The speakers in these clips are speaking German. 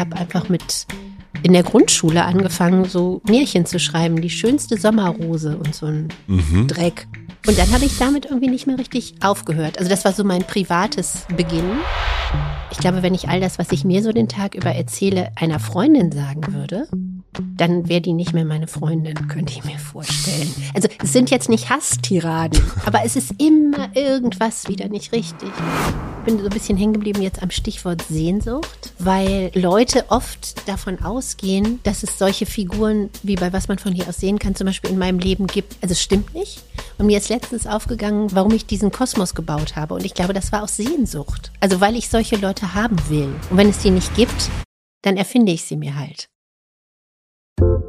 Ich habe einfach mit in der Grundschule angefangen, so Märchen zu schreiben, die schönste Sommerrose und so ein Mhm. Dreck. Und dann habe ich damit irgendwie nicht mehr richtig aufgehört. Also das war so mein privates Beginn. Ich glaube, wenn ich all das, was ich mir so den Tag über erzähle, einer Freundin sagen würde, dann wäre die nicht mehr meine Freundin, könnte ich mir vorstellen. Also es sind jetzt nicht Hasstiraden, aber es ist immer irgendwas wieder nicht richtig. Ich bin so ein bisschen hängen geblieben jetzt am Stichwort Sehnsucht, weil Leute oft davon ausgehen, dass es solche Figuren wie bei was man von hier aus sehen kann, zum Beispiel in meinem Leben gibt. Also es stimmt nicht. Und mir ist letztens aufgegangen, warum ich diesen Kosmos gebaut habe. Und ich glaube, das war aus Sehnsucht. Also weil ich solche Leute haben will. Und wenn es die nicht gibt, dann erfinde ich sie mir halt. Willkommen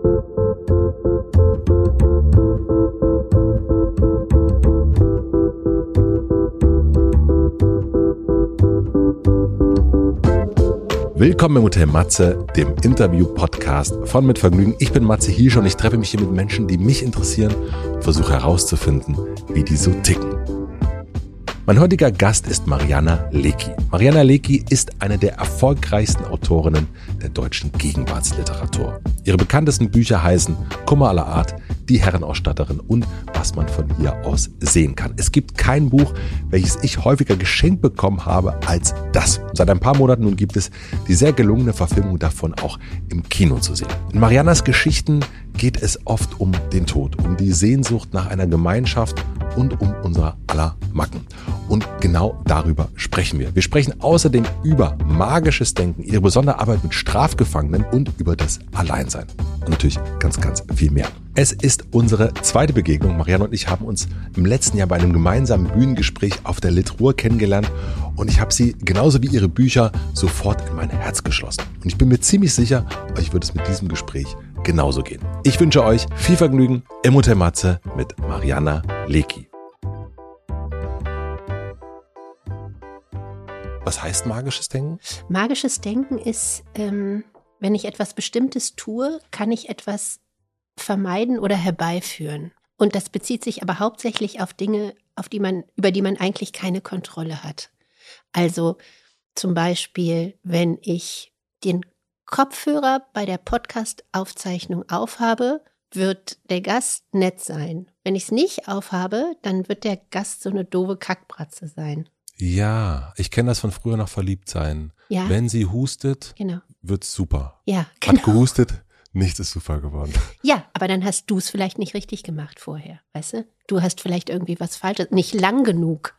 im Hotel Matze, dem Interview-Podcast von Mit Vergnügen. Ich bin Matze Hilsch und ich treffe mich hier mit Menschen, die mich interessieren und versuche herauszufinden, wie die so ticken. Mein heutiger Gast ist Mariana Lecki. Mariana Lecki ist eine der erfolgreichsten Autorinnen der deutschen Gegenwartsliteratur. Ihre bekanntesten Bücher heißen Kummer aller Art, Die Herrenausstatterin und Was man von hier aus sehen kann. Es gibt kein Buch, welches ich häufiger geschenkt bekommen habe als das. Seit ein paar Monaten nun gibt es die sehr gelungene Verfilmung davon auch im Kino zu sehen. In Marianas Geschichten geht es oft um den Tod, um die Sehnsucht nach einer Gemeinschaft und um unser aller Macken. Und genau darüber sprechen wir. Wir sprechen außerdem über magisches Denken, ihre besondere Arbeit mit Strafgefangenen und über das Alleinsein. Und natürlich ganz, ganz viel mehr. Es ist unsere zweite Begegnung. Marianne und ich haben uns im letzten Jahr bei einem gemeinsamen Bühnengespräch auf der Litruhr kennengelernt und ich habe sie genauso wie ihre Bücher sofort in mein Herz geschlossen. Und ich bin mir ziemlich sicher, euch wird es mit diesem Gespräch genauso gehen. Ich wünsche euch viel Vergnügen im Hotel Matze mit Mariana Lecki. Was heißt magisches Denken? Magisches Denken ist, ähm, wenn ich etwas Bestimmtes tue, kann ich etwas vermeiden oder herbeiführen. Und das bezieht sich aber hauptsächlich auf Dinge, auf die man, über die man eigentlich keine Kontrolle hat. Also zum Beispiel, wenn ich den Kopfhörer bei der Podcast-Aufzeichnung aufhabe, wird der Gast nett sein. Wenn ich es nicht aufhabe, dann wird der Gast so eine doofe Kackbratze sein. Ja, ich kenne das von früher noch verliebt sein. Ja, Wenn sie hustet, genau. wird's super. Ja, Hat genau. gehustet, nichts ist super geworden. Ja, aber dann hast du es vielleicht nicht richtig gemacht vorher, weißt du? Du hast vielleicht irgendwie was Falsches, nicht lang genug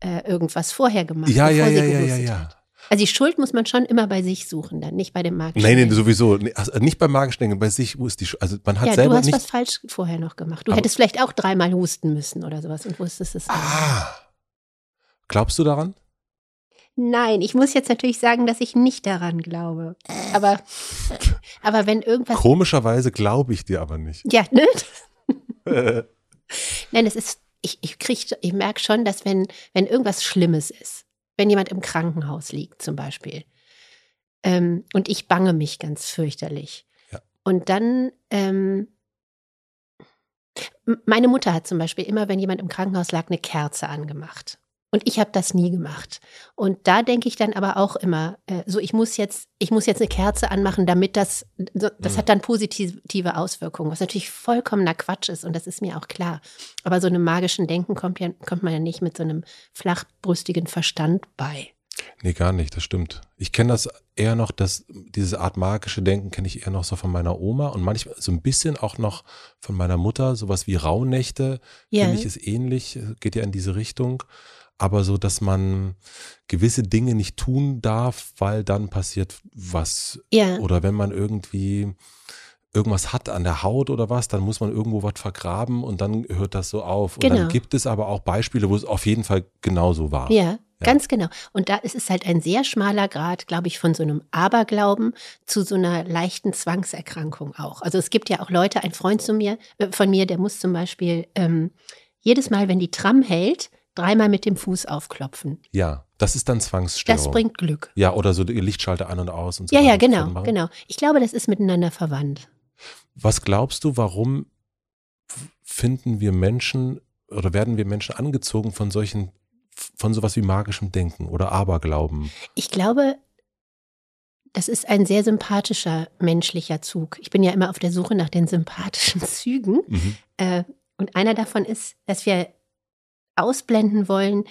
äh, irgendwas vorher gemacht. Ja, ja, ja, ja, ja, ja. Also die Schuld muss man schon immer bei sich suchen, dann nicht bei dem Markt. Nein, nein, sowieso. Also nicht beim Magenstängel, bei sich, wo ist die Sch Also man hat Ja, du selber hast nicht. was falsch vorher noch gemacht. Du hättest vielleicht auch dreimal husten müssen oder sowas und wusstest es dann. Ah. Glaubst du daran? Nein, ich muss jetzt natürlich sagen, dass ich nicht daran glaube. Aber, aber wenn irgendwas. Komischerweise glaube ich dir aber nicht. Ja, ne? Nein, es ist, ich, ich krieg, ich merke schon, dass wenn, wenn irgendwas Schlimmes ist, wenn jemand im Krankenhaus liegt zum Beispiel, ähm, und ich bange mich ganz fürchterlich. Ja. Und dann, ähm, meine Mutter hat zum Beispiel immer, wenn jemand im Krankenhaus lag, eine Kerze angemacht. Und ich habe das nie gemacht. Und da denke ich dann aber auch immer, äh, so ich muss jetzt, ich muss jetzt eine Kerze anmachen, damit das, so, das Mhm. hat dann positive Auswirkungen, was natürlich vollkommener Quatsch ist und das ist mir auch klar. Aber so einem magischen Denken kommt ja, kommt man ja nicht mit so einem flachbrüstigen Verstand bei. nee, gar nicht, das stimmt. Ich kenne das eher noch, dass diese Art magische Denken kenne ich eher noch so von meiner Oma und manchmal so ein bisschen auch noch von meiner Mutter, sowas wie Rauhnächte, Ja, finde ich ist ähnlich, geht ja in diese Richtung. Aber so, dass man gewisse Dinge nicht tun darf, weil dann passiert was ja, Oder wenn man irgendwie irgendwas hat an der Haut oder was, dann muss man irgendwo was vergraben und dann hört das so auf. Und Genau. dann gibt es aber auch Beispiele, wo es auf jeden Fall genauso war. ja, ganz genau. Und da ist es halt ein sehr schmaler Grad, glaube ich, von so einem Aberglauben zu so einer leichten Zwangserkrankung auch. Also es gibt ja auch Leute, ein Freund zu mir, äh, von mir, der muss zum Beispiel ähm, jedes Mal, wenn die Tram hält, dreimal mit dem Fuß aufklopfen. Ja, das ist dann Zwangsstörung. Das bringt Glück. ja, oder so die Lichtschalter an und aus und so. Ja, ja, genau, genau. Ich glaube, das ist miteinander verwandt. Was glaubst du, warum finden wir Menschen oder werden wir Menschen angezogen von solchen, von sowas wie magischem Denken oder Aberglauben? Ich glaube, Das ist ein sehr sympathischer menschlicher Zug. Ich bin ja immer auf der Suche nach den sympathischen Zügen. Mhm. Äh, und einer davon ist, dass wir ausblenden wollen,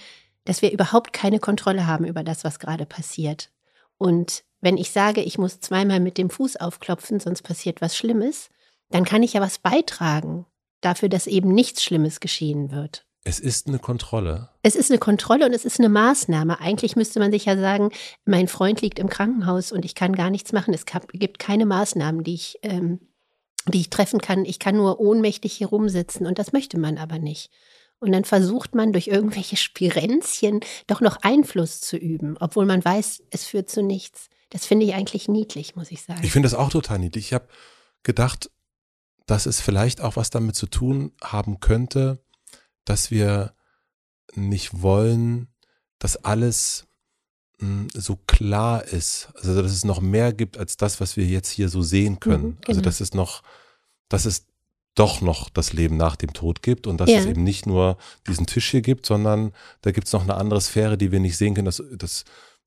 dass wir überhaupt keine Kontrolle haben über das, was gerade passiert. Und wenn ich sage, ich muss zweimal mit dem Fuß aufklopfen, sonst passiert was Schlimmes, dann kann ich ja was beitragen dafür, dass eben nichts Schlimmes geschehen wird. Es ist eine Kontrolle. Es ist eine Kontrolle und es ist eine Maßnahme. Eigentlich müsste man sich ja sagen, mein Freund liegt im Krankenhaus und ich kann gar nichts machen. Es gibt keine Maßnahmen, die ich, ähm, die ich treffen kann. Ich kann nur ohnmächtig hier rumsitzen und das möchte man aber nicht. Und dann versucht man durch irgendwelche Spirenzchen doch noch Einfluss zu üben, obwohl man weiß, es führt zu nichts. Das finde ich eigentlich niedlich, muss ich sagen. Ich finde das auch total niedlich. Ich habe gedacht, dass es vielleicht auch was damit zu tun haben könnte, dass wir nicht wollen, dass alles mh, so klar ist. Also dass es noch mehr gibt als das, was wir jetzt hier so sehen können. Mhm, Also genau. dass es noch, dass es doch noch das Leben nach dem Tod gibt und dass Ja. es eben nicht nur diesen Tisch hier gibt, sondern da gibt es noch eine andere Sphäre, die wir nicht sehen können, dass das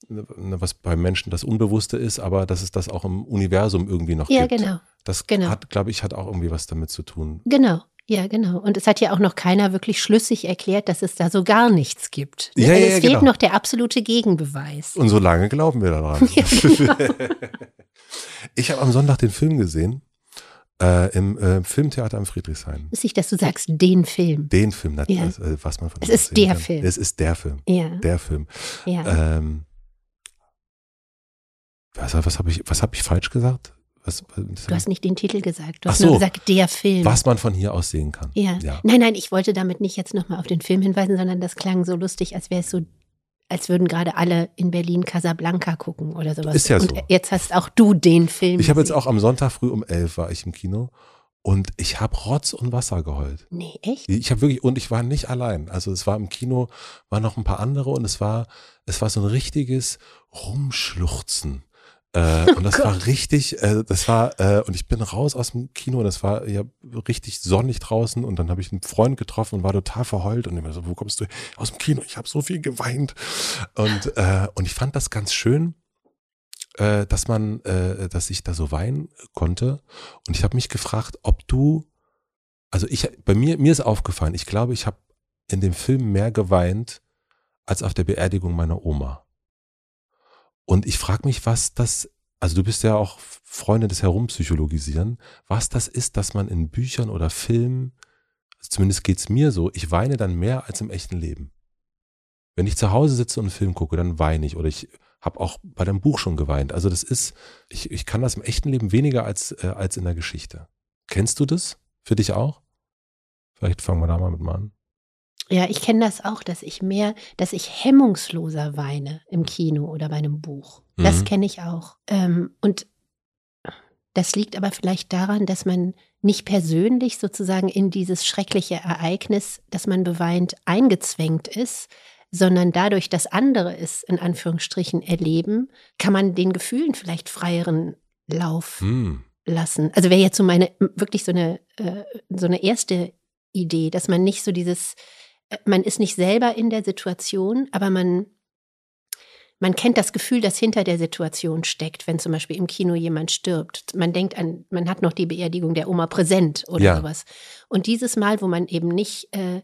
ne, was bei Menschen das Unbewusste ist, aber dass es das auch im Universum irgendwie noch ja, gibt. genau. Das genau. hat, glaube ich, hat auch irgendwie was damit zu tun. Genau. Ja, genau. Und es hat ja auch noch keiner wirklich schlüssig erklärt, dass es da so gar nichts gibt. Ja, Also ja, es ja, fehlt genau. noch der absolute Gegenbeweis. Und so lange glauben wir daran. Ja, genau. Ich habe am Sonntag den Film gesehen, äh, im äh, Filmtheater am Friedrichshain. Lustig, dass du sagst, den Film. Den Film, das, Ja. das, äh, was man von Es ist sehen der kann. Film. Es ist der Film. Ja, Der Film. ja. Ähm, was was habe ich, was hab ich falsch gesagt? Was, Du hast nicht den Titel gesagt. Du hast nur so. gesagt, der Film. was man von hier aus sehen kann. Ja. Ja. Nein, nein, ich wollte damit nicht jetzt nochmal auf den Film hinweisen, sondern das klang so lustig, als wäre es so, als würden gerade alle in Berlin Casablanca gucken oder sowas. Ist ja Und so. jetzt hast auch du den Film. Ich habe jetzt auch am Sonntag früh um elf war ich im Kino und ich habe Rotz und Wasser geheult. Nee, echt? Ich habe wirklich, und ich war nicht allein. Also es war im Kino, waren noch ein paar andere und es war, es war so ein richtiges Rumschluchzen. Äh, und das war richtig, äh, das war, äh, und ich bin raus aus dem Kino und es war ja richtig sonnig draußen und dann habe ich einen Freund getroffen und war total verheult und immer so, wo kommst du aus dem Kino? Ich habe so viel geweint. Und, äh, und ich fand das ganz schön, äh, dass man, äh, dass ich da so weinen konnte. Und ich habe mich gefragt, ob du, also ich, bei mir, mir ist aufgefallen, ich glaube, ich habe in dem Film mehr geweint als auf der Beerdigung meiner Oma. Und ich frage mich, was das, also du bist ja auch Freundin des Herumpsychologisieren, was das ist, dass man in Büchern oder Filmen, also zumindest geht's mir so, ich weine dann mehr als im echten Leben. Wenn ich zu Hause sitze und einen Film gucke, dann weine ich. Oder ich habe auch bei deinem Buch schon geweint. Also das ist, ich, ich kann das im echten Leben weniger als, äh, als in der Geschichte. Kennst du das? Für dich auch? Vielleicht fangen wir da mal mit mal an. Ja, ich kenne das auch, dass ich mehr, dass ich hemmungsloser weine im Kino oder bei einem Buch. Das Mhm. kenne ich auch. Ähm, und das liegt aber vielleicht daran, dass man nicht persönlich sozusagen in dieses schreckliche Ereignis, das man beweint, eingezwängt ist, sondern dadurch, dass andere es in Anführungsstrichen erleben, kann man den Gefühlen vielleicht freieren Lauf Hm. lassen. Also wäre jetzt so meine, wirklich so eine, äh, so eine erste Idee, dass man nicht so dieses, man ist nicht selber in der Situation, aber man, man kennt das Gefühl, das hinter der Situation steckt, wenn zum Beispiel im Kino jemand stirbt. Man denkt an, man hat noch die Beerdigung der Oma präsent oder Ja. sowas. Und dieses Mal, wo man eben nicht äh,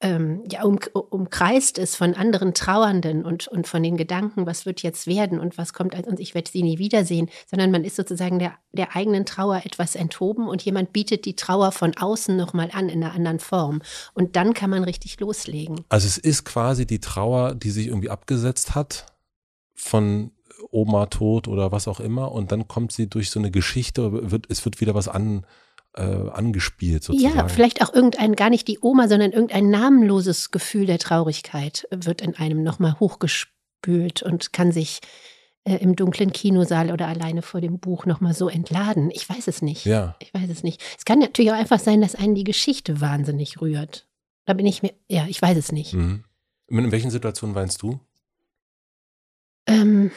ähm, ja, um, umkreist ist von anderen Trauernden und, und von den Gedanken, was wird jetzt werden und was kommt als und ich werde sie nie wiedersehen, sondern man ist sozusagen der, der eigenen Trauer etwas enthoben und jemand bietet die Trauer von außen nochmal an in einer anderen Form. Und dann kann man richtig loslegen. Also es ist quasi die Trauer, die sich irgendwie abgesetzt hat von Oma tot oder was auch immer und dann kommt sie durch so eine Geschichte, wird, es wird wieder was an, äh, angespielt sozusagen. Ja, vielleicht auch irgendein, gar nicht die Oma, sondern irgendein namenloses Gefühl der Traurigkeit wird in einem nochmal hochgespült und kann sich äh, im dunklen Kinosaal oder alleine vor dem Buch nochmal so entladen. Ich weiß es nicht. Ja. Ich weiß es nicht. Es kann natürlich auch einfach sein, dass einen die Geschichte wahnsinnig rührt. Da bin ich mir, ja, ich weiß es nicht. Mhm. In welchen Situationen weinst du? Ähm,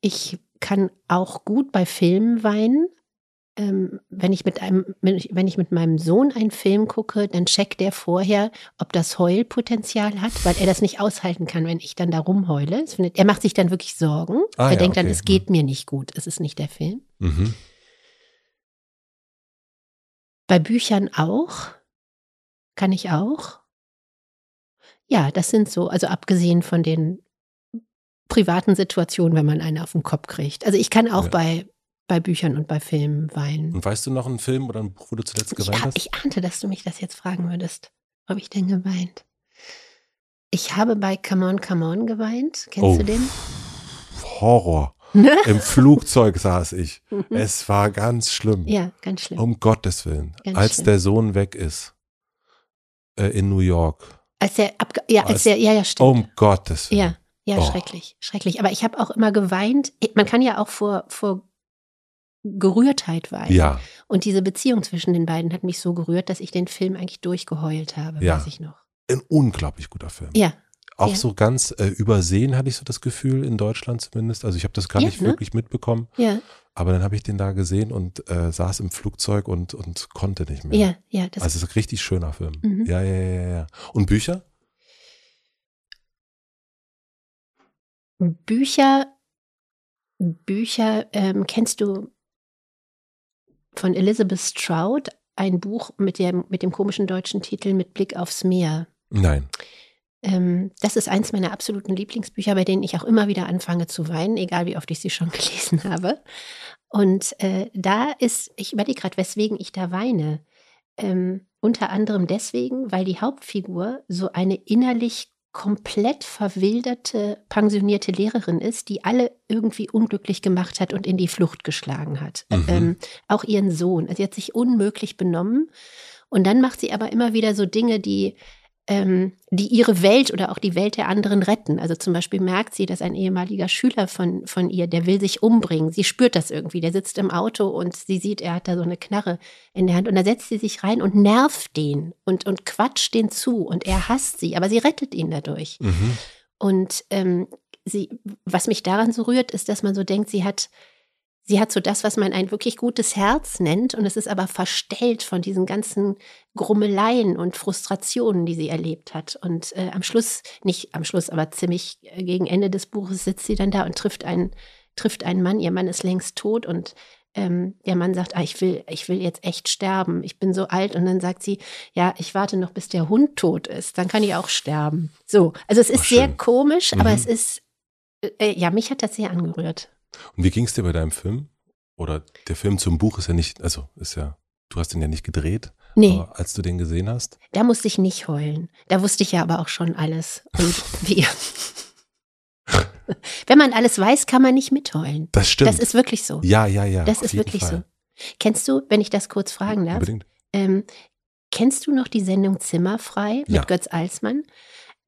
ich kann auch gut bei Filmen weinen. Ähm, wenn ich mit einem, wenn ich, mit meinem Sohn einen Film gucke, dann checkt der vorher, ob das Heulpotenzial hat, weil er das nicht aushalten kann, wenn ich dann da rumheule. Findet, er macht sich dann wirklich Sorgen. Ah, er ja, denkt dann, okay. es geht mir nicht gut, es ist nicht der Film. Mhm. Bei Büchern auch. Kann ich auch. Ja, das sind so, also abgesehen von den privaten Situationen, wenn man einen auf den Kopf kriegt. Also ich kann auch Ja. bei, bei Büchern und bei Filmen weinen. Und weißt du noch einen Film oder ein Buch, wo du zuletzt Ich, geweint hab, hast? ich ahnte, dass du mich das jetzt fragen würdest. Habe ich denn geweint? Ich habe bei Come On, Come On geweint. Kennst Oh. du den? Horror. Ne? Im Flugzeug saß ich. Es war ganz schlimm. Ja, ganz schlimm. Um Gottes Willen. Ganz als schlimm. der Sohn weg ist. Äh, in New York. Als der abge ja, als Als- der, ja, ja, stimmt. Um Gottes Willen. Ja, ja, Oh. schrecklich, schrecklich. Aber ich habe auch immer geweint. Man kann ja auch vor, vor Gerührtheit weinen. Ja, Und diese Beziehung zwischen den beiden hat mich so gerührt, dass ich den Film eigentlich durchgeheult habe, Ja. weiß ich noch. ein unglaublich guter Film. Ja, Auch ja. so ganz äh, übersehen hatte ich so das Gefühl, in Deutschland zumindest. Also ich habe das gar Ja, nicht ne? wirklich mitbekommen. ja, Aber dann habe ich den da gesehen und äh, saß im Flugzeug und, und konnte nicht mehr. ja, ja. Das, also es ist ein richtig schöner Film. Mhm. Ja, ja, ja, ja. Und Bücher? Bücher, Bücher, ähm, kennst du von Elizabeth Stroud ein Buch mit dem, mit dem komischen deutschen Titel Mit Blick aufs Meer? Nein. Ähm, das ist eins meiner absoluten Lieblingsbücher, bei denen ich auch immer wieder anfange zu weinen, egal wie oft ich sie schon gelesen habe. Und äh, da ist, ich überlege gerade, weswegen ich da weine. Ähm, unter anderem deswegen, weil die Hauptfigur so eine innerlich komplett verwilderte, pensionierte Lehrerin ist, die alle irgendwie unglücklich gemacht hat und in die Flucht geschlagen hat. Mhm. Ähm, auch ihren Sohn. Also sie hat sich unmöglich benommen. Und dann macht sie aber immer wieder so Dinge, die, ähm, die ihre Welt oder auch die Welt der anderen retten. Also zum Beispiel merkt sie, dass ein ehemaliger Schüler von, von ihr, der will sich umbringen. Sie spürt das irgendwie. Der sitzt im Auto und sie sieht, er hat da so eine Knarre in der Hand. Und da setzt sie sich rein und nervt den und, und quatscht den zu. Und er hasst sie, aber sie rettet ihn dadurch. Mhm. Und ähm, sie, was mich daran so rührt, ist, dass man so denkt, sie hat, sie hat so das, was man ein wirklich gutes Herz nennt, und es ist aber verstellt von diesen ganzen Grummeleien und Frustrationen, die sie erlebt hat. Und äh, am Schluss, nicht am Schluss, aber ziemlich äh, gegen Ende des Buches sitzt sie dann da und trifft einen, trifft einen Mann. Ihr Mann ist längst tot und ähm, der Mann sagt, ah, ich will, ich will jetzt echt sterben. Ich bin so alt. Und dann sagt sie, ja, ich warte noch, bis der Hund tot ist. Dann kann ich auch sterben. So, also es ist Ach, sehr komisch, aber Mhm. es ist, äh, ja, mich hat das sehr angerührt. Und wie ging es dir bei deinem Film? Oder der Film zum Buch ist ja nicht, also ist ja, du hast den ja nicht gedreht, Nee, aber als du den gesehen hast, da musste ich nicht heulen. Da wusste ich ja aber auch schon alles. Und wie. Wenn man alles weiß, kann man nicht mitheulen. das stimmt. Das ist wirklich so. ja, ja, ja. das ist wirklich Fall. so. Kennst du, wenn ich das kurz fragen darf, Unbedingt. ähm, kennst du noch die Sendung Zimmerfrei mit Ja. Götz Alsmann?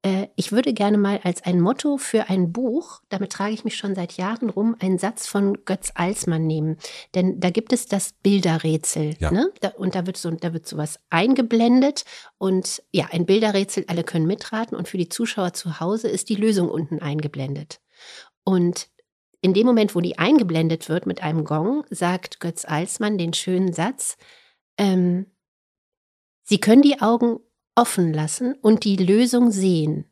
Äh, ich würde gerne mal als ein Motto für ein Buch, damit trage ich mich schon seit Jahren rum, einen Satz von Götz Alsmann nehmen. Denn da gibt es das Bilderrätsel. Ja. Ne? Da, und da wird, so, da wird sowas eingeblendet. Und ja, ein Bilderrätsel, alle können mitraten. Und für die Zuschauer zu Hause ist die Lösung unten eingeblendet. Und in dem Moment, wo die eingeblendet wird mit einem Gong, sagt Götz Alsmann den schönen Satz, ähm, Sie können die Augen offen lassen und die Lösung sehen,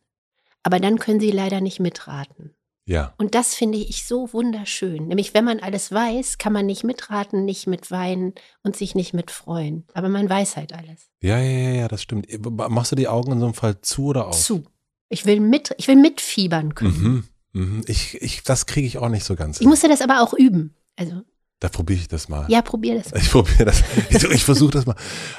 aber dann können Sie leider nicht mitraten. Ja. Und das finde ich so wunderschön. Nämlich, wenn man alles weiß, kann man nicht mitraten, nicht mitweinen und sich nicht mitfreuen. Aber man weiß halt alles. Ja, ja, ja, ja, das stimmt. Machst du die Augen in so einem Fall zu oder auf? Zu. Ich will mit, ich will mitfiebern können. Mhm. Mhm. Ich, ich, das kriege ich auch nicht so ganz. Ich musste das aber auch üben. Also, da probiere ich das mal. ja, probier das. Ich probiere das. Ich, ich versuche das mal.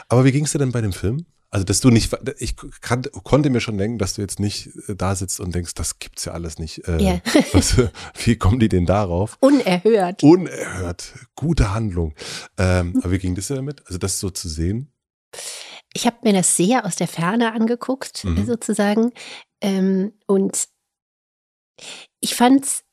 Aber wie ging es dir denn bei dem Film? Also, dass du nicht, ich kann, konnte mir schon denken, dass du jetzt nicht äh, da sitzt und denkst, das gibt's ja alles nicht. Äh, Ja. was, wie kommen die denn darauf? Unerhört. Unerhört. Gute Handlung. Ähm, aber wie ging das dir damit? Also, das so zu sehen? Ich habe mir das sehr aus der Ferne angeguckt, Mhm. sozusagen. Ähm, und ich fand's,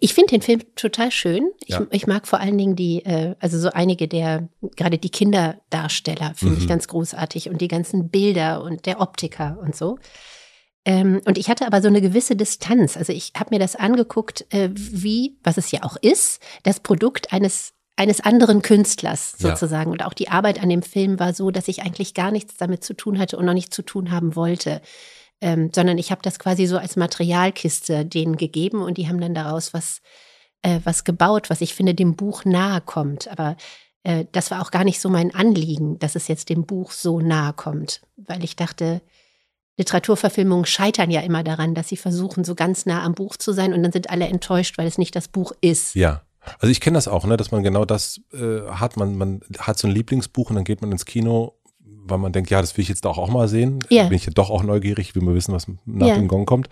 ich finde den Film total schön. Ich, Ja. ich mag vor allen Dingen die, äh, also so einige der, gerade die Kinderdarsteller finde ich Mhm. ganz großartig und die ganzen Bilder und der Optiker und so. Ähm, und ich hatte aber so eine gewisse Distanz. Also ich habe mir das angeguckt, äh, wie, was es ja auch ist, das Produkt eines eines anderen Künstlers Ja. sozusagen. Und auch die Arbeit an dem Film war so, dass ich eigentlich gar nichts damit zu tun hatte und noch nicht zu tun haben wollte. Ähm, sondern ich habe das quasi so als Materialkiste denen gegeben und die haben dann daraus was, äh, was gebaut, was ich finde, dem Buch nahe kommt. Aber äh, das war auch gar nicht so mein Anliegen, dass es jetzt dem Buch so nahe kommt, weil ich dachte, Literaturverfilmungen scheitern ja immer daran, dass sie versuchen, so ganz nah am Buch zu sein und dann sind alle enttäuscht, weil es nicht das Buch ist. Ja. Also ich kenne das auch, ne, dass man genau das äh, hat. Man, man hat so ein Lieblingsbuch und dann geht man ins Kino, weil man denkt, ja, das will ich jetzt doch auch mal sehen. Ja. Bin ich ja doch auch neugierig, will mal wissen, was nach Ja. dem Gong kommt.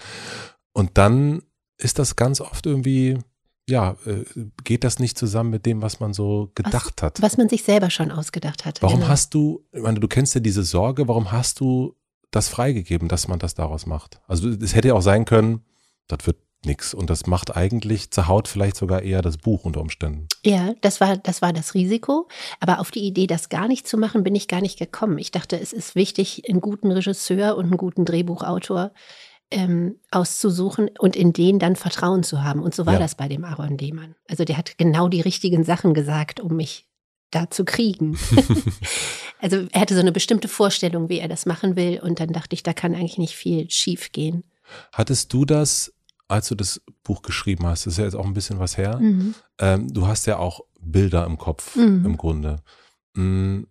Und dann ist das ganz oft irgendwie, ja, äh, geht das nicht zusammen mit dem, was man so gedacht hat. Was man sich selber schon ausgedacht hat. Warum Genau. hast du, ich meine, du kennst ja diese Sorge, warum hast du das freigegeben, dass man das daraus macht? Also es hätte ja auch sein können, das wird nix und das macht eigentlich, zerhaut vielleicht sogar eher das Buch unter Umständen. Ja, das war, das war das Risiko. Aber auf die Idee, das gar nicht zu machen, bin ich gar nicht gekommen. Ich dachte, es ist wichtig, einen guten Regisseur und einen guten Drehbuchautor ähm, auszusuchen und in den dann Vertrauen zu haben. Und so war Ja. das bei dem Aaron Lehmann. Also der hat genau die richtigen Sachen gesagt, um mich da zu kriegen. also er hatte so eine bestimmte Vorstellung, wie er das machen will. Und dann dachte ich, da kann eigentlich nicht viel schief gehen. Hattest du das, als du das Buch geschrieben hast, das ist ja jetzt auch ein bisschen was her, Mhm. ähm, du hast ja auch Bilder im Kopf Mhm. im Grunde. Mm,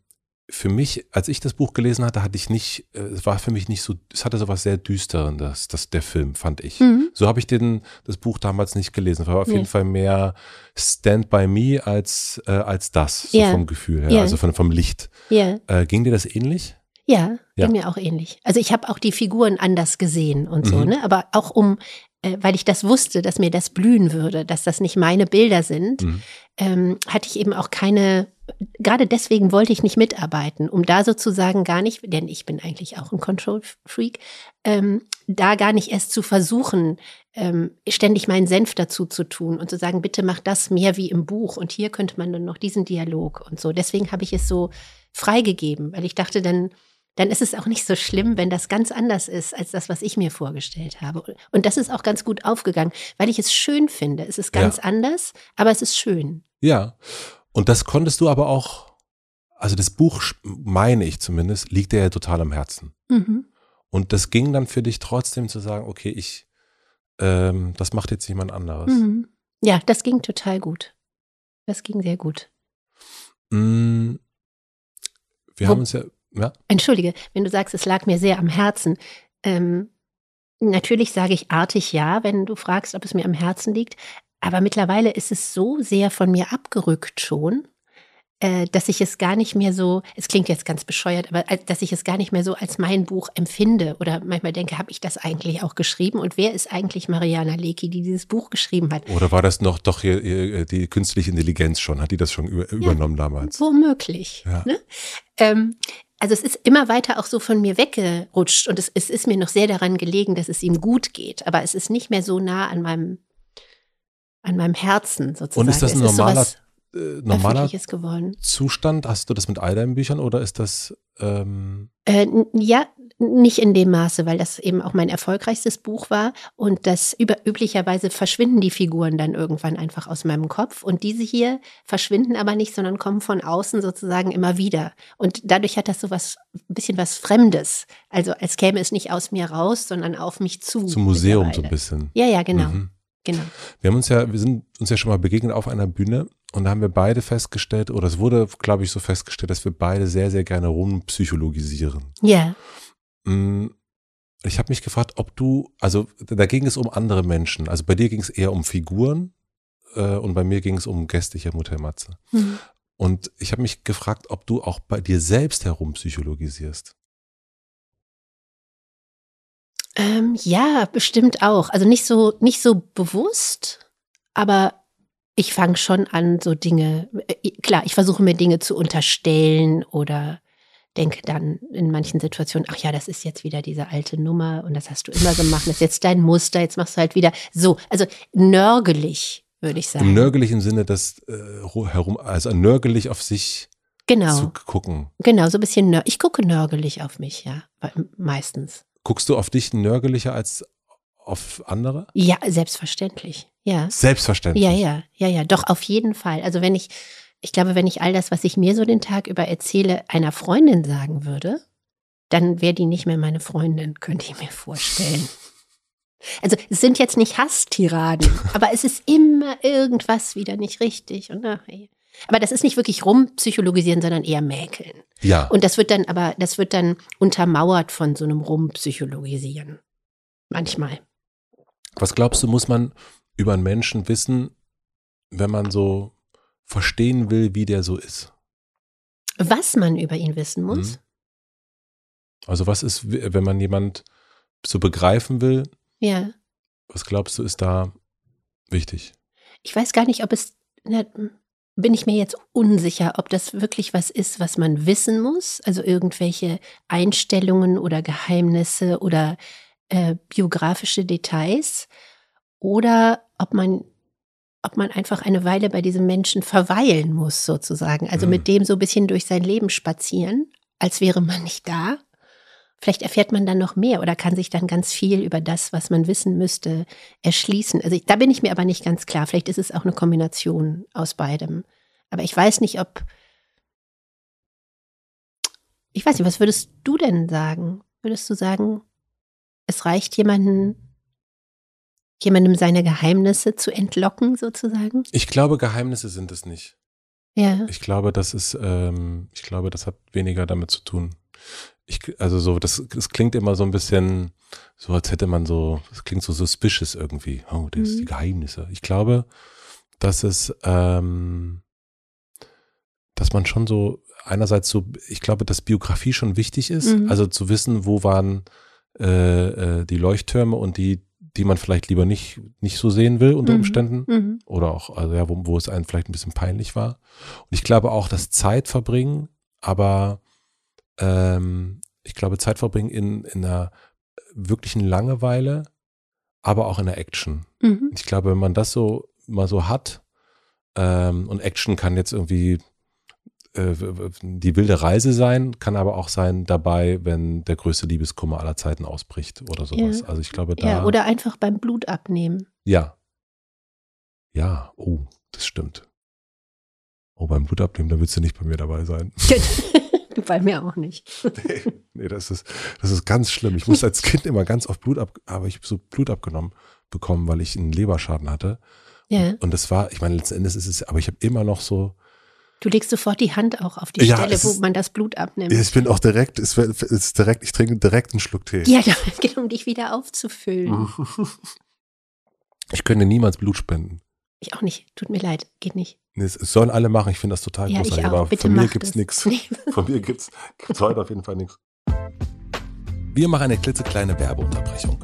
Für mich, als ich das Buch gelesen hatte, hatte ich nicht, äh, es war für mich nicht so, es hatte so was sehr Düsterendes, das, der Film, fand ich. Mhm. So habe ich den, das Buch damals nicht gelesen. Es war auf Nee. jeden Fall mehr Stand by Me als, äh, als das, so Ja. vom Gefühl her, Ja. also von, vom Licht. Ja. Äh, ging dir das ähnlich? Ja, Ja. ging mir auch ähnlich. Also ich habe auch die Figuren anders gesehen und so, Mhm. ne? Aber auch um, weil ich das wusste, dass mir das blühen würde, dass das nicht meine Bilder sind, Mhm. ähm, hatte ich eben auch keine, gerade deswegen wollte ich nicht mitarbeiten, um da sozusagen gar nicht, denn ich bin eigentlich auch ein Control-Freak, ähm, da gar nicht erst zu versuchen, ähm, ständig meinen Senf dazu zu tun und zu sagen, bitte mach das mehr wie im Buch und hier könnte man dann noch diesen Dialog und so. Deswegen habe ich es so freigegeben, weil ich dachte, dann, dann ist es auch nicht so schlimm, wenn das ganz anders ist als das, was ich mir vorgestellt habe. Und das ist auch ganz gut aufgegangen, weil ich es schön finde. Es ist ganz Ja. anders, aber es ist schön. Ja. Und das konntest du aber auch, also das Buch, meine ich zumindest, liegt dir ja total am Herzen. Mhm. Und das ging dann für dich trotzdem zu sagen, okay, ich, ähm, das macht jetzt jemand anderes. Mhm. Ja, das ging total gut. Das ging sehr gut. Mm, Wir haben uns ja, ja, Entschuldige, wenn du sagst, es lag mir sehr am Herzen. Ähm, natürlich sage ich artig ja, wenn du fragst, ob es mir am Herzen liegt. Aber mittlerweile ist es so sehr von mir abgerückt schon, äh, dass ich es gar nicht mehr so, es klingt jetzt ganz bescheuert, aber als- dass ich es gar nicht mehr so als mein Buch empfinde oder manchmal denke, habe ich das eigentlich auch geschrieben und wer ist eigentlich Mariana Lecki, die dieses Buch geschrieben hat? oder war das noch doch hier, hier die künstliche Intelligenz schon? Hat die das schon über, übernommen damals? Womöglich. Ja. Ne? Ähm, also es ist immer weiter auch so von mir weggerutscht und es, es ist mir noch sehr daran gelegen, dass es ihm gut geht, aber es ist nicht mehr so nah an meinem an meinem Herzen sozusagen. Und ist das ein es normaler, äh, normaler. Zustand? Hast du das mit all deinen Büchern oder ist das, ähm, Äh, ja, nicht in dem Maße, weil das eben auch mein erfolgreichstes Buch war und das über, üblicherweise verschwinden die Figuren dann irgendwann einfach aus meinem Kopf und diese hier verschwinden aber nicht, sondern kommen von außen sozusagen immer wieder und dadurch hat das so was, ein bisschen was Fremdes, also als käme es nicht aus mir raus, sondern auf mich zu. zum Museum so ein bisschen? Ja, ja, genau, Mhm. genau. Wir haben uns ja, wir sind uns ja schon mal begegnet auf einer Bühne und da haben wir beide festgestellt, oder es wurde, glaube ich, so festgestellt, dass wir beide sehr, sehr gerne rumpsychologisieren. Ja, Mm, Ich habe mich gefragt, ob du, also da ging es um andere Menschen. Also bei dir ging es eher um Figuren äh, und bei mir ging es um Gäste hier im Hotel Matze. Mhm. Und ich habe mich gefragt, ob du auch bei dir selbst herumpsychologisierst. Ähm, ja, bestimmt auch. Also nicht so, nicht so bewusst, aber ich fange schon an, so Dinge, äh, klar, ich versuche mir Dinge zu unterstellen oder denke dann in manchen Situationen, ach ja, das ist jetzt wieder diese alte Nummer und das hast du immer gemacht, das ist jetzt dein Muster, jetzt machst du halt wieder so. Also nörgelig, würde ich sagen. Im nörglichen Sinne, das äh, herum, also nörgelig auf sich genau, zu gucken. genau, so ein bisschen nör Ich gucke nörgelig auf mich, ja, meistens. Guckst du auf dich nörgelicher als auf andere? Ja, selbstverständlich, ja. Selbstverständlich. Ja, ja, ja, ja, doch, auf jeden Fall. Also wenn ich, Ich glaube, wenn ich all das, was ich mir so den Tag über erzähle, einer Freundin sagen würde, dann wäre die nicht mehr meine Freundin, könnte ich mir vorstellen. Also es sind jetzt nicht Hasstiraden, aber es ist immer irgendwas wieder nicht richtig. Und ach, ey. Aber das ist nicht wirklich rumpsychologisieren, sondern eher mäkeln. Ja. Und das wird dann aber, das wird dann untermauert von so einem rumpsychologisieren. Manchmal. Was glaubst du, muss man über einen Menschen wissen, wenn man so verstehen will, wie der so ist? Was man über ihn wissen muss? Mhm. Also was ist, wenn man jemand so begreifen will, Ja. was glaubst du, ist da wichtig? Ich weiß gar nicht, ob es, na, bin ich mir jetzt unsicher, ob das wirklich was ist, was man wissen muss. Also irgendwelche Einstellungen oder Geheimnisse oder äh, biografische Details. Oder ob man, ob man einfach eine Weile bei diesem Menschen verweilen muss, sozusagen. Also Mhm. mit dem so ein bisschen durch sein Leben spazieren, als wäre man nicht da. Vielleicht erfährt man dann noch mehr oder kann sich dann ganz viel über das, was man wissen müsste, erschließen. Also ich, da bin ich mir aber nicht ganz klar. Vielleicht ist es auch eine Kombination aus beidem. Aber ich weiß nicht, ob. Ich weiß nicht, was würdest du denn sagen? Würdest du sagen, es reicht jemanden, jemandem seine Geheimnisse zu entlocken, sozusagen? Ich glaube, Geheimnisse sind es nicht. Ja. Ich glaube, das ist, ähm, ich glaube, das hat weniger damit zu tun. Ich, also so, das, das klingt immer so ein bisschen, so als hätte man so, das klingt so suspicious irgendwie. Oh, das ist die Mhm. Geheimnisse. Ich glaube, dass es, ähm, dass man schon so einerseits so, ich glaube, dass Biografie schon wichtig ist, Mhm. also zu wissen, wo waren äh, äh, die Leuchttürme und die, die man vielleicht lieber nicht, nicht so sehen will unter Mhm. Umständen Mhm. oder auch, also ja, wo, wo es einem vielleicht ein bisschen peinlich war. Und ich glaube auch, dass Zeit verbringen, aber ähm, ich glaube, Zeit verbringen in, in einer wirklichen Langeweile, aber auch in der Action. Mhm. Ich glaube, wenn man das so mal so hat, ähm, und Action kann jetzt irgendwie äh, die wilde Reise sein, kann aber auch sein dabei, wenn der größte Liebeskummer aller Zeiten ausbricht oder sowas. Ja. Also ich glaube, da. Ja, oder einfach beim Blut abnehmen. Ja. Ja, oh, das stimmt. Oh, beim Blutabnehmen, da willst du nicht bei mir dabei sein. Bei mir auch nicht. nee, nee, das ist, das ist ganz schlimm. Ich musste als Kind immer ganz oft Blut ab, aber ich habe so Blut abgenommen bekommen, weil ich einen Leberschaden hatte. Ja. Und das war, ich meine, letzten Endes ist es, aber ich habe immer noch so, Du legst sofort die Hand auch auf die Ja, Stelle, es wo ist- man das Blut abnimmt. ich bin auch direkt, es es ist direkt, ich trinke direkt einen Schluck Tee. Ja, genau, um dich wieder aufzufüllen. Ich könnte niemals Blut spenden. Ich auch nicht. Tut mir leid. Geht nicht. Nee, Es es sollen alle machen, ich finde das total Ja, großartig, aber Bitte von mir gibt's das. nichts. Von mir gibt's, gibt's heute auf jeden Fall nichts. Wir machen eine klitzekleine Werbeunterbrechung.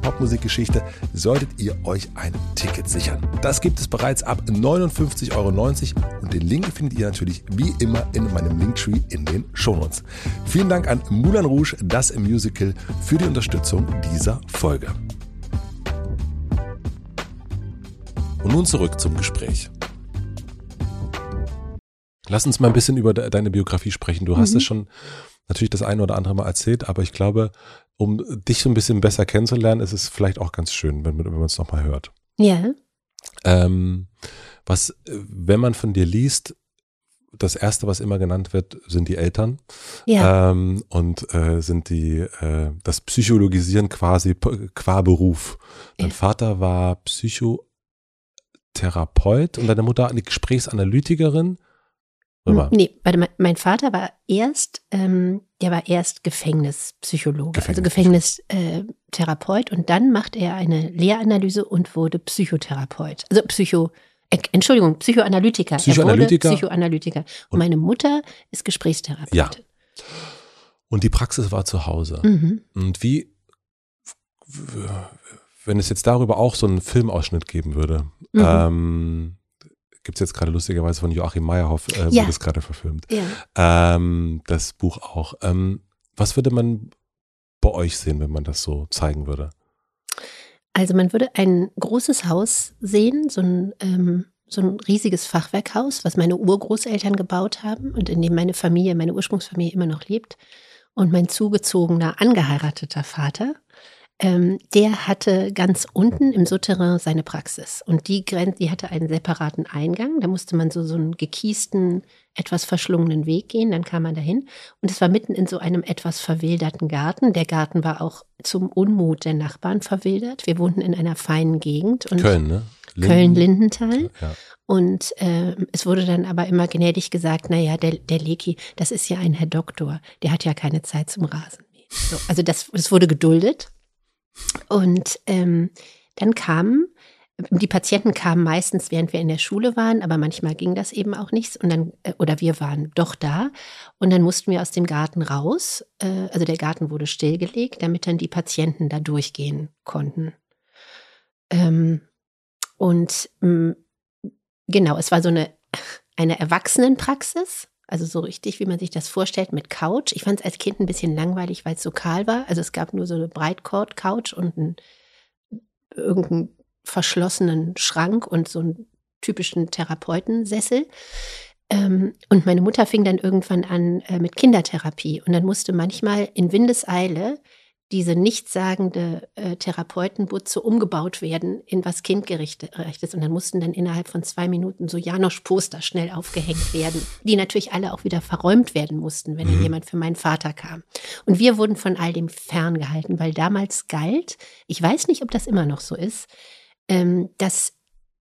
Popmusikgeschichte, solltet ihr euch ein Ticket sichern. Das gibt es bereits ab 59,90 Euro und den Link findet ihr natürlich wie immer in meinem Linktree in den Shownotes. Vielen Dank an Moulin Rouge, das Musical, für die Unterstützung dieser Folge. Und nun zurück zum Gespräch. Lass uns mal ein bisschen über de deine Biografie sprechen. Du hast Mhm. es schon natürlich das eine oder andere Mal erzählt, aber ich glaube, um dich so ein bisschen besser kennenzulernen, ist es vielleicht auch ganz schön, wenn, wenn man es nochmal hört. Ja. Ähm, was, wenn man von dir liest, das erste, was immer genannt wird, sind die Eltern Ja. ähm, und äh, sind die äh, das Psychologisieren quasi qua Beruf. Dein Ja. Vater war Psychotherapeut und deine Mutter eine Gesprächsanalytikerin Nee, warte mal, mein Vater war erst, ähm, der war erst Gefängnispsychologe, also Gefängnistherapeut und dann macht er eine Lehranalyse und wurde Psychotherapeut. Also Psycho, äh, Entschuldigung, Psychoanalytiker. Psychoanalytiker. Er wurde Psychoanalytiker. Und meine Mutter ist Gesprächstherapeutin. Ja. Und die Praxis war zu Hause. Mhm. Und wie, wenn es jetzt darüber auch so einen Filmausschnitt geben würde, Mhm. ähm, gibt es jetzt gerade lustigerweise von Joachim Meyerhoff, äh, Ja. wird es gerade verfilmt. Ja. Ähm, das Buch auch. Ähm, was würde man bei euch sehen, wenn man das so zeigen würde? Also man würde ein großes Haus sehen, so ein, ähm, so ein riesiges Fachwerkhaus, was meine Urgroßeltern gebaut haben und in dem meine Familie, meine Ursprungsfamilie immer noch lebt. Und mein zugezogener, angeheirateter Vater, ähm, der hatte ganz unten im Souterrain seine Praxis. Und die, Gren die hatte einen separaten Eingang. Da musste man so, so einen gekiesten, etwas verschlungenen Weg gehen. Dann kam man dahin. Und es war mitten in so einem etwas verwilderten Garten. Der Garten war auch zum Unmut der Nachbarn verwildert. Wir wohnten in einer feinen Gegend. Und Köln, ne? Köln-Lindenthal. Ja. Und äh, es wurde dann aber immer gnädig gesagt, naja, der, der Leki, das ist ja ein Herr Doktor, der hat ja keine Zeit zum Rasenmähen. So, also das, das wurde geduldet. Und ähm, dann kamen, die Patienten kamen meistens, während wir in der Schule waren, aber manchmal ging das eben auch nicht. Und dann, äh, oder wir waren doch da. Und dann mussten wir aus dem Garten raus. Äh, also der Garten wurde stillgelegt, damit dann die Patienten da durchgehen konnten. Ähm, und mh, genau, es war so eine, eine Erwachsenenpraxis. Also so richtig, wie man sich das vorstellt, mit Couch. Ich fand es als Kind ein bisschen langweilig, weil es so kahl war. Also es gab nur so eine Breitcord-Couch und einen, irgendeinen verschlossenen Schrank und so einen typischen Therapeutensessel. Ähm, und meine Mutter fing dann irgendwann an äh, mit Kindertherapie. Und dann musste manchmal in Windeseile diese nichtssagende äh, Therapeutenbutze umgebaut werden in was kindgerechtes. Und dann mussten dann innerhalb von zwei Minuten so Janosch-Poster schnell aufgehängt werden, die natürlich alle auch wieder verräumt werden mussten, wenn dann Mhm. jemand für meinen Vater kam. Und wir wurden von all dem ferngehalten, weil damals galt, ich weiß nicht, ob das immer noch so ist, ähm, dass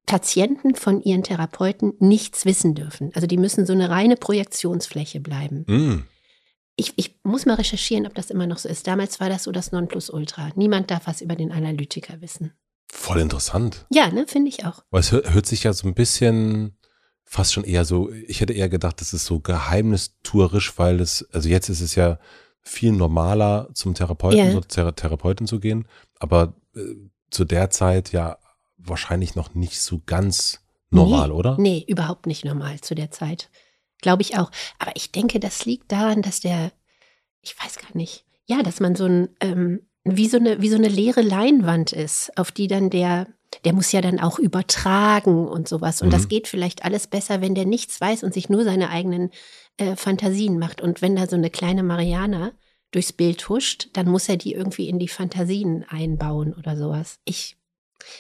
Patienten von ihren Therapeuten nichts wissen dürfen. Also die müssen so eine reine Projektionsfläche bleiben. Mm. Ich, ich muss mal recherchieren, ob das immer noch so ist. Damals war das so das Nonplusultra. Niemand darf was über den Analytiker wissen. Voll interessant. Ja, ne, finde ich auch. Weil es hört, sich ja so ein bisschen fast schon eher so, ich hätte eher gedacht, das ist so geheimnistuerisch, weil es, also jetzt ist es ja viel normaler zum Therapeuten, so Thera Therapeutin zu gehen, aber äh, zu der Zeit ja wahrscheinlich noch nicht so ganz normal, nee, oder? Nee, überhaupt nicht normal zu der Zeit. Glaube ich auch. Aber ich denke, das liegt daran, dass der, ich weiß gar nicht, ja, dass man so ein, ähm, wie so eine, wie so eine leere Leinwand ist, auf die dann der, der muss ja dann auch übertragen und sowas. Und das Mhm. geht vielleicht alles besser, wenn der nichts weiß und sich nur seine eigenen äh, Fantasien macht. Und wenn da so eine kleine Mariana durchs Bild huscht, dann muss er die irgendwie in die Fantasien einbauen oder sowas. Ich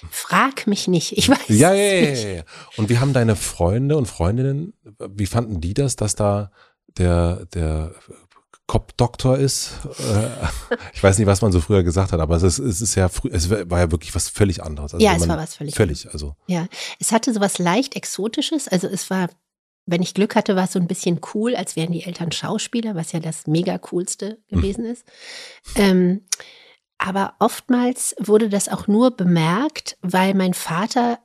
frag mich nicht. Ich weiß Ja, ja, ja, nicht. ja, ja. Und wie haben deine Freunde und Freundinnen, wie fanden die das, dass da der, der Kopfdoktor ist? Äh, Ich weiß nicht, was man so früher gesagt hat, aber es ist, es ist ja früh, es war ja wirklich was völlig anderes. Also Ja, es war was völlig Völlig, also. Ja, es hatte so was leicht Exotisches. Also es war, wenn ich Glück hatte, war es so ein bisschen cool, als wären die Eltern Schauspieler, was ja das mega coolste gewesen ist. Ähm, aber oftmals wurde das auch nur bemerkt, weil mein Vater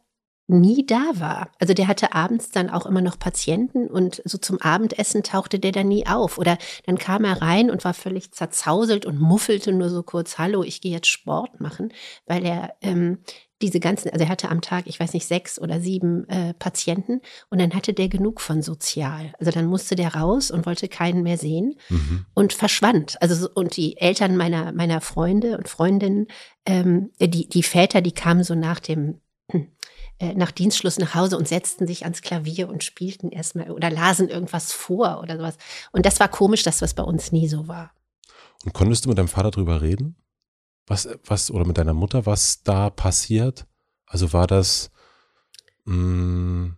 nie da war. Also der hatte abends dann auch immer noch Patienten und so zum Abendessen tauchte der dann nie auf. Oder dann kam er rein und war völlig zerzauselt und muffelte nur so kurz, hallo, ich gehe jetzt Sport machen, weil er ähm, diese ganzen, also er hatte am Tag, ich weiß nicht, sechs oder sieben äh, Patienten und dann hatte der genug von sozial. Also dann musste der raus und wollte keinen mehr sehen Mhm. und verschwand. Also so- und die Eltern meiner meiner Freunde und Freundinnen, ähm, die die Väter, die kamen so nach dem äh, nach Dienstschluss nach Hause und setzten sich ans Klavier und spielten erstmal oder lasen irgendwas vor oder sowas. Und das war komisch, dass das bei uns nie so war. Und konntest du mit deinem Vater drüber reden? Was, was, oder mit deiner Mutter, was da passiert? Also war das, mh,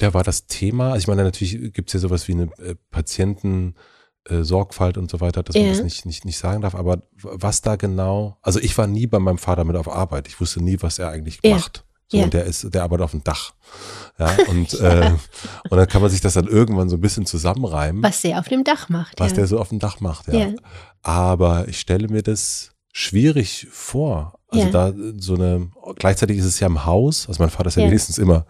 ja, war das Thema? Also ich meine, natürlich gibt es ja sowas wie eine äh, Patienten, äh, und so weiter, dass man Ja. das nicht, nicht, nicht sagen darf. Aber was da genau, also ich war nie bei meinem Vater mit auf Arbeit. Ich wusste nie, was er eigentlich Ja. macht. So, Ja. Und der ist, der arbeitet auf dem Dach. Ja, und, äh, und dann kann man sich das dann irgendwann so ein bisschen zusammenreimen, was, Was der auf dem Dach macht. ja. der so auf dem Dach macht. Ja. Ja. Aber ich stelle mir das schwierig vor. Also Ja. da so eine, gleichzeitig ist es ja im Haus, also mein Vater ist ja, Ja. wenigstens immer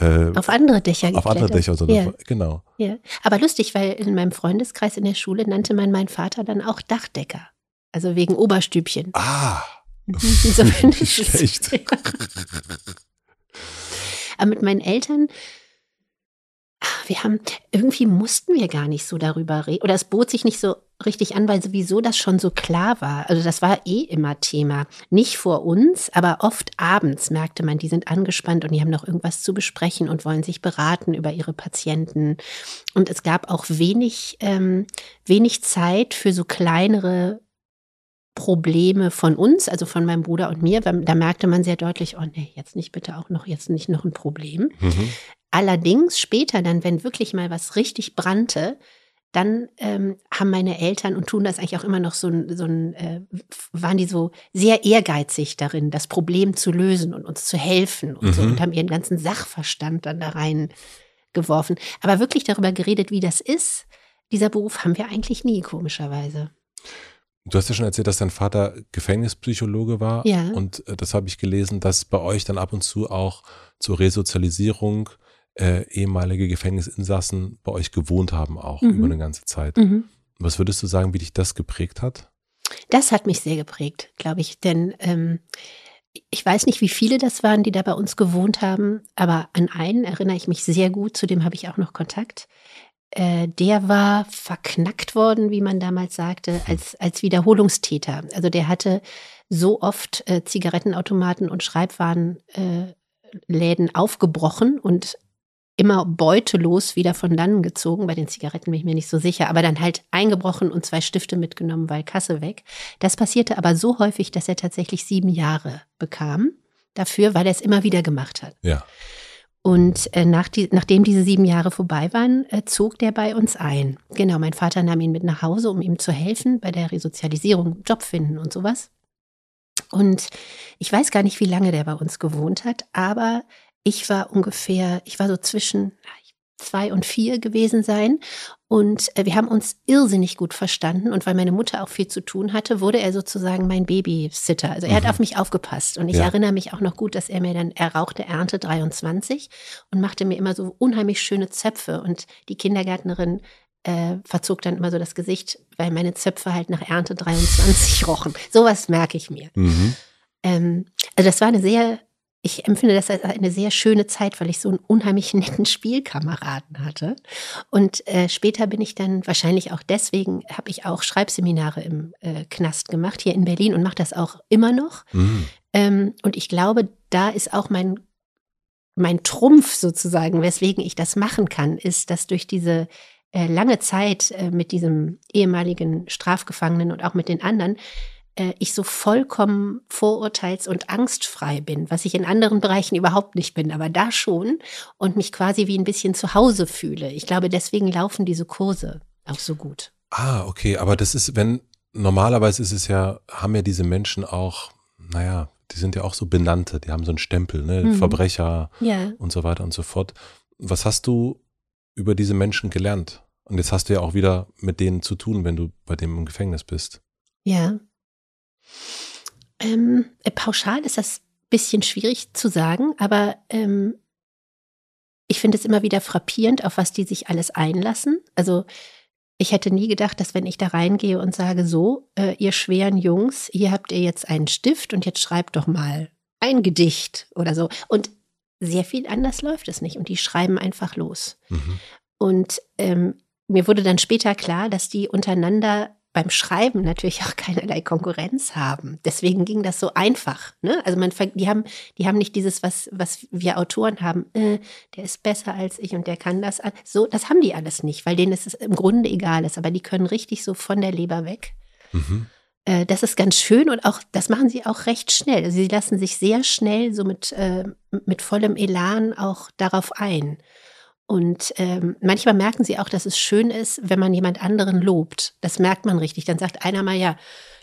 äh, auf andere Dächer auf andere. Dächer und so. Ja. Genau. Ja, aber lustig, weil in meinem Freundeskreis in der Schule nannte man meinen Vater dann auch Dachdecker. Also wegen Oberstübchen. Ah, Insofern ist es- schlecht. Aber mit meinen Eltern, ah, wir haben, irgendwie mussten wir gar nicht so darüber reden. Oder es bot sich nicht so richtig an, weil sowieso das schon so klar war. Also das war eh immer Thema. Nicht vor uns, aber oft abends merkte man, die sind angespannt und die haben noch irgendwas zu besprechen und wollen sich beraten über ihre Patienten. Und es gab auch wenig, ähm, wenig Zeit für so kleinere Probleme von uns, also von meinem Bruder und mir. Da merkte man sehr deutlich, oh nee, jetzt nicht bitte auch noch, jetzt nicht noch ein Problem. Mhm. Allerdings später dann, wenn wirklich mal was richtig brannte, dann ähm, haben meine Eltern und tun das eigentlich auch immer noch so ein, so ein äh, waren die so sehr ehrgeizig darin, das Problem zu lösen und uns zu helfen und so Mhm. und haben ihren ganzen Sachverstand dann da rein geworfen. Aber wirklich darüber geredet, wie das ist, dieser Beruf haben wir eigentlich nie, komischerweise. Du hast ja schon erzählt, dass dein Vater Gefängnispsychologe war. Ja. Und äh, das habe ich gelesen, dass bei euch dann ab und zu auch zur Resozialisierung äh, ehemalige Gefängnisinsassen bei euch gewohnt haben, auch Mhm. über eine ganze Zeit. Mhm. Was würdest du sagen, wie dich das geprägt hat? Das hat mich sehr geprägt, glaube ich, denn ähm, ich weiß nicht, wie viele das waren, die da bei uns gewohnt haben, aber an einen erinnere ich mich sehr gut, zu dem habe ich auch noch Kontakt. Äh, der war verknackt worden, wie man damals sagte, als, als Wiederholungstäter. Also der hatte so oft äh, Zigarettenautomaten und Schreibwarenläden äh, aufgebrochen und immer beutelos wieder von dannen gezogen. Bei den Zigaretten bin ich mir nicht so sicher, aber dann halt eingebrochen und zwei Stifte mitgenommen, weil Kasse weg. Das passierte aber so häufig, dass er tatsächlich sieben Jahre bekam dafür, weil er es immer wieder gemacht hat. Ja. Und äh, nach die, nachdem diese sieben Jahre vorbei waren, äh, zog der bei uns ein. Genau, mein Vater nahm ihn mit nach Hause, um ihm zu helfen bei der Resozialisierung, Job finden und sowas. Und ich weiß gar nicht, wie lange der bei uns gewohnt hat, aber ich war ungefähr, ich war so zwischen zwei und vier gewesen sein. Und äh, wir haben uns irrsinnig gut verstanden. Und weil meine Mutter auch viel zu tun hatte, wurde er sozusagen mein Babysitter. Also er hat Mhm. auf mich aufgepasst. Und ich Ja. erinnere mich auch noch gut, dass er mir dann, er rauchte Ernte 23 und machte mir immer so unheimlich schöne Zöpfe. Und die Kindergärtnerin äh, verzog dann immer so das Gesicht, weil meine Zöpfe halt nach Ernte 23 rochen. Sowas merke ich mir. Mhm. Ähm, also das war eine sehr, ich empfinde das als eine sehr schöne Zeit, weil ich so einen unheimlich netten Spielkameraden hatte. Und äh, später bin ich dann, wahrscheinlich auch deswegen, habe ich auch Schreibseminare im äh, Knast gemacht, hier in Berlin und mache das auch immer noch. Mhm. Ähm, und ich glaube, da ist auch mein, mein Trumpf sozusagen, weswegen ich das machen kann, ist, dass durch diese äh, lange Zeit äh, mit diesem ehemaligen Strafgefangenen und auch mit den anderen, ich so vollkommen vorurteils- und angstfrei bin, was ich in anderen Bereichen überhaupt nicht bin, aber da schon und mich quasi wie ein bisschen zu Hause fühle. Ich glaube, deswegen laufen diese Kurse auch so gut. Ah, okay. Aber das ist, wenn, normalerweise ist es ja, haben ja diese Menschen auch, naja, die sind ja auch so Benannte, die haben so einen Stempel, ne? Mhm. Verbrecher Ja. und so weiter und so fort. Was hast du über diese Menschen gelernt? Und jetzt hast du ja auch wieder mit denen zu tun, wenn du bei dem im Gefängnis bist. Ja. Ähm, äh, pauschal ist das ein bisschen schwierig zu sagen, aber ähm, ich finde es immer wieder frappierend, auf was die sich alles einlassen. Also ich hätte nie gedacht, dass wenn ich da reingehe und sage, so, äh, ihr schweren Jungs, hier habt ihr jetzt einen Stift und jetzt schreibt doch mal ein Gedicht oder so. Und sehr viel anders läuft es nicht. Und die schreiben einfach los. Mhm. Und ähm, mir wurde dann später klar, dass die untereinander beim Schreiben natürlich auch keinerlei Konkurrenz haben. Deswegen ging das so einfach. Ne? Also man, die haben, die haben nicht dieses, was, was wir Autoren haben. Äh, der ist besser als ich und der kann das. So, das haben die alles nicht, weil denen es im Grunde egal ist. Aber die können richtig so von der Leber weg. Mhm. Äh, das ist ganz schön und auch, das machen sie auch recht schnell. Also sie lassen sich sehr schnell so mit, äh, mit vollem Elan auch darauf ein. Und ähm, manchmal merken sie auch, dass es schön ist, wenn man jemand anderen lobt. Das merkt man richtig. Dann sagt einer mal, ja,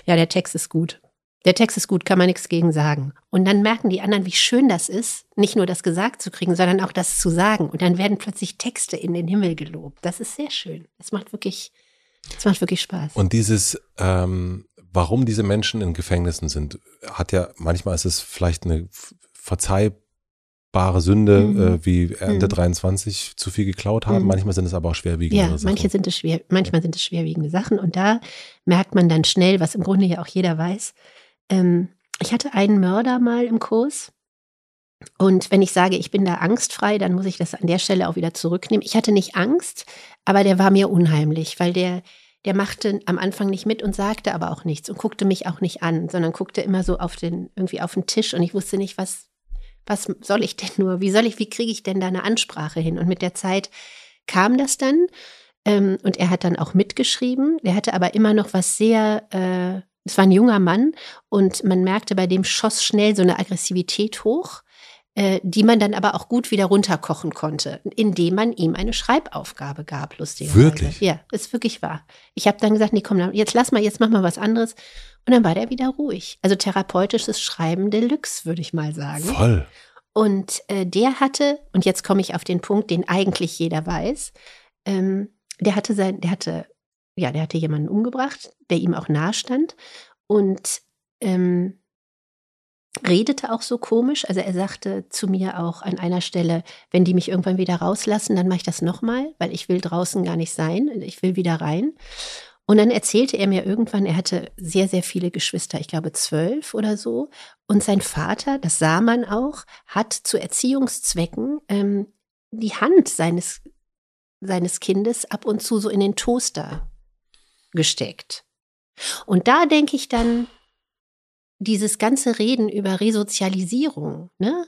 ja, der Text ist gut. Der Text ist gut, kann man nichts gegen sagen. Und dann merken die anderen, wie schön das ist, nicht nur das gesagt zu kriegen, sondern auch das zu sagen. Und dann werden plötzlich Texte in den Himmel gelobt. Das ist sehr schön. Das macht wirklich, das macht wirklich Spaß. Und dieses, ähm, warum diese Menschen in Gefängnissen sind, hat ja, manchmal ist es vielleicht eine verzeihbare Sünde, Mhm. äh, wie Ende Mhm. 23 zu viel geklaut haben. Mhm. Manchmal sind es aber auch schwerwiegende Ja, Sachen. manche sind es schwer, manchmal sind es schwerwiegende Sachen. Und da merkt man dann schnell, was im Grunde ja auch jeder weiß. Ähm, ich hatte einen Mörder mal im Kurs. Und wenn ich sage, ich bin da angstfrei, dann muss ich das an der Stelle auch wieder zurücknehmen. Ich hatte nicht Angst, aber der war mir unheimlich, weil der, der machte am Anfang nicht mit und sagte aber auch nichts und guckte mich auch nicht an, sondern guckte immer so auf den, irgendwie auf den Tisch und ich wusste nicht, was, was soll ich denn nur, wie soll ich, wie kriege ich denn da eine Ansprache hin? Und mit der Zeit kam das dann ähm, und er hat dann auch mitgeschrieben. Der hatte aber immer noch was sehr, äh, es war ein junger Mann und man merkte, bei dem schoss schnell so eine Aggressivität hoch, äh, die man dann aber auch gut wieder runterkochen konnte, indem man ihm eine Schreibaufgabe gab, lustigerweise. Wirklich? Ja, ist wirklich wahr. Ich habe dann gesagt, nee, komm, jetzt lass mal, jetzt mach mal was anderes. Und dann war der wieder ruhig. Also therapeutisches Schreiben Deluxe, würde ich mal sagen. Voll. Und äh, der hatte, und jetzt komme ich auf den Punkt, den eigentlich jeder weiß, ähm, der hatte sein, der hatte, ja, der hatte jemanden umgebracht, der ihm auch nahe stand und ähm, redete auch so komisch. Also er sagte zu mir auch an einer Stelle, wenn die mich irgendwann wieder rauslassen, dann mache ich das nochmal, weil ich will draußen gar nicht sein, ich will wieder rein. Und dann erzählte er mir irgendwann, er hatte sehr, sehr viele Geschwister, ich glaube zwölf oder so. Und sein Vater, das sah man auch, hat zu Erziehungszwecken ähm, die Hand seines, seines Kindes ab und zu so in den Toaster gesteckt. Und da denke ich dann, dieses ganze Reden über Resozialisierung, ne?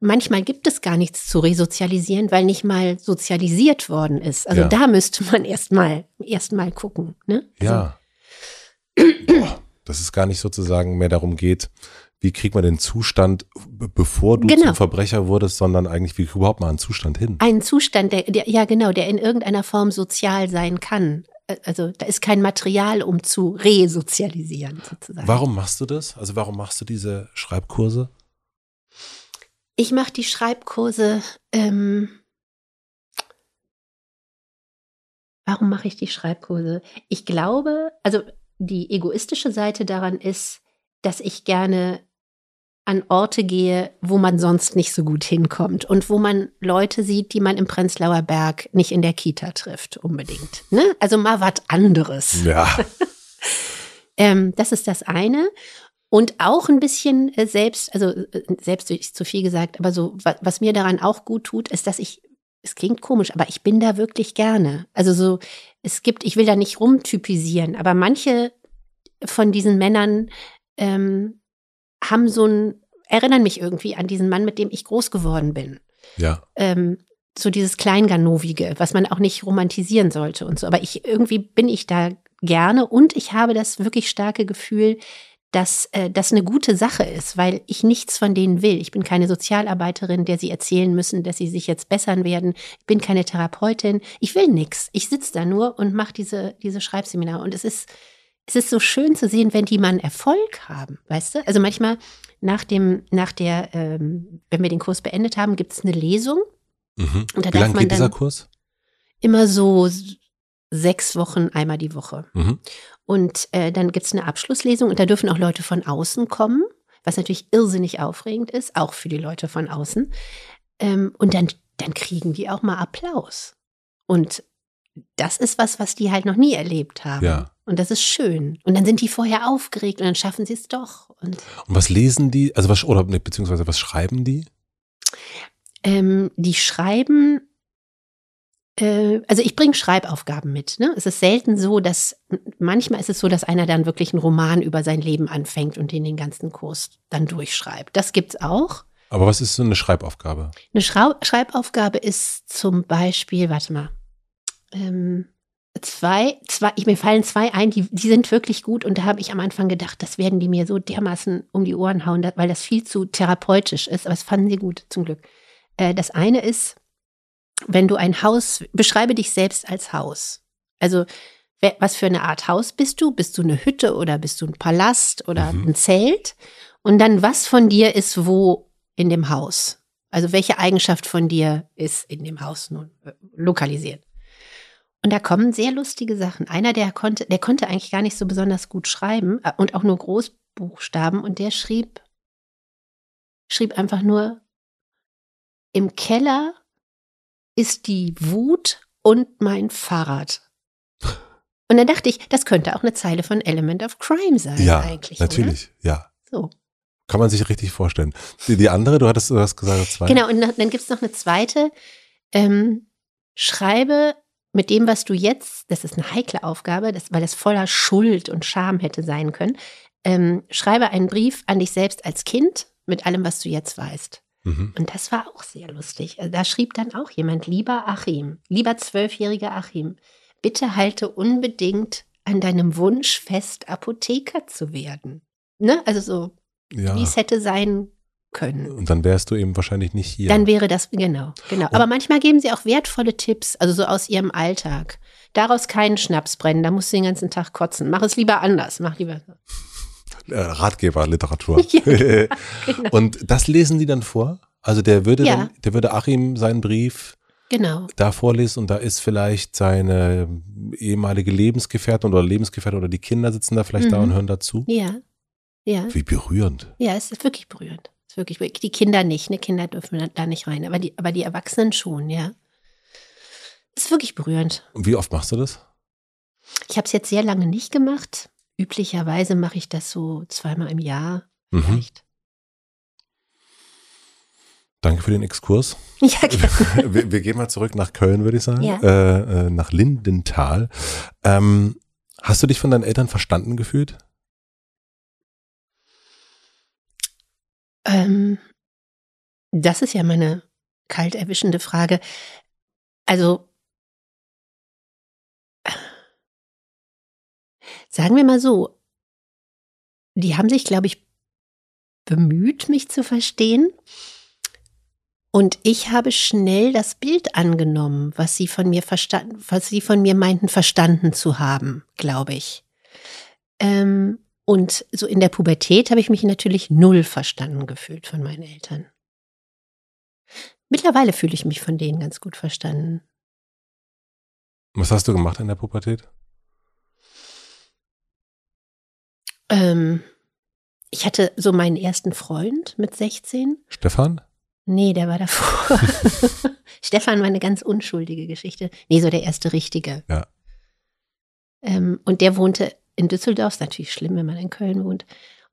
Manchmal gibt es gar nichts zu resozialisieren, weil nicht mal sozialisiert worden ist. Also Ja. da müsste man erstmal erst mal gucken. Ne? Also, Ja. Boah, dass es gar nicht sozusagen mehr darum geht, wie kriegt man den Zustand, bevor du Genau. zum Verbrecher wurdest, sondern eigentlich, wie kriegt man überhaupt mal einen Zustand hin? Einen Zustand, der, der, ja genau, der in irgendeiner Form sozial sein kann. Ä- Also da ist kein Material, um zu resozialisieren, sozusagen. Warum machst du das? Also warum machst du diese Schreibkurse? Ich mache die Schreibkurse. Ähm, warum mache ich die Schreibkurse? Ich glaube, also die egoistische Seite daran ist, dass ich gerne an Orte gehe, wo man sonst nicht so gut hinkommt und wo man Leute sieht, die man im Prenzlauer Berg nicht in der Kita trifft, unbedingt. Ne? Also mal was anderes. Ja. Ähm, das ist das eine. Und auch ein bisschen äh, selbst, also äh, selbst ist zu viel gesagt, aber so, wa was mir daran auch gut tut, ist, dass ich, es klingt komisch, aber ich bin da wirklich gerne. Also so, es gibt, ich will da nicht rumtypisieren, aber manche von diesen Männern ähm, haben so ein, erinnern mich irgendwie an diesen Mann, mit dem ich groß geworden bin Ja. ähm, so dieses Kleinganovige, was man auch nicht romantisieren sollte und so. Aber ich irgendwie bin ich da gerne und ich habe das wirklich starke Gefühl, dass äh, das eine gute Sache ist, weil ich nichts von denen will. Ich bin keine Sozialarbeiterin, der sie erzählen müssen, dass sie sich jetzt bessern werden. Ich bin keine Therapeutin. Ich will nichts. Ich sitze da nur und mache diese, diese Schreibseminare. Und es ist, es ist so schön zu sehen, wenn die mal einen Erfolg haben, weißt du? Also manchmal nach dem, nach der, ähm, wenn wir den Kurs beendet haben, gibt es eine Lesung. Mhm. Und da Wie darf lange man geht dieser dann- Kurs? Immer so sechs Wochen einmal die Woche. Mhm. Und äh, dann gibt es eine Abschlusslesung und da dürfen auch Leute von außen kommen, was natürlich irrsinnig aufregend ist, auch für die Leute von außen. Ähm, und dann, dann kriegen die auch mal Applaus. Und das ist was, was die halt noch nie erlebt haben. Ja. Und das ist schön. Und dann sind die vorher aufgeregt und dann schaffen sie es doch. Und Und was lesen die? Also was, oder ne, beziehungsweise was schreiben die? ähm, die schreiben, also ich bringe Schreibaufgaben mit. Ne? Es ist selten so, dass, manchmal ist es so, dass einer dann wirklich einen Roman über sein Leben anfängt und den den ganzen Kurs dann durchschreibt. Das gibt's auch. Aber was ist so eine Schreibaufgabe? Eine Schrau Schreibaufgabe ist zum Beispiel, warte mal, ähm, zwei, zwei, ich, mir fallen zwei ein, die, die sind wirklich gut und da habe ich am Anfang gedacht, das werden die mir so dermaßen um die Ohren hauen, weil das viel zu therapeutisch ist, aber es fanden sie gut, zum Glück. Äh, das eine ist, wenn du ein Haus, beschreibe dich selbst als Haus. Also was für eine Art Haus bist du? Bist du eine Hütte oder bist du ein Palast oder Mhm. ein Zelt? Und dann, was von dir ist wo in dem Haus? Also welche Eigenschaft von dir ist in dem Haus nun äh, lokalisiert? Und da kommen sehr lustige Sachen. Einer, der konnte, der konnte eigentlich gar nicht so besonders gut schreiben äh, und auch nur Großbuchstaben und der schrieb, schrieb einfach nur, im Keller ist die Wut und mein Fahrrad. Und dann dachte ich, das könnte auch eine Zeile von Element of Crime sein Ja, eigentlich. natürlich, ja. Oder? So. Kann man sich richtig vorstellen. Die, die andere, du hattest, du hast gesagt, zwei. Genau, und dann gibt es noch eine zweite. Ähm, schreibe mit dem, was du jetzt, das ist eine heikle Aufgabe, das, weil das voller Schuld und Scham hätte sein können. Ähm, schreibe einen Brief an dich selbst als Kind mit allem, was du jetzt weißt. Mhm. Und das war auch sehr lustig. Also da schrieb dann auch jemand, lieber Achim, lieber zwölfjähriger Achim, bitte halte unbedingt an deinem Wunsch fest, Apotheker zu werden. Ne? Also so, Ja. wie es hätte sein können. Und dann wärst du eben wahrscheinlich nicht hier. Dann wäre das, genau, genau. Aber manchmal geben sie auch wertvolle Tipps, also so aus ihrem Alltag. Daraus keinen Schnaps brennen, da musst du den ganzen Tag kotzen. Mach es lieber anders, mach lieber. Äh, Ratgeberliteratur. Ja, genau. Und das lesen die dann vor? Also der würde Ja. dann, der würde Achim seinen Brief Genau. da vorlesen und da ist vielleicht seine ehemalige Lebensgefährtin oder Lebensgefährtin oder die Kinder sitzen da vielleicht da Mhm. und hören dazu. Ja. Ja. Wie berührend. Ja, es ist wirklich berührend. Es ist wirklich, berührend. die Kinder nicht, ne? Kinder dürfen da- da nicht rein, aber die, aber die Erwachsenen schon, ja. Es ist wirklich berührend. Und wie oft machst du das? Ich habe es jetzt sehr lange nicht gemacht. Üblicherweise mache ich das so zweimal im Jahr Mhm. vielleicht. Danke für den Exkurs. Ja, gerne. wir, wir gehen mal zurück nach Köln, würde ich sagen. Ja. Äh, äh, nach Lindenthal. Ähm, hast du dich von deinen Eltern verstanden gefühlt? Ähm, das ist ja meine kalt erwischende Frage. Also, sagen wir mal so, die haben sich, glaube ich, bemüht, mich zu verstehen. Und ich habe schnell das Bild angenommen, was sie von mir verstanden, was sie von mir meinten, verstanden zu haben, glaube ich. Ähm, und so in der Pubertät habe ich mich natürlich null verstanden gefühlt von meinen Eltern. Mittlerweile fühle ich mich von denen ganz gut verstanden. Was hast du gemacht in der Pubertät? Ähm, ich hatte so meinen ersten Freund mit 16. Stefan? Nee, der war davor. Stefan war eine ganz unschuldige Geschichte. Nee, so der erste richtige. Ja. Ähm, und der wohnte in Düsseldorf. Ist natürlich schlimm, wenn man in Köln wohnt.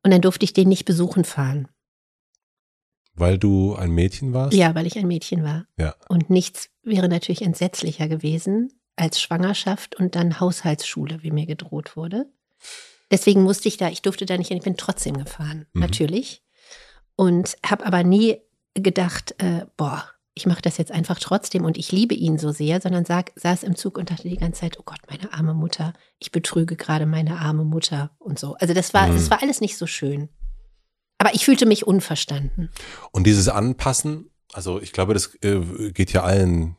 Und dann durfte ich den nicht besuchen fahren. Weil du ein Mädchen warst? Ja, weil ich ein Mädchen war. Ja. Und nichts wäre natürlich entsetzlicher gewesen als Schwangerschaft und dann Haushaltsschule, wie mir gedroht wurde. Deswegen musste ich da, ich durfte da nicht hin, ich bin trotzdem gefahren, Mhm. natürlich. Und habe aber nie gedacht, äh, boah, ich mache das jetzt einfach trotzdem und ich liebe ihn so sehr, sondern sag, saß im Zug und dachte die ganze Zeit, oh Gott, meine arme Mutter, ich betrüge gerade meine arme Mutter und so. Also das war, Mhm. das war alles nicht so schön. Aber ich fühlte mich unverstanden. Und dieses Anpassen, also ich glaube, das äh, geht ja allen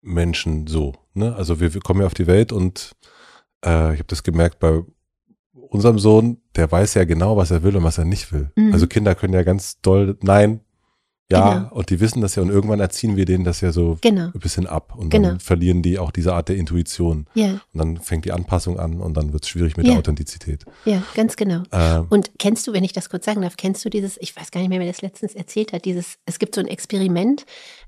Menschen so. Ne? Also wir, wir kommen ja auf die Welt und äh, ich habe das gemerkt bei unserem Sohn, der weiß ja genau, was er will und was er nicht will. Mhm. Also Kinder können ja ganz doll, nein, ja, Genau. und die wissen das ja und irgendwann erziehen wir denen das ja so Genau. ein bisschen ab und Genau. dann verlieren die auch diese Art der Intuition. Ja, Und dann fängt die Anpassung an und dann wird es schwierig mit Ja. der Authentizität. ja, ganz genau. Ähm, Und kennst du, wenn ich das kurz sagen darf, kennst du dieses, ich weiß gar nicht mehr, wer das letztens erzählt hat, dieses, es gibt so ein Experiment,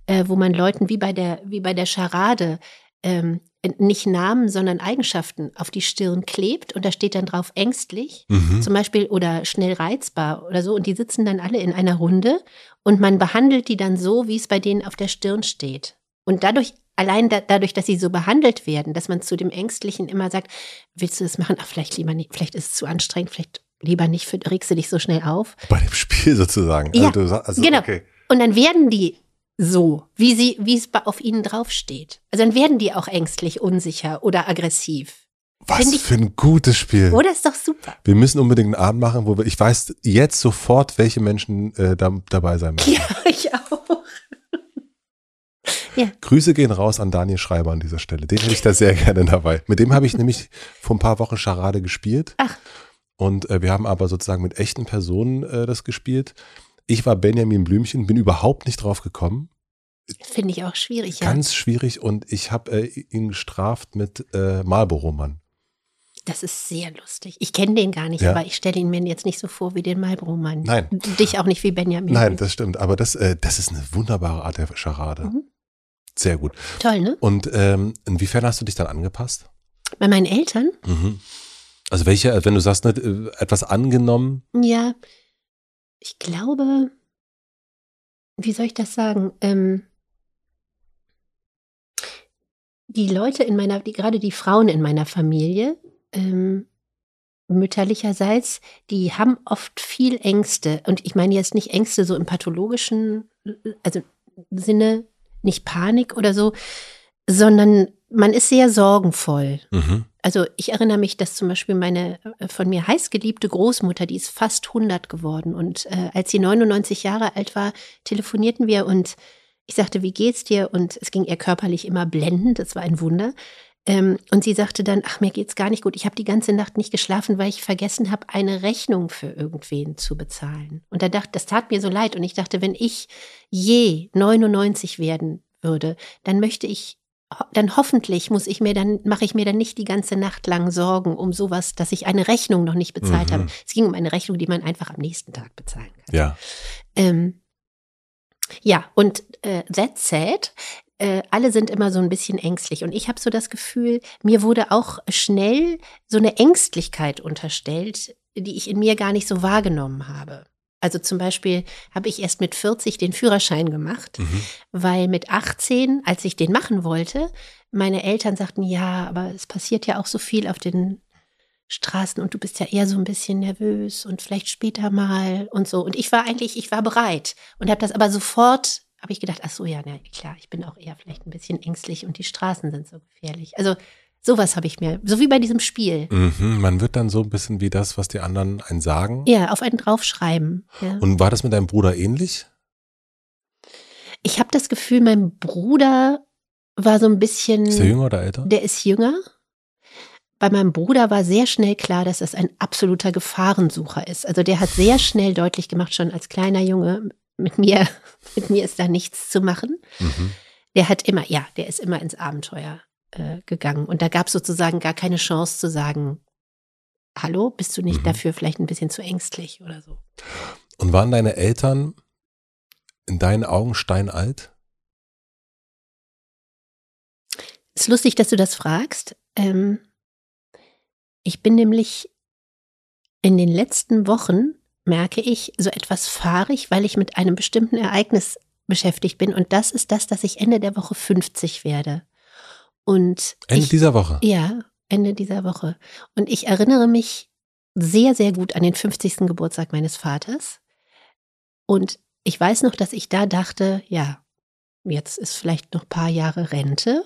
äh, wo man Leuten wie bei der, wie bei der Charade ähm, nicht Namen, sondern Eigenschaften auf die Stirn klebt und da steht dann drauf ängstlich mhm. zum Beispiel oder schnell reizbar oder so und die sitzen dann alle in einer Runde und man behandelt die dann so, wie es bei denen auf der Stirn steht. Und dadurch, allein da, dadurch, dass sie so behandelt werden, dass man zu dem Ängstlichen immer sagt, willst du das machen? Ach, vielleicht lieber nicht, vielleicht ist es zu anstrengend, vielleicht lieber nicht, regst du dich so schnell auf. Bei dem Spiel sozusagen. Ja, also, also, genau. Okay. Und dann werden die so, wie sie, wie es auf ihnen draufsteht. Also dann werden die auch ängstlich, unsicher oder aggressiv. Was ich- für ein gutes Spiel. Oder ist doch super. Wir müssen unbedingt einen Abend machen, wo wir, ich weiß jetzt sofort, welche Menschen äh, da, dabei sein müssen. Ja, ich auch. Ja. Grüße gehen raus an Daniel Schreiber an dieser Stelle. Den hätte ich da sehr gerne dabei. Mit dem habe ich nämlich vor ein paar Wochen Charade gespielt. Ach. Und äh, wir haben aber sozusagen mit echten Personen äh, das gespielt. Ich war Benjamin Blümchen, bin überhaupt nicht drauf gekommen. Finde ich auch schwierig, ja. Ganz schwierig und ich habe äh, ihn gestraft mit äh, Marlboro-Mann. Das ist sehr lustig. Ich kenne den gar nicht, Ja. aber ich stelle ihn mir jetzt nicht so vor wie den Marlboro-Mann. Nein. Dich auch nicht wie Benjamin. Nein, das stimmt. Aber das, äh, das ist eine wunderbare Art der Charade. Mhm. Sehr gut. Toll, ne? Und ähm, inwiefern hast du dich dann angepasst? Bei meinen Eltern, Mhm. Also welche, wenn du sagst, ne, äh, etwas angenommen, ja, ich glaube, wie soll ich das sagen? Ähm, die Leute in meiner, die, gerade die Frauen in meiner Familie, ähm, mütterlicherseits, die haben oft viel Ängste. Und ich meine jetzt nicht Ängste so im pathologischen, also Sinne, nicht Panik oder so, sondern man ist sehr sorgenvoll. mhm. Also ich erinnere mich, dass zum Beispiel meine äh, von mir heißgeliebte Großmutter, die ist fast 100 geworden und äh, als sie 99 Jahre alt war, telefonierten wir und ich sagte, wie geht's dir? Und es ging ihr körperlich immer blendend, das war ein Wunder. Ähm, und sie sagte dann, ach, mir geht's gar nicht gut. Ich habe die ganze Nacht nicht geschlafen, weil ich vergessen habe, eine Rechnung für irgendwen zu bezahlen. Und da dachte, das tat mir so leid. Und ich dachte, wenn ich je 99 werden würde, dann möchte ich dann hoffentlich muss ich mir dann, mache ich mir dann nicht die ganze Nacht lang Sorgen um sowas, dass ich eine Rechnung noch nicht bezahlt Mhm. habe. Es ging um eine Rechnung, die man einfach am nächsten Tag bezahlen kann. ja. Ähm, ja, und äh, that said, äh, alle sind immer so ein bisschen ängstlich. Und ich habe so das Gefühl, mir wurde auch schnell so eine Ängstlichkeit unterstellt, die ich in mir gar nicht so wahrgenommen habe. Also zum Beispiel habe ich erst mit 40 den Führerschein gemacht, Mhm. weil mit 18, als ich den machen wollte, meine Eltern sagten, ja, aber es passiert ja auch so viel auf den Straßen und du bist ja eher so ein bisschen nervös und vielleicht später mal und so. Und ich war eigentlich, ich war bereit und habe das aber sofort, habe ich gedacht, ach so, ja, na klar, ich bin auch eher vielleicht ein bisschen ängstlich und die Straßen sind so gefährlich. Also sowas habe ich mir, so wie bei diesem Spiel. Mhm. Man wird dann so ein bisschen wie das, was die anderen einen sagen. Ja, auf einen draufschreiben. Ja. Und war das mit deinem Bruder ähnlich? Ich habe das Gefühl, mein Bruder war so ein bisschen. Ist der jünger oder älter? Der ist jünger. Bei meinem Bruder war sehr schnell klar, dass das ein absoluter Gefahrensucher ist. Also der hat sehr schnell deutlich gemacht, schon als kleiner Junge, mit mir, mit mir ist da nichts zu machen. Mhm. Der hat immer, ja, der ist immer ins Abenteuer äh, gegangen. Und da gab es sozusagen gar keine Chance zu sagen, hallo, bist du nicht Mhm. dafür vielleicht ein bisschen zu ängstlich oder so? Und waren deine Eltern in deinen Augen steinalt? Ist lustig, dass du das fragst. Ähm, ich bin nämlich in den letzten Wochen, merke ich, so etwas fahrig, weil ich mit einem bestimmten Ereignis beschäftigt bin. Und das ist das, dass ich Ende der Woche 50 werde. Und Ende ich, dieser Woche? ja, Ende dieser Woche. Und ich erinnere mich sehr, sehr gut an den 50. Geburtstag meines Vaters. Und ich weiß noch, dass ich da dachte, ja, jetzt ist vielleicht noch ein paar Jahre Rente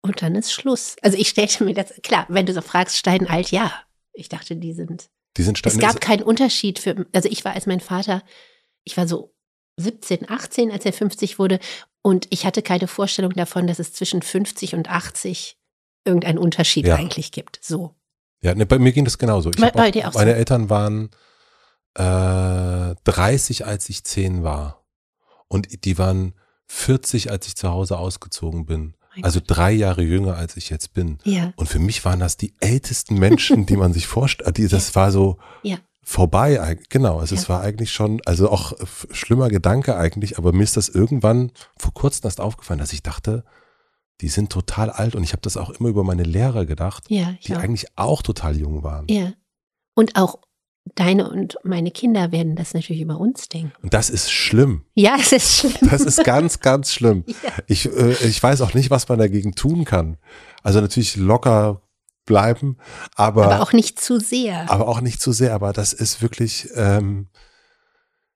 und dann ist Schluss. Also ich stellte mir das, klar, wenn du so fragst, steinalt, ja. Ich dachte, die sind. Die sind Es stein gab keinen Unterschied für, also ich war als mein Vater, ich war so 17, 18, als er 50 wurde und ich hatte keine Vorstellung davon, dass es zwischen 50 und 80 irgendeinen Unterschied Ja. eigentlich gibt. So. Ja, ne, bei mir ging das genauso. Ich Bei- bei dir auch so? meine Eltern waren äh, 30, als ich 10 war. Und die waren 40, als ich zu Hause ausgezogen bin. Mein Also Gott. drei Jahre jünger, als ich jetzt bin. Ja, Und für mich waren das die ältesten Menschen, die man sich vorstellt. Das war so Ja. Vorbei. Genau, also es Ja. war eigentlich schon, also auch schlimmer Gedanke eigentlich, aber mir ist das irgendwann vor kurzem erst aufgefallen, dass ich dachte, die sind total alt. Und ich habe das auch immer über meine Lehrer gedacht, ja, die auch. eigentlich auch total jung waren. Ja. Und auch deine und meine Kinder werden das natürlich über uns denken. Und das ist schlimm. Ja, es ist schlimm. Das ist ganz, ganz schlimm. Ja. Ich, äh, ich weiß auch nicht, was man dagegen tun kann. Also natürlich locker bleiben, aber, Aber auch nicht zu sehr. aber auch nicht zu sehr. Aber das ist wirklich, ähm,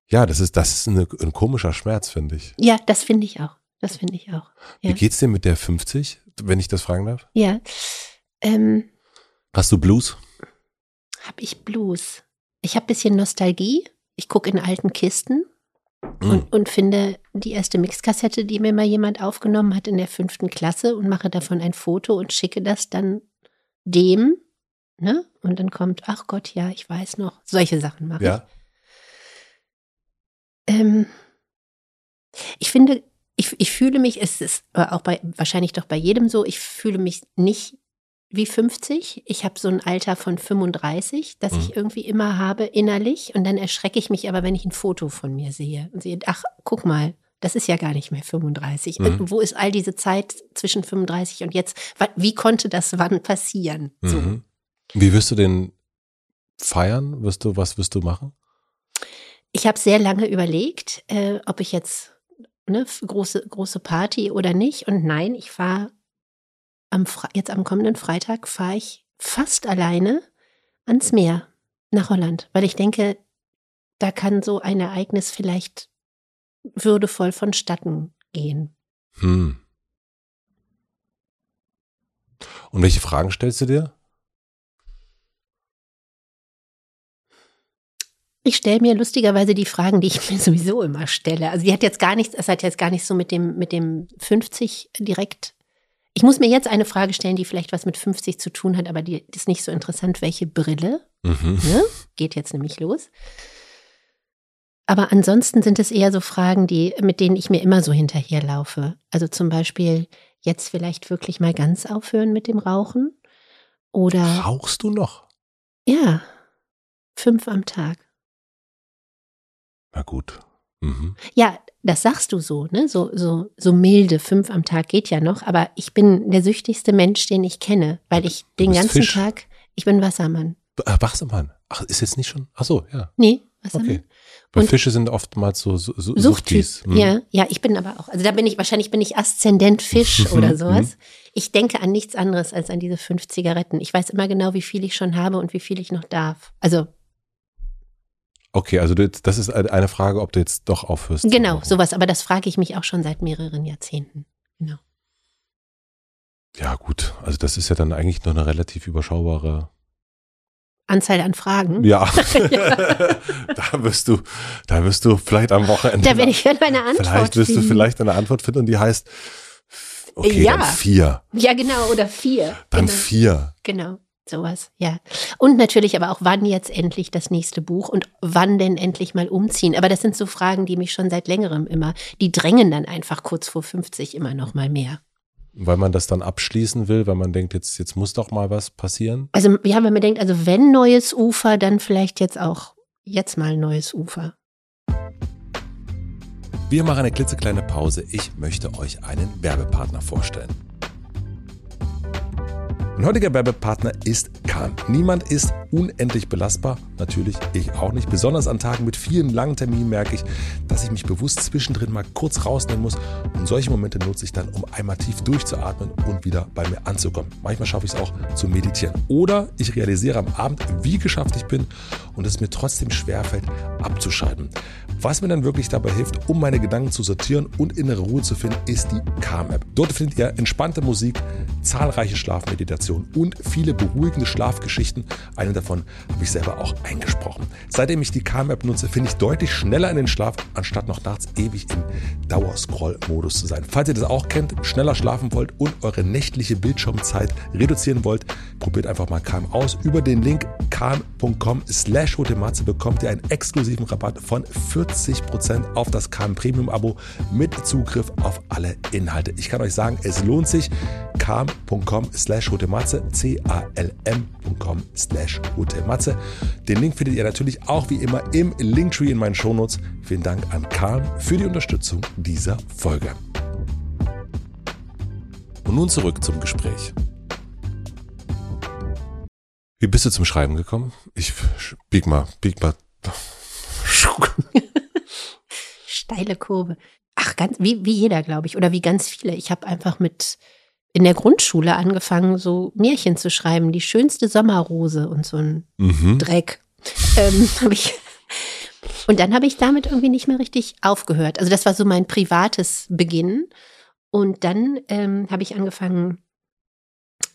ja, das ist, das ist eine, ein komischer Schmerz, finde ich. Ja, das finde ich auch. Das finde ich auch. Ja. Wie geht's dir mit der 50, wenn ich das fragen darf? Ja. Ähm, Hast du Blues? habe ich Blues. Ich habe bisschen Nostalgie. Ich gucke in alten Kisten Mm. und, und finde die erste Mixkassette, die mir mal jemand aufgenommen hat in der fünften Klasse und mache davon ein Foto und schicke das dann dem, ne? Und dann kommt, ach Gott, ja, ich weiß noch. Solche Sachen mache Ja. ich. Ähm, ich finde, ich, ich fühle mich, es ist aber auch bei, wahrscheinlich doch bei jedem so, ich fühle mich nicht wie 50. Ich habe so ein Alter von 35, das Mhm. ich irgendwie immer habe innerlich. Und dann erschrecke ich mich aber, wenn ich ein Foto von mir sehe und sehe, ach, guck mal, das ist ja gar nicht mehr 35. Mhm. Äh, Wo ist all diese Zeit zwischen 35 und jetzt? Wie konnte das wann passieren? So. Mhm. Wie wirst du den feiern? Wirst du, was wirst du machen? Ich habe sehr lange überlegt, äh, ob ich jetzt ne, f- große, große Party oder nicht. Und nein, ich fahre am Fre- jetzt am kommenden Freitag fahre ich fast alleine ans Meer nach Holland, weil ich denke, da kann so ein Ereignis vielleicht würdevoll vonstatten gehen. Hm. Und welche Fragen stellst du dir? Ich stelle mir lustigerweise die Fragen, die ich mir sowieso immer stelle. Also die hat jetzt gar nichts, es hat jetzt gar nicht so mit dem, mit dem 50 direkt. Ich muss mir jetzt eine Frage stellen, die vielleicht was mit 50 zu tun hat, aber die ist nicht so interessant. Welche Brille? Mhm. Ne? Geht jetzt nämlich los. Aber ansonsten sind es eher so Fragen, die, mit denen ich mir immer so hinterherlaufe. Also zum Beispiel jetzt vielleicht wirklich mal ganz aufhören mit dem Rauchen. Oder Rauchst du noch? ja, fünf am Tag. Na gut. Mhm. Ja, das sagst du so, ne? So, so, so milde, fünf am Tag geht ja noch, aber ich bin der süchtigste Mensch, den ich kenne, weil ich den bist ganzen Fisch. Tag, ich bin Wassermann. Äh, Wachsemann. Ach, ist jetzt nicht schon? Ach so, ja. Nee, Wassermann. Okay. Weil Und- Fische sind oftmals so, so, so Suchttyp. Suchtis. Mhm. Ja, ja, ich bin aber auch. Also da bin ich, wahrscheinlich bin ich Aszendent Fisch oder sowas. Ich denke an nichts anderes als an diese fünf Zigaretten. Ich weiß immer genau, wie viel ich schon habe und wie viel ich noch darf. Also Okay, also das ist eine Frage, ob du jetzt doch aufhörst. genau, sowas. Aber das frage ich mich auch schon seit mehreren Jahrzehnten. Genau. Ja, gut. Also das ist ja dann eigentlich noch eine relativ überschaubare. Anzahl an Fragen. Ja. da wirst du, da wirst du vielleicht am Wochenende. Da werde ich dann meine Antwort Vielleicht wirst du finden. vielleicht eine Antwort finden und die heißt, okay, Ja. dann vier. Ja, genau, oder vier. Dann genau. vier. Genau, sowas, ja. Und natürlich aber auch, wann jetzt endlich das nächste Buch und wann denn endlich mal umziehen. Aber das sind so Fragen, die mich schon seit längerem immer, die drängen dann einfach kurz vor 50 immer noch mal mehr. Weil man das dann abschließen will, weil man denkt, jetzt, jetzt muss doch mal was passieren. Also, ja, wenn man denkt, also wenn neues Ufer, dann vielleicht jetzt auch jetzt mal neues Ufer. Wir machen eine klitzekleine Pause. Ich möchte euch einen Werbepartner vorstellen. Mein heutiger Werbepartner ist Kahn. Niemand ist unendlich belastbar. Natürlich ich auch nicht. Besonders an Tagen mit vielen langen Terminen merke ich, dass ich mich bewusst zwischendrin mal kurz rausnehmen muss. Und solche Momente nutze ich dann, um einmal tief durchzuatmen und wieder bei mir anzukommen. Manchmal schaffe ich es auch zu meditieren. Oder ich realisiere am Abend, wie geschafft ich bin und es mir trotzdem schwerfällt, abzuschalten. Was mir dann wirklich dabei hilft, um meine Gedanken zu sortieren und innere Ruhe zu finden, ist die Calm-App. Dort findet ihr entspannte Musik, zahlreiche Schlafmeditationen und viele beruhigende Schlafgeschichten. Eine davon habe ich selber auch eingesprochen. Seitdem ich die Calm-App nutze, finde ich deutlich schneller in den Schlaf, anstatt noch nachts ewig im Dauerscroll-Modus zu sein. Falls ihr das auch kennt, schneller schlafen wollt und eure nächtliche Bildschirmzeit reduzieren wollt, probiert einfach mal Calm aus. Über den Link calm.com slash bekommt ihr einen exklusiven Rabatt von 40% auf das Calm Premium Abo mit Zugriff auf alle Inhalte. Ich kann euch sagen, es lohnt sich. calm.com slash hotematze, c-a-l-m.com slash hotematze. Den Link findet ihr natürlich auch wie immer im Linktree in meinen Shownotes. Vielen Dank an Calm für die Unterstützung dieser Folge. Und nun zurück zum Gespräch. Wie bist du zum Schreiben gekommen? Ich bieg mal, bieg mal. Steile Kurve. Ach, ganz, wie, wie jeder, glaube ich, oder wie ganz viele. Ich habe einfach mit in der Grundschule angefangen, so Märchen zu schreiben. Die schönste Sommerrose und so ein Mhm. Dreck. Ähm, hab ich. Und dann habe ich damit irgendwie nicht mehr richtig aufgehört. Also das war so mein privates Beginn. Und dann ähm, habe ich angefangen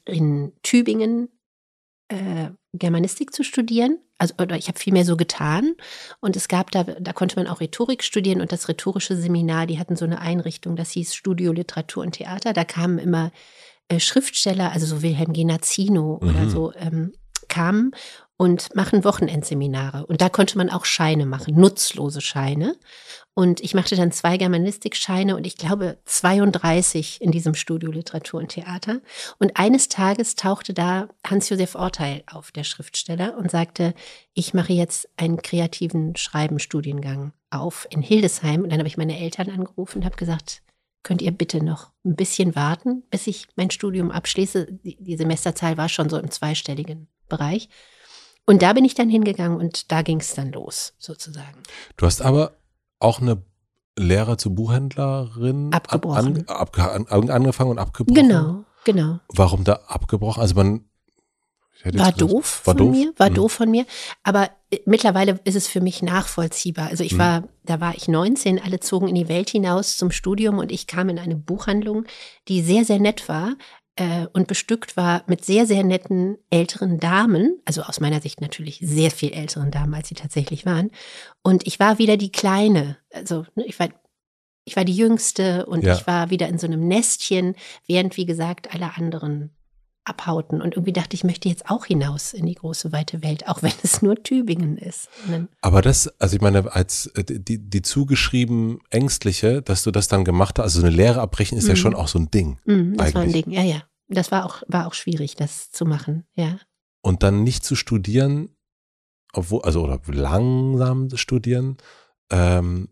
in Tübingen äh, Germanistik zu studieren. Also, oder ich habe viel mehr so getan. Und es gab da, da konnte man auch Rhetorik studieren und das rhetorische Seminar, die hatten so eine Einrichtung, das hieß Studio Literatur und Theater. Da kamen immer äh, Schriftsteller, also so Wilhelm Genazzino mhm. oder so, ähm, kamen und machen Wochenendseminare. Und da konnte man auch Scheine machen, nutzlose Scheine. Und ich machte dann zwei Germanistikscheine und ich glaube 32 in diesem Studio Literatur und Theater. Und eines Tages tauchte da Hans-Josef Orteil auf, der Schriftsteller, und sagte, ich mache jetzt einen kreativen Schreibenstudiengang auf in Hildesheim. Und dann habe ich meine Eltern angerufen und habe gesagt, könnt ihr bitte noch ein bisschen warten, bis ich mein Studium abschließe. Die Semesterzahl war schon so im zweistelligen Bereich. Und da bin ich dann hingegangen und da ging es dann los, sozusagen. Du hast aber auch eine Lehre zur Buchhändlerin abgebrochen. An, ab, an, angefangen und abgebrochen. Genau, genau. Warum da abgebrochen? Also man war doof war von doof? mir, war mhm. doof von mir. Aber äh, mittlerweile ist es für mich nachvollziehbar. Also ich mhm. war, da war ich 19, alle zogen in die Welt hinaus zum Studium und ich kam in eine Buchhandlung, die sehr, sehr nett war, äh, und bestückt war mit sehr, sehr netten älteren Damen, also aus meiner Sicht natürlich sehr viel älteren Damen, als sie tatsächlich waren. Und ich war wieder die Kleine, also ne, ich war ich war die Jüngste und ja. ich war wieder in so einem Nestchen, während, wie gesagt, alle anderen abhauten. Und irgendwie dachte ich, möchte jetzt auch hinaus in die große, weite Welt, auch wenn es nur Tübingen ist. Aber das, also ich meine, als äh, die, die zugeschrieben Ängstliche, dass du das dann gemacht hast, also eine Lehre abbrechen ist mhm. ja schon auch so ein Ding. Mhm, das eigentlich. war ein Ding, ja, ja. Das war auch, war auch schwierig, das zu machen, ja. Und dann nicht zu studieren, obwohl, also oder langsam studieren, ähm,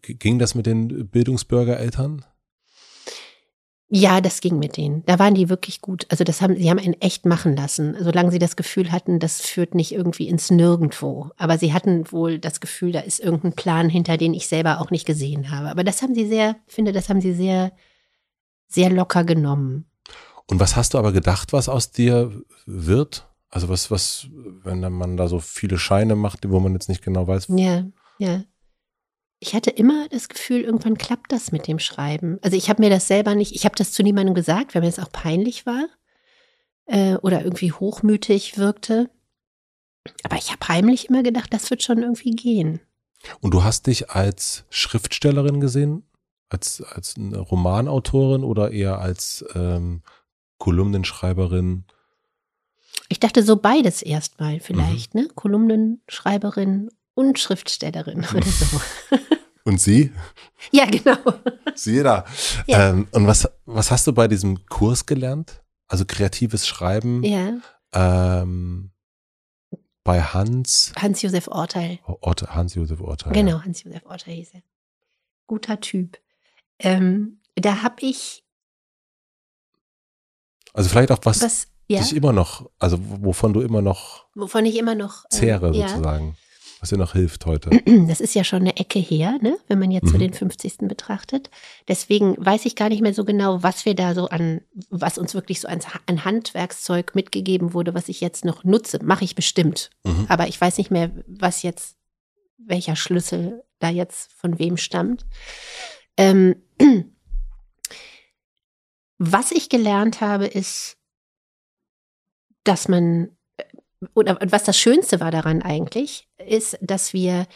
ging das mit den Bildungsbürgereltern? Ja, das ging mit denen. Da waren die wirklich gut. Also das haben, sie haben einen echt machen lassen, solange sie das Gefühl hatten, das führt nicht irgendwie ins Nirgendwo. Aber sie hatten wohl das Gefühl, da ist irgendein Plan hinter, den ich selber auch nicht gesehen habe. Aber das haben sie sehr, finde, das haben sie sehr, sehr locker genommen. Und was hast du aber gedacht, was aus dir wird? Also was, was, wenn man da so viele Scheine macht, wo man jetzt nicht genau weiß. Ja, ja ich hatte immer das Gefühl, irgendwann klappt das mit dem Schreiben. Also ich habe mir das selber nicht, ich habe das zu niemandem gesagt, weil mir das auch peinlich war äh, oder irgendwie hochmütig wirkte. Aber ich habe heimlich immer gedacht, das wird schon irgendwie gehen. Und du hast dich als Schriftstellerin gesehen? Als, als eine Romanautorin oder eher als ähm, Kolumnenschreiberin? Ich dachte so beides erstmal vielleicht, mhm. ne? Kolumnenschreiberin und Schriftstellerin oder so. Und Sie? Ja, genau. Sie da. Ja. Ähm, und was, was hast du bei diesem Kurs gelernt? Also kreatives Schreiben? Ja. Ähm, bei Hans. Hans-Josef Orteil. Orte, Hans-Josef Orteil. Genau, Hans-Josef Orteil hieß er. Guter Typ. Ähm, da habe ich. Also vielleicht auch was, was ja? dich immer noch, also wovon du immer noch. Wovon ich immer noch. Äh, zehre sozusagen. Was dir noch hilft heute. Das ist ja schon eine Ecke her, ne? wenn man jetzt mhm. so den 50. betrachtet. Deswegen weiß ich gar nicht mehr so genau, was wir da so an, was uns wirklich so an, an Handwerkszeug mitgegeben wurde, was ich jetzt noch nutze. Mache ich bestimmt. Mhm. Aber ich weiß nicht mehr, was jetzt, welcher Schlüssel da jetzt von wem stammt. Ähm, was ich gelernt habe, ist, dass man oder was das Schönste war daran eigentlich, ist, dass wir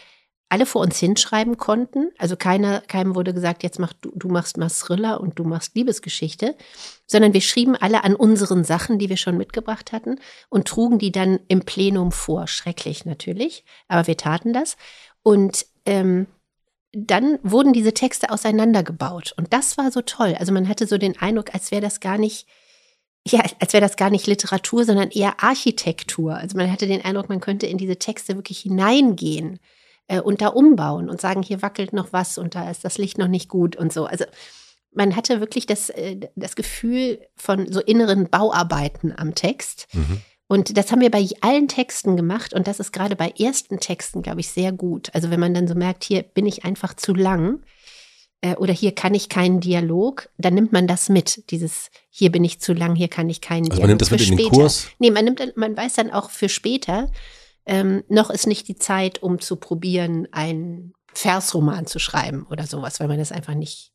alle vor uns hinschreiben konnten. Also keiner, keinem wurde gesagt, jetzt mach du, du machst Masrilla und du machst Liebesgeschichte, sondern wir schrieben alle an unseren Sachen, die wir schon mitgebracht hatten und trugen die dann im Plenum vor. Schrecklich natürlich, aber wir taten das. Und ähm, dann wurden diese Texte auseinandergebaut. Und das war so toll. Also man hatte so den Eindruck, als wäre das gar nicht ja, als wäre das gar nicht Literatur, sondern eher Architektur. Also man hatte den Eindruck, man könnte in diese Texte wirklich hineingehen äh, und da umbauen und sagen, hier wackelt noch was und da ist das Licht noch nicht gut und so. Also man hatte wirklich das, äh, das Gefühl von so inneren Bauarbeiten am Text. Mhm. Und das haben wir bei allen Texten gemacht und das ist gerade bei ersten Texten, glaube ich, sehr gut. Also wenn man dann so merkt, hier bin ich einfach zu lang, äh, oder hier kann ich keinen Dialog, dann nimmt man das mit. Dieses hier bin ich zu lang, hier kann ich keinen also Dialog. Man nimmt das mit in den Kurs? Nee, man nimmt, man weiß dann auch für später, ähm, noch ist nicht die Zeit, um zu probieren, einen Versroman zu schreiben oder sowas, weil man das einfach nicht,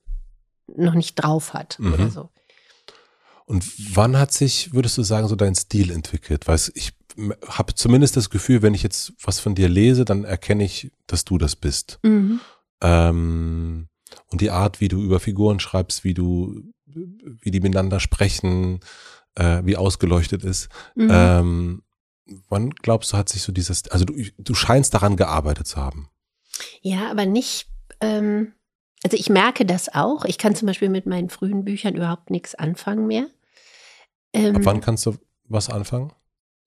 noch nicht drauf hat mhm. oder so. Und wann hat sich, würdest du sagen, so dein Stil entwickelt? Weil ich habe zumindest das Gefühl, wenn ich jetzt was von dir lese, dann erkenne ich, dass du das bist. Mhm. Ähm, und die Art, wie du über Figuren schreibst, wie du, wie die miteinander sprechen, äh, wie ausgeleuchtet ist. Mhm. Ähm, wann glaubst du, hat sich so dieses, also du, du scheinst daran gearbeitet zu haben. Ja, aber nicht, ähm, also ich merke das auch. Ich kann zum Beispiel mit meinen frühen Büchern überhaupt nichts anfangen mehr. Ähm, Ab wann kannst du was anfangen?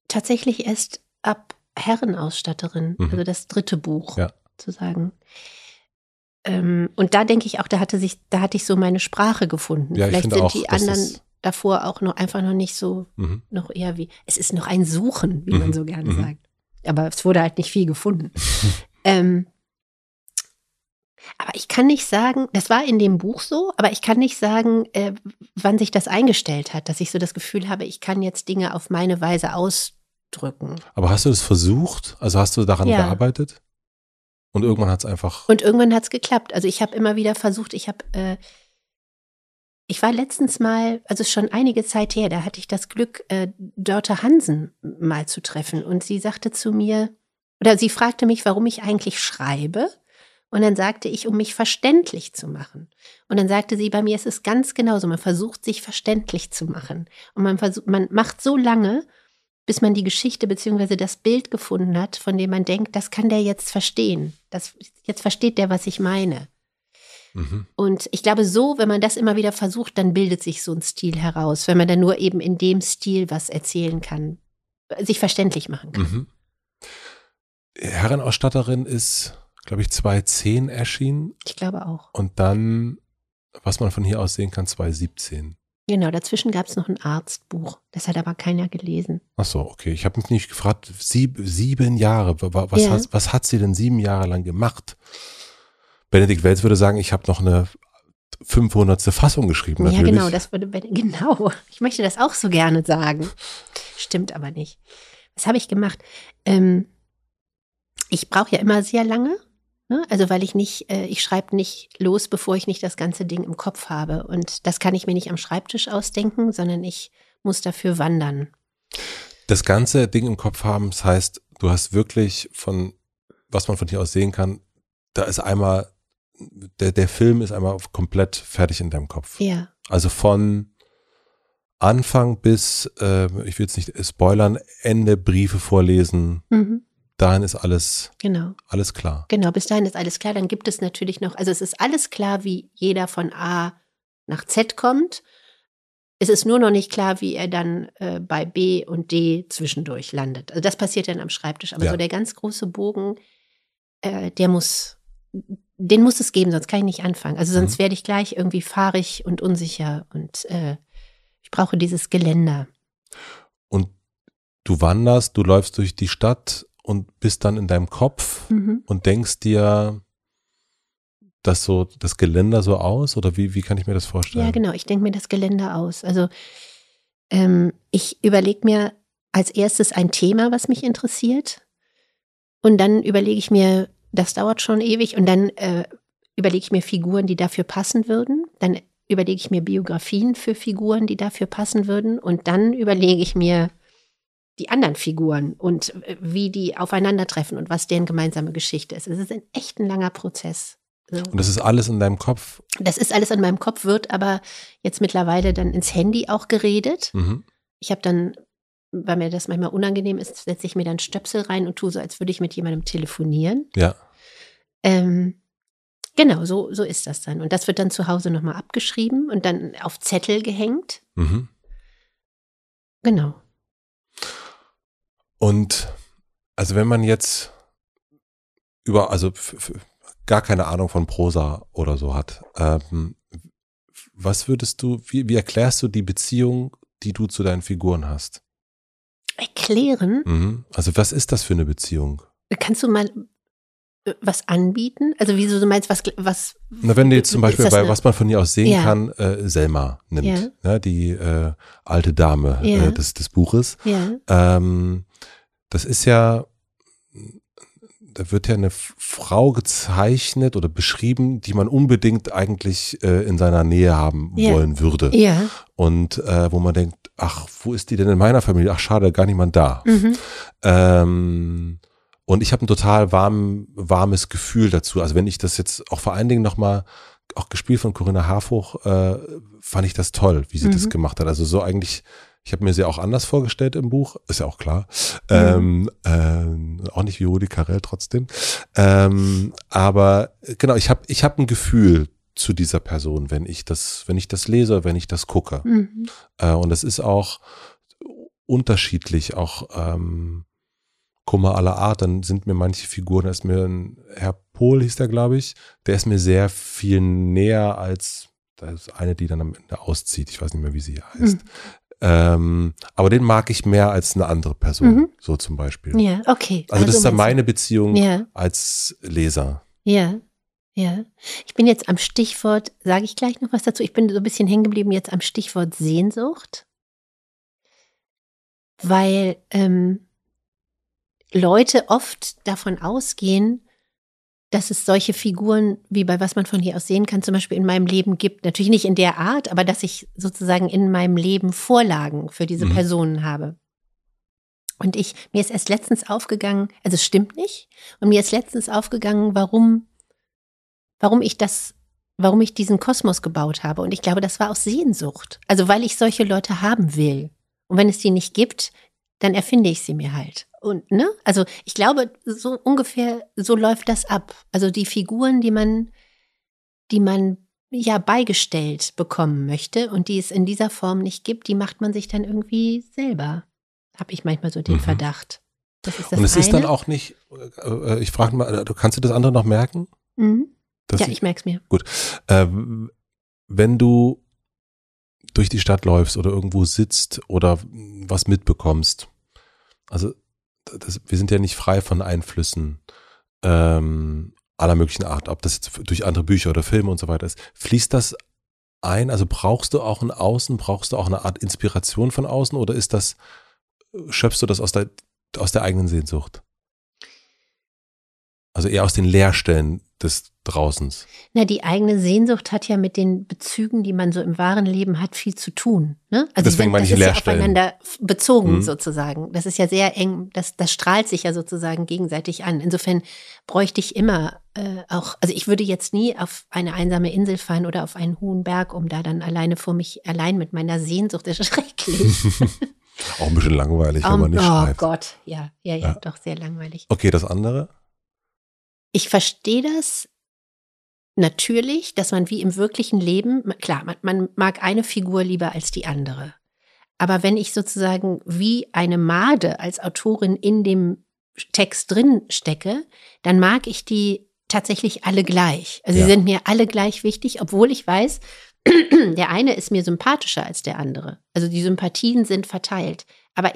Tatsächlich erst ab Herrenausstatterin, Mhm. also das dritte Buch, Ja. zu sagen. Ähm, und da denke ich auch, da hatte sich, da hatte ich so meine Sprache gefunden. Ja, ich Vielleicht sind auch, die anderen davor auch noch einfach noch nicht so, Mhm. noch eher wie, es ist noch ein Suchen, wie Mhm. man so gerne Mhm. sagt. Aber es wurde halt nicht viel gefunden. ähm, aber ich kann nicht sagen, das war in dem Buch so, aber ich kann nicht sagen, äh, wann sich das eingestellt hat, dass ich so das Gefühl habe, ich kann jetzt Dinge auf meine Weise ausdrücken. Aber hast du das versucht? Also hast du daran Ja. gearbeitet? Und irgendwann hat es einfach. Und irgendwann hat es geklappt. Also ich habe immer wieder versucht, ich habe, äh, ich war letztens mal, also schon einige Zeit her, da hatte ich das Glück, äh, Dörte Hansen mal zu treffen. Und sie sagte zu mir, oder sie fragte mich, warum ich eigentlich schreibe. Und dann sagte ich, um mich verständlich zu machen. Und dann sagte sie, bei mir ist es ganz genauso. Man versucht, sich verständlich zu machen. Und man versucht, man macht so lange, bis man die Geschichte beziehungsweise das Bild gefunden hat, von dem man denkt, das kann der jetzt verstehen. Das, jetzt versteht der, was ich meine. Mhm. Und ich glaube, so, wenn man das immer wieder versucht, dann bildet sich so ein Stil heraus, wenn man dann nur eben in dem Stil was erzählen kann, sich verständlich machen kann. Mhm. Herrenausstatterin ist, glaube ich, 2010 erschienen Ich glaube auch. und dann, was man von hier aus sehen kann, 2017. Genau, dazwischen gab es noch ein Arztbuch. Das hat aber keiner gelesen. Ach so, okay. Ich habe mich nicht gefragt, sieb, sieben Jahre, wa- wa- was, Ja. hat, was hat sie denn sieben Jahre lang gemacht? Benedikt Welz würde sagen, ich habe noch eine 500. Fassung geschrieben, Ja, natürlich. genau, das würde genau. Ich möchte das auch so gerne sagen. Stimmt aber nicht. Was habe ich gemacht? Ähm, ich brauche ja immer sehr lange. Ne? Also weil ich nicht, äh, ich schreibe nicht los, bevor ich nicht das ganze Ding im Kopf habe. Und das kann ich mir nicht am Schreibtisch ausdenken, sondern ich muss dafür wandern. Das ganze Ding im Kopf haben, das heißt, du hast wirklich von, was man von hier aus sehen kann, da ist einmal, der, der Film ist einmal komplett fertig in deinem Kopf. Ja, Also von Anfang bis, äh, ich will jetzt nicht spoilern, Ende Briefe vorlesen, mhm. Dahin ist alles, genau. alles klar. Genau, bis dahin ist alles klar. Dann gibt es natürlich noch, also es ist alles klar, wie jeder von A nach Z kommt. Es ist nur noch nicht klar, wie er dann äh, bei B und D zwischendurch landet. Also das passiert dann am Schreibtisch. Aber Ja. so der ganz große Bogen, äh, der muss, den muss es geben, sonst kann ich nicht anfangen. Also sonst Mhm. werde ich gleich irgendwie fahrig und unsicher und äh, ich brauche dieses Geländer. Und du wanderst, du läufst durch die Stadt und bist dann in deinem Kopf Mhm. und denkst dir das so, das Geländer so aus oder wie, wie kann ich mir das vorstellen? Ja, genau. Ich denke mir das Geländer aus. Also ähm, ich überlege mir als erstes ein Thema, was mich interessiert. Und dann überlege ich mir, das dauert schon ewig. Und dann äh, überlege ich mir Figuren, die dafür passen würden. Dann überlege ich mir Biografien für Figuren, die dafür passen würden. Und dann überlege ich mir die anderen Figuren und äh, wie die aufeinandertreffen und was deren gemeinsame Geschichte ist. Es ist ein echt ein langer Prozess. Und das ist alles in deinem Kopf. Das ist alles an meinem Kopf, wird aber jetzt mittlerweile dann ins Handy auch geredet. Mhm. Ich habe dann, weil mir das manchmal unangenehm ist, setze ich mir dann Stöpsel rein und tue so, als würde ich mit jemandem telefonieren. Ja. Ähm, genau, so, so ist das dann. Und das wird dann zu Hause nochmal abgeschrieben und dann auf Zettel gehängt. Mhm. Genau. Und also wenn man jetzt über, also gar keine Ahnung von Prosa oder so hat, ähm, was würdest du, wie, wie erklärst du die Beziehung, die du zu deinen Figuren hast? Erklären, Mhm. Also was ist das für eine Beziehung? kannst du mal äh, was anbieten? Also wieso du meinst, was, was Na, wenn du jetzt zum Beispiel bei, was man von hier aus sehen Ja. kann, äh, Selma nimmt, Ja. ne, die äh, alte Dame Ja. äh, des, des Buches. Ja, Ähm, das ist ja da wird ja eine Frau gezeichnet oder beschrieben, die man unbedingt eigentlich äh, in seiner Nähe haben Ja. wollen würde. Ja. Und äh, wo man denkt, ach, wo ist die denn in meiner Familie? Ach, schade, gar niemand da. Mhm. Ähm, und ich habe ein total warm, warmes Gefühl dazu. Also wenn ich das jetzt auch vor allen Dingen nochmal, auch gespielt von Corinna Harfuch, äh, fand ich das toll, wie sie das Mhm. gemacht hat. Also so eigentlich, ich habe mir sie auch anders vorgestellt im Buch, ist ja auch klar. Ähm, ähm, auch nicht wie Rudi Carell trotzdem. Ähm, aber äh, genau, ich habe ich hab ein Gefühl zu dieser Person, wenn ich das, wenn ich das lese, wenn ich das gucke. Mhm. Äh, und es ist auch unterschiedlich, auch ähm, Kummer aller Art. Dann sind mir manche Figuren, da ist mir ein Herr Pohl, hieß der, glaube ich, der ist mir sehr viel näher als da ist eine, die dann am Ende auszieht. Ich weiß nicht mehr, wie sie heißt. Mhm. Ähm, aber den mag ich mehr als eine andere Person, Mhm. so zum Beispiel. Ja, okay. Also das ist dann meine Beziehung Ja, als Leser. ja, ja. Ich bin jetzt am Stichwort, sage ich gleich noch was dazu. Ich bin so ein bisschen hängen geblieben jetzt am Stichwort Sehnsucht. Weil ähm, Leute oft davon ausgehen, dass es solche Figuren, wie bei was man von hier aus sehen kann, zum Beispiel in meinem Leben gibt. Natürlich nicht in der Art, aber dass ich sozusagen in meinem Leben Vorlagen für diese Mhm. Personen habe. Und ich, mir ist erst letztens aufgegangen, also es stimmt nicht, und mir ist letztens aufgegangen, warum, warum ich das, warum ich diesen Kosmos gebaut habe. Und ich glaube, das war aus Sehnsucht. Also weil ich solche Leute haben will. Und wenn es die nicht gibt, dann erfinde ich sie mir halt. Und, ne? Also ich glaube, so ungefähr so läuft das ab. Also die Figuren, die man, die man ja beigestellt bekommen möchte und die es in dieser Form nicht gibt, die macht man sich dann irgendwie selber. Habe ich manchmal so den Mhm. Verdacht. Das ist das Und es eine. ist dann auch nicht, äh, äh, ich frage mal, du kannst du das andere noch merken? Mhm. Ja, ich merke es mir. Ähm, wenn du durch die Stadt läufst oder irgendwo sitzt oder was mitbekommst, also das, wir sind ja nicht frei von Einflüssen ähm, aller möglichen Art, ob das jetzt durch andere Bücher oder Filme und so weiter ist. Fließt das ein? Also brauchst du auch ein Außen, brauchst du auch eine Art Inspiration von außen oder ist das, schöpfst du das aus der, aus der eigenen Sehnsucht? Also eher aus den Leerstellen des Draußens. Na, die eigene Sehnsucht hat ja mit den Bezügen, die man so im wahren Leben hat, viel zu tun. Ne? Also Deswegen meine ich das ist ja Leerstellen. aufeinander bezogen Mhm. sozusagen. Das ist ja sehr eng, das, das strahlt sich ja sozusagen gegenseitig an. Insofern bräuchte ich immer äh, auch, also ich würde jetzt nie auf eine einsame Insel fahren oder auf einen hohen Berg, um da dann alleine vor mich, allein mit meiner Sehnsucht, das ist schrecklich. Auch ein bisschen langweilig, wenn Um, man nicht oh schreibt. Gott, ja, ja, ja, Ja. doch sehr langweilig. Okay, das andere? Ich verstehe das natürlich, dass man wie im wirklichen Leben, klar, man, man mag eine Figur lieber als die andere. Aber wenn ich sozusagen wie eine Made als Autorin in dem Text drin stecke, dann mag ich die tatsächlich alle gleich. Also Ja. sie sind mir alle gleich wichtig, obwohl ich weiß, der eine ist mir sympathischer als der andere. Also die Sympathien sind verteilt. Aber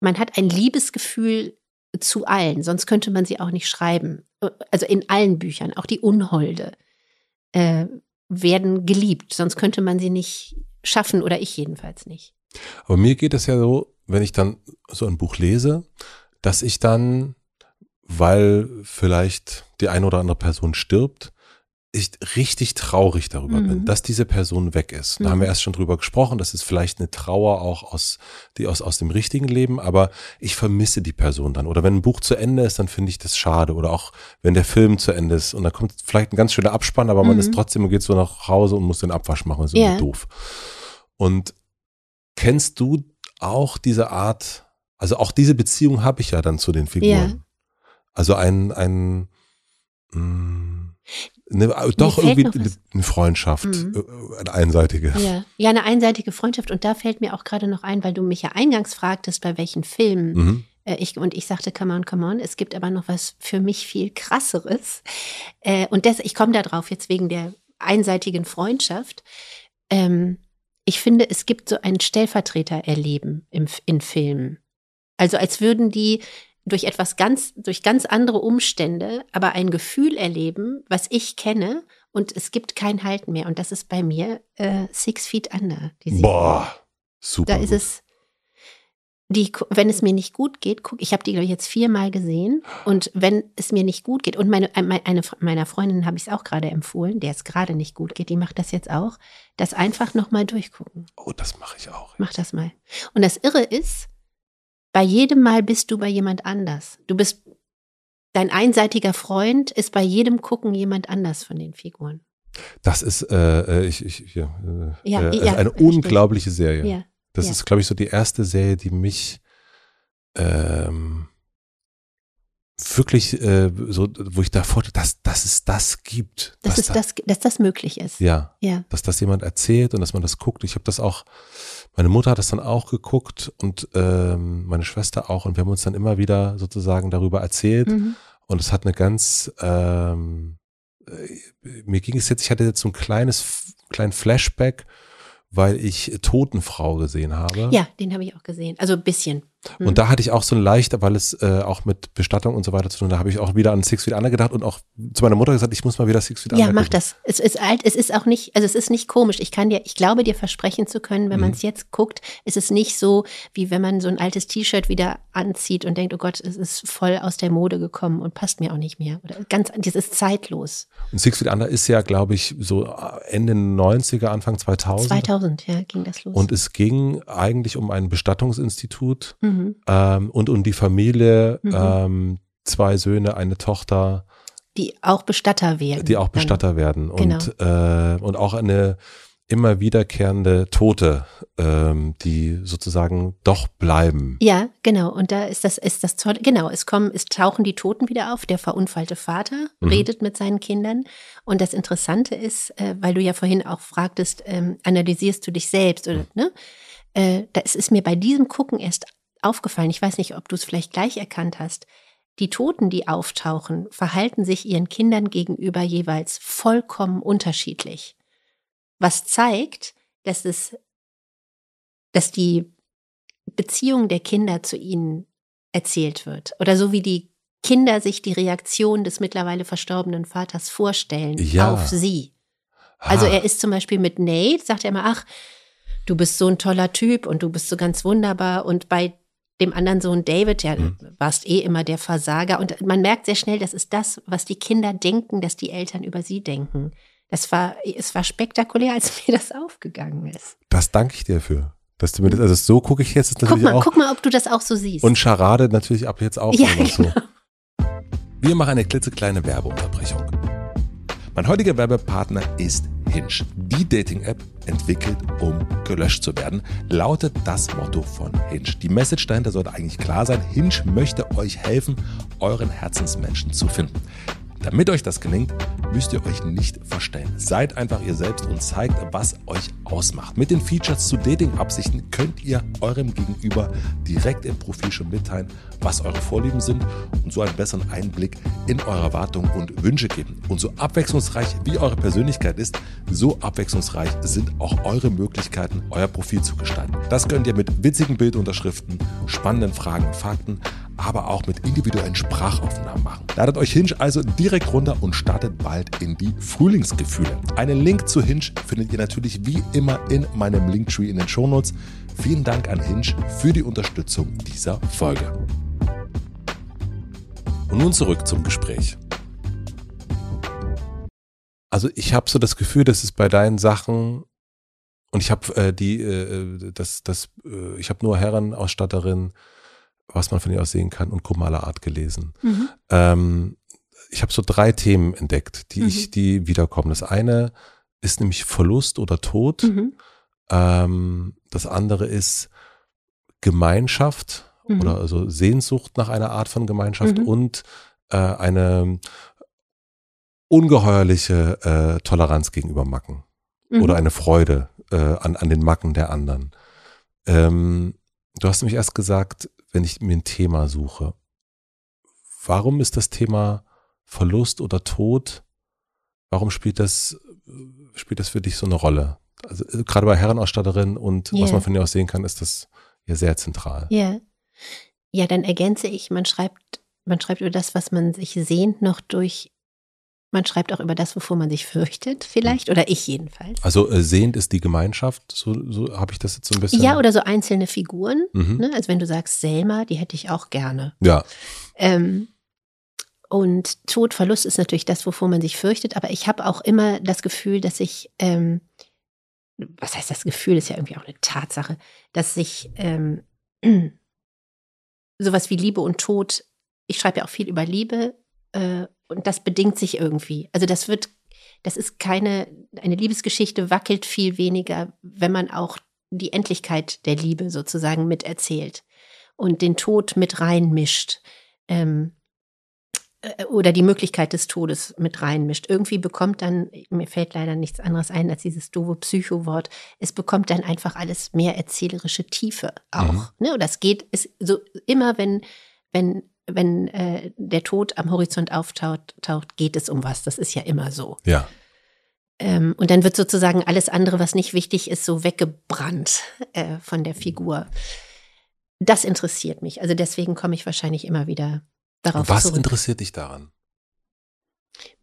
man hat ein Liebesgefühl zu allen, sonst könnte man sie auch nicht schreiben. Also in allen Büchern, auch die Unholde äh, werden geliebt, sonst könnte man sie nicht schaffen oder ich jedenfalls nicht. Aber mir geht es ja so, wenn ich dann so ein Buch lese, dass ich dann, weil vielleicht die eine oder andere Person stirbt, ich richtig traurig darüber Mhm. bin, dass diese Person weg ist. Da Mhm. haben wir erst schon drüber gesprochen, das ist vielleicht eine Trauer auch aus, die aus, aus dem richtigen Leben, aber ich vermisse die Person dann. Oder wenn ein Buch zu Ende ist, dann finde ich das schade. Oder auch wenn der Film zu Ende ist und da kommt vielleicht ein ganz schöner Abspann, aber man Mhm. ist trotzdem, man geht so nach Hause und muss den Abwasch machen, das ist irgendwie doof. Und kennst du auch diese Art, also auch diese Beziehung habe ich ja dann zu den Figuren. Also ein, ein, mh, ne, doch irgendwie eine Freundschaft, Mhm. äh, eine einseitige. Ja. ja, eine einseitige Freundschaft. Und da fällt mir auch gerade noch ein, weil du mich ja eingangs fragtest, bei welchen Filmen Mhm. äh, ich, und ich sagte, come on, come on. Es gibt aber noch was für mich viel krasseres. Äh, und das, ich komme da drauf jetzt wegen der einseitigen Freundschaft. Ähm, ich finde, es gibt so ein Stellvertretererleben im, in Filmen. Also als würden die durch etwas ganz, durch ganz andere Umstände, aber ein Gefühl erleben, was ich kenne, und es gibt kein Halten mehr. Und das ist bei mir äh, Six Feet Under. Boah, super. Da ist gut. es die, wenn es mir nicht gut geht, guck, ich habe die glaube ich jetzt viermal gesehen und wenn es mir nicht gut geht und meine eine meiner Freundinnen habe ich es auch gerade empfohlen, der es gerade nicht gut geht, die macht das jetzt auch, das einfach noch mal durchgucken. Oh, das mache ich auch. Mach das mal. Und das Irre ist, bei jedem Mal bist du bei jemand anders. Du bist dein einseitiger Freund ist bei jedem Gucken jemand anders von den Figuren. Das ist äh, äh ich, ich, ja, äh, ja, äh, ja, eine richtig. unglaubliche Serie. Ja. Das ist, glaube ich, so die erste Serie, die mich ähm, wirklich äh, so, wo ich davor, dass, dass es das gibt. Dass, dass, es das, dass das möglich ist. Ja. ja. Dass das jemand erzählt und dass man das guckt. Ich habe das auch, meine Mutter hat das dann auch geguckt und ähm, meine Schwester auch und wir haben uns dann immer wieder sozusagen darüber erzählt. Mhm. Und es hat eine ganz, ähm, äh, mir ging es jetzt, ich hatte jetzt so ein kleines, kleinen Flashback weil ich Totenfrau gesehen habe. Ja, den habe ich auch gesehen. Also ein bisschen. Und da hatte ich auch so ein leichter, weil es äh, auch mit Bestattung und so weiter zu tun, da habe ich auch wieder an Six Feet Under gedacht und auch zu meiner Mutter gesagt, ich muss mal wieder Six Feet Under. Ja, mach das. Es ist alt, es ist auch nicht, also es ist nicht komisch. Ich kann dir, ich glaube dir versprechen zu können, wenn mhm. man es jetzt guckt, ist es nicht so, wie wenn man so ein altes T-Shirt wieder anzieht und denkt, oh Gott, es ist voll aus der Mode gekommen und passt mir auch nicht mehr. Oder ganz, das ist zeitlos. Und Six Feet Under ist ja, glaube ich, so Ende 90er, Anfang 2000. 2000, ja, ging das los. Und es ging eigentlich um ein Bestattungsinstitut. Mhm. Ähm, und um die Familie, mhm. ähm, zwei Söhne, eine Tochter. Die auch Bestatter werden. Die auch Bestatter dann. werden. Genau. Und, äh, und auch eine immer wiederkehrende Tote, ähm, die sozusagen doch bleiben. Ja, genau. Und da ist das, ist das. Genau, es kommen, es tauchen die Toten wieder auf. Der verunfallte Vater mhm. redet mit seinen Kindern. Und das Interessante ist, äh, weil du ja vorhin auch fragtest, ähm, analysierst du dich selbst oder, mhm. ne? Äh, das ist mir bei diesem Gucken erst aufgefallen, ich weiß nicht, ob du es vielleicht gleich erkannt hast, die Toten, die auftauchen, verhalten sich ihren Kindern gegenüber jeweils vollkommen unterschiedlich. Was zeigt, dass es, dass die Beziehung der Kinder zu ihnen erzählt wird. Oder so wie die Kinder sich die Reaktion des mittlerweile verstorbenen Vaters vorstellen ja. auf sie. Also er ist zum Beispiel mit Nate, sagt er immer, ach, du bist so ein toller Typ und du bist so ganz wunderbar. Und bei dem anderen Sohn David, ja, mhm. warst eh immer der Versager. Und man merkt sehr schnell, das ist das, was die Kinder denken, dass die Eltern über sie denken. Das war, es war spektakulär, als mir das aufgegangen ist. Das danke ich dir für. Dass du mir das, also so gucke ich jetzt guck mal, auch. Guck mal, ob du das auch so siehst. Und Charade natürlich ab jetzt auch. Ja, genau. so. Wir machen eine klitzekleine Werbeunterbrechung. Mein heutiger Werbepartner ist Hinge. Die Dating-App entwickelt, um gelöscht zu werden, lautet das Motto von Hinge. Die Message dahinter sollte eigentlich klar sein. Hinge möchte euch helfen, euren Herzensmenschen zu finden. Damit euch das gelingt, müsst ihr euch nicht verstellen. Seid einfach ihr selbst und zeigt, was euch ausmacht. Mit den Features zu Dating-Absichten könnt ihr eurem Gegenüber direkt im Profil schon mitteilen, was eure Vorlieben sind und so einen besseren Einblick in eure Erwartungen und Wünsche geben. Und so abwechslungsreich wie eure Persönlichkeit ist, so abwechslungsreich sind auch eure Möglichkeiten, euer Profil zu gestalten. Das könnt ihr mit witzigen Bildunterschriften, spannenden Fragen und Fakten, aber auch mit individuellen Sprachaufnahmen machen. Ladet euch Hinge also direkt runter und startet bald in die Frühlingsgefühle. Einen Link zu Hinge findet ihr natürlich wie immer in meinem Linktree in den Shownotes. Vielen Dank an Hinge für die Unterstützung dieser Folge. Und nun zurück zum Gespräch. Also ich habe so das Gefühl, dass es bei deinen Sachen und ich habe äh, die, äh, das, das, äh, ich habe nur Herrenausstatterin, was man von ihr aus sehen kann, und Kumala Art gelesen. Mhm. Ähm, ich habe so drei Themen entdeckt, die mhm. ich, die wiederkommen. Das eine ist nämlich Verlust oder Tod. Mhm. Ähm, das andere ist Gemeinschaft mhm. oder also Sehnsucht nach einer Art von Gemeinschaft mhm. und äh, eine ungeheuerliche äh, Toleranz gegenüber Macken mhm. oder eine Freude äh, an, an den Macken der anderen. Ähm, du hast nämlich erst gesagt, wenn ich mir ein Thema suche, warum ist das Thema Verlust oder Tod, warum spielt das, spielt das für dich so eine Rolle? Also äh, gerade bei Herrenausstatterinnen und yeah. was man von ihr aus sehen kann, ist das ja sehr zentral. Ja. Ja, dann ergänze ich, man schreibt, man schreibt über das, was man sich sehnt, noch durch Man schreibt auch über das, wovor man sich fürchtet, vielleicht, oder ich jedenfalls. Also äh, sehend ist die Gemeinschaft, so, so habe ich das jetzt so ein bisschen. Ja, oder so einzelne Figuren. Mhm. Ne? Also wenn du sagst Selma, die hätte ich auch gerne. Ja, Ähm, und Tod, Verlust ist natürlich das, wovor man sich fürchtet, aber ich habe auch immer das Gefühl, dass ich, ähm, was heißt das Gefühl, ist ja irgendwie auch eine Tatsache, dass sich ähm, sowas wie Liebe und Tod, ich schreibe ja auch viel über Liebe äh, und das bedingt sich irgendwie. Also das wird, das ist keine, eine Liebesgeschichte wackelt viel weniger, wenn man auch die Endlichkeit der Liebe sozusagen miterzählt und den Tod mit reinmischt. Ähm, äh, oder die Möglichkeit des Todes mit reinmischt. Irgendwie bekommt dann, mir fällt leider nichts anderes ein als dieses doofe Psycho-Wort, es bekommt dann einfach alles mehr erzählerische Tiefe auch. Mhm. Ne? Und das geht, ist so immer, wenn, wenn, wenn äh, der Tod am Horizont auftaucht, taucht, geht es um was. Das ist ja immer so. ja. Ähm, und dann wird sozusagen alles andere, was nicht wichtig ist, so weggebrannt äh, von der Figur. Das interessiert mich. Also deswegen komme ich wahrscheinlich immer wieder darauf Was zurück. interessiert dich daran?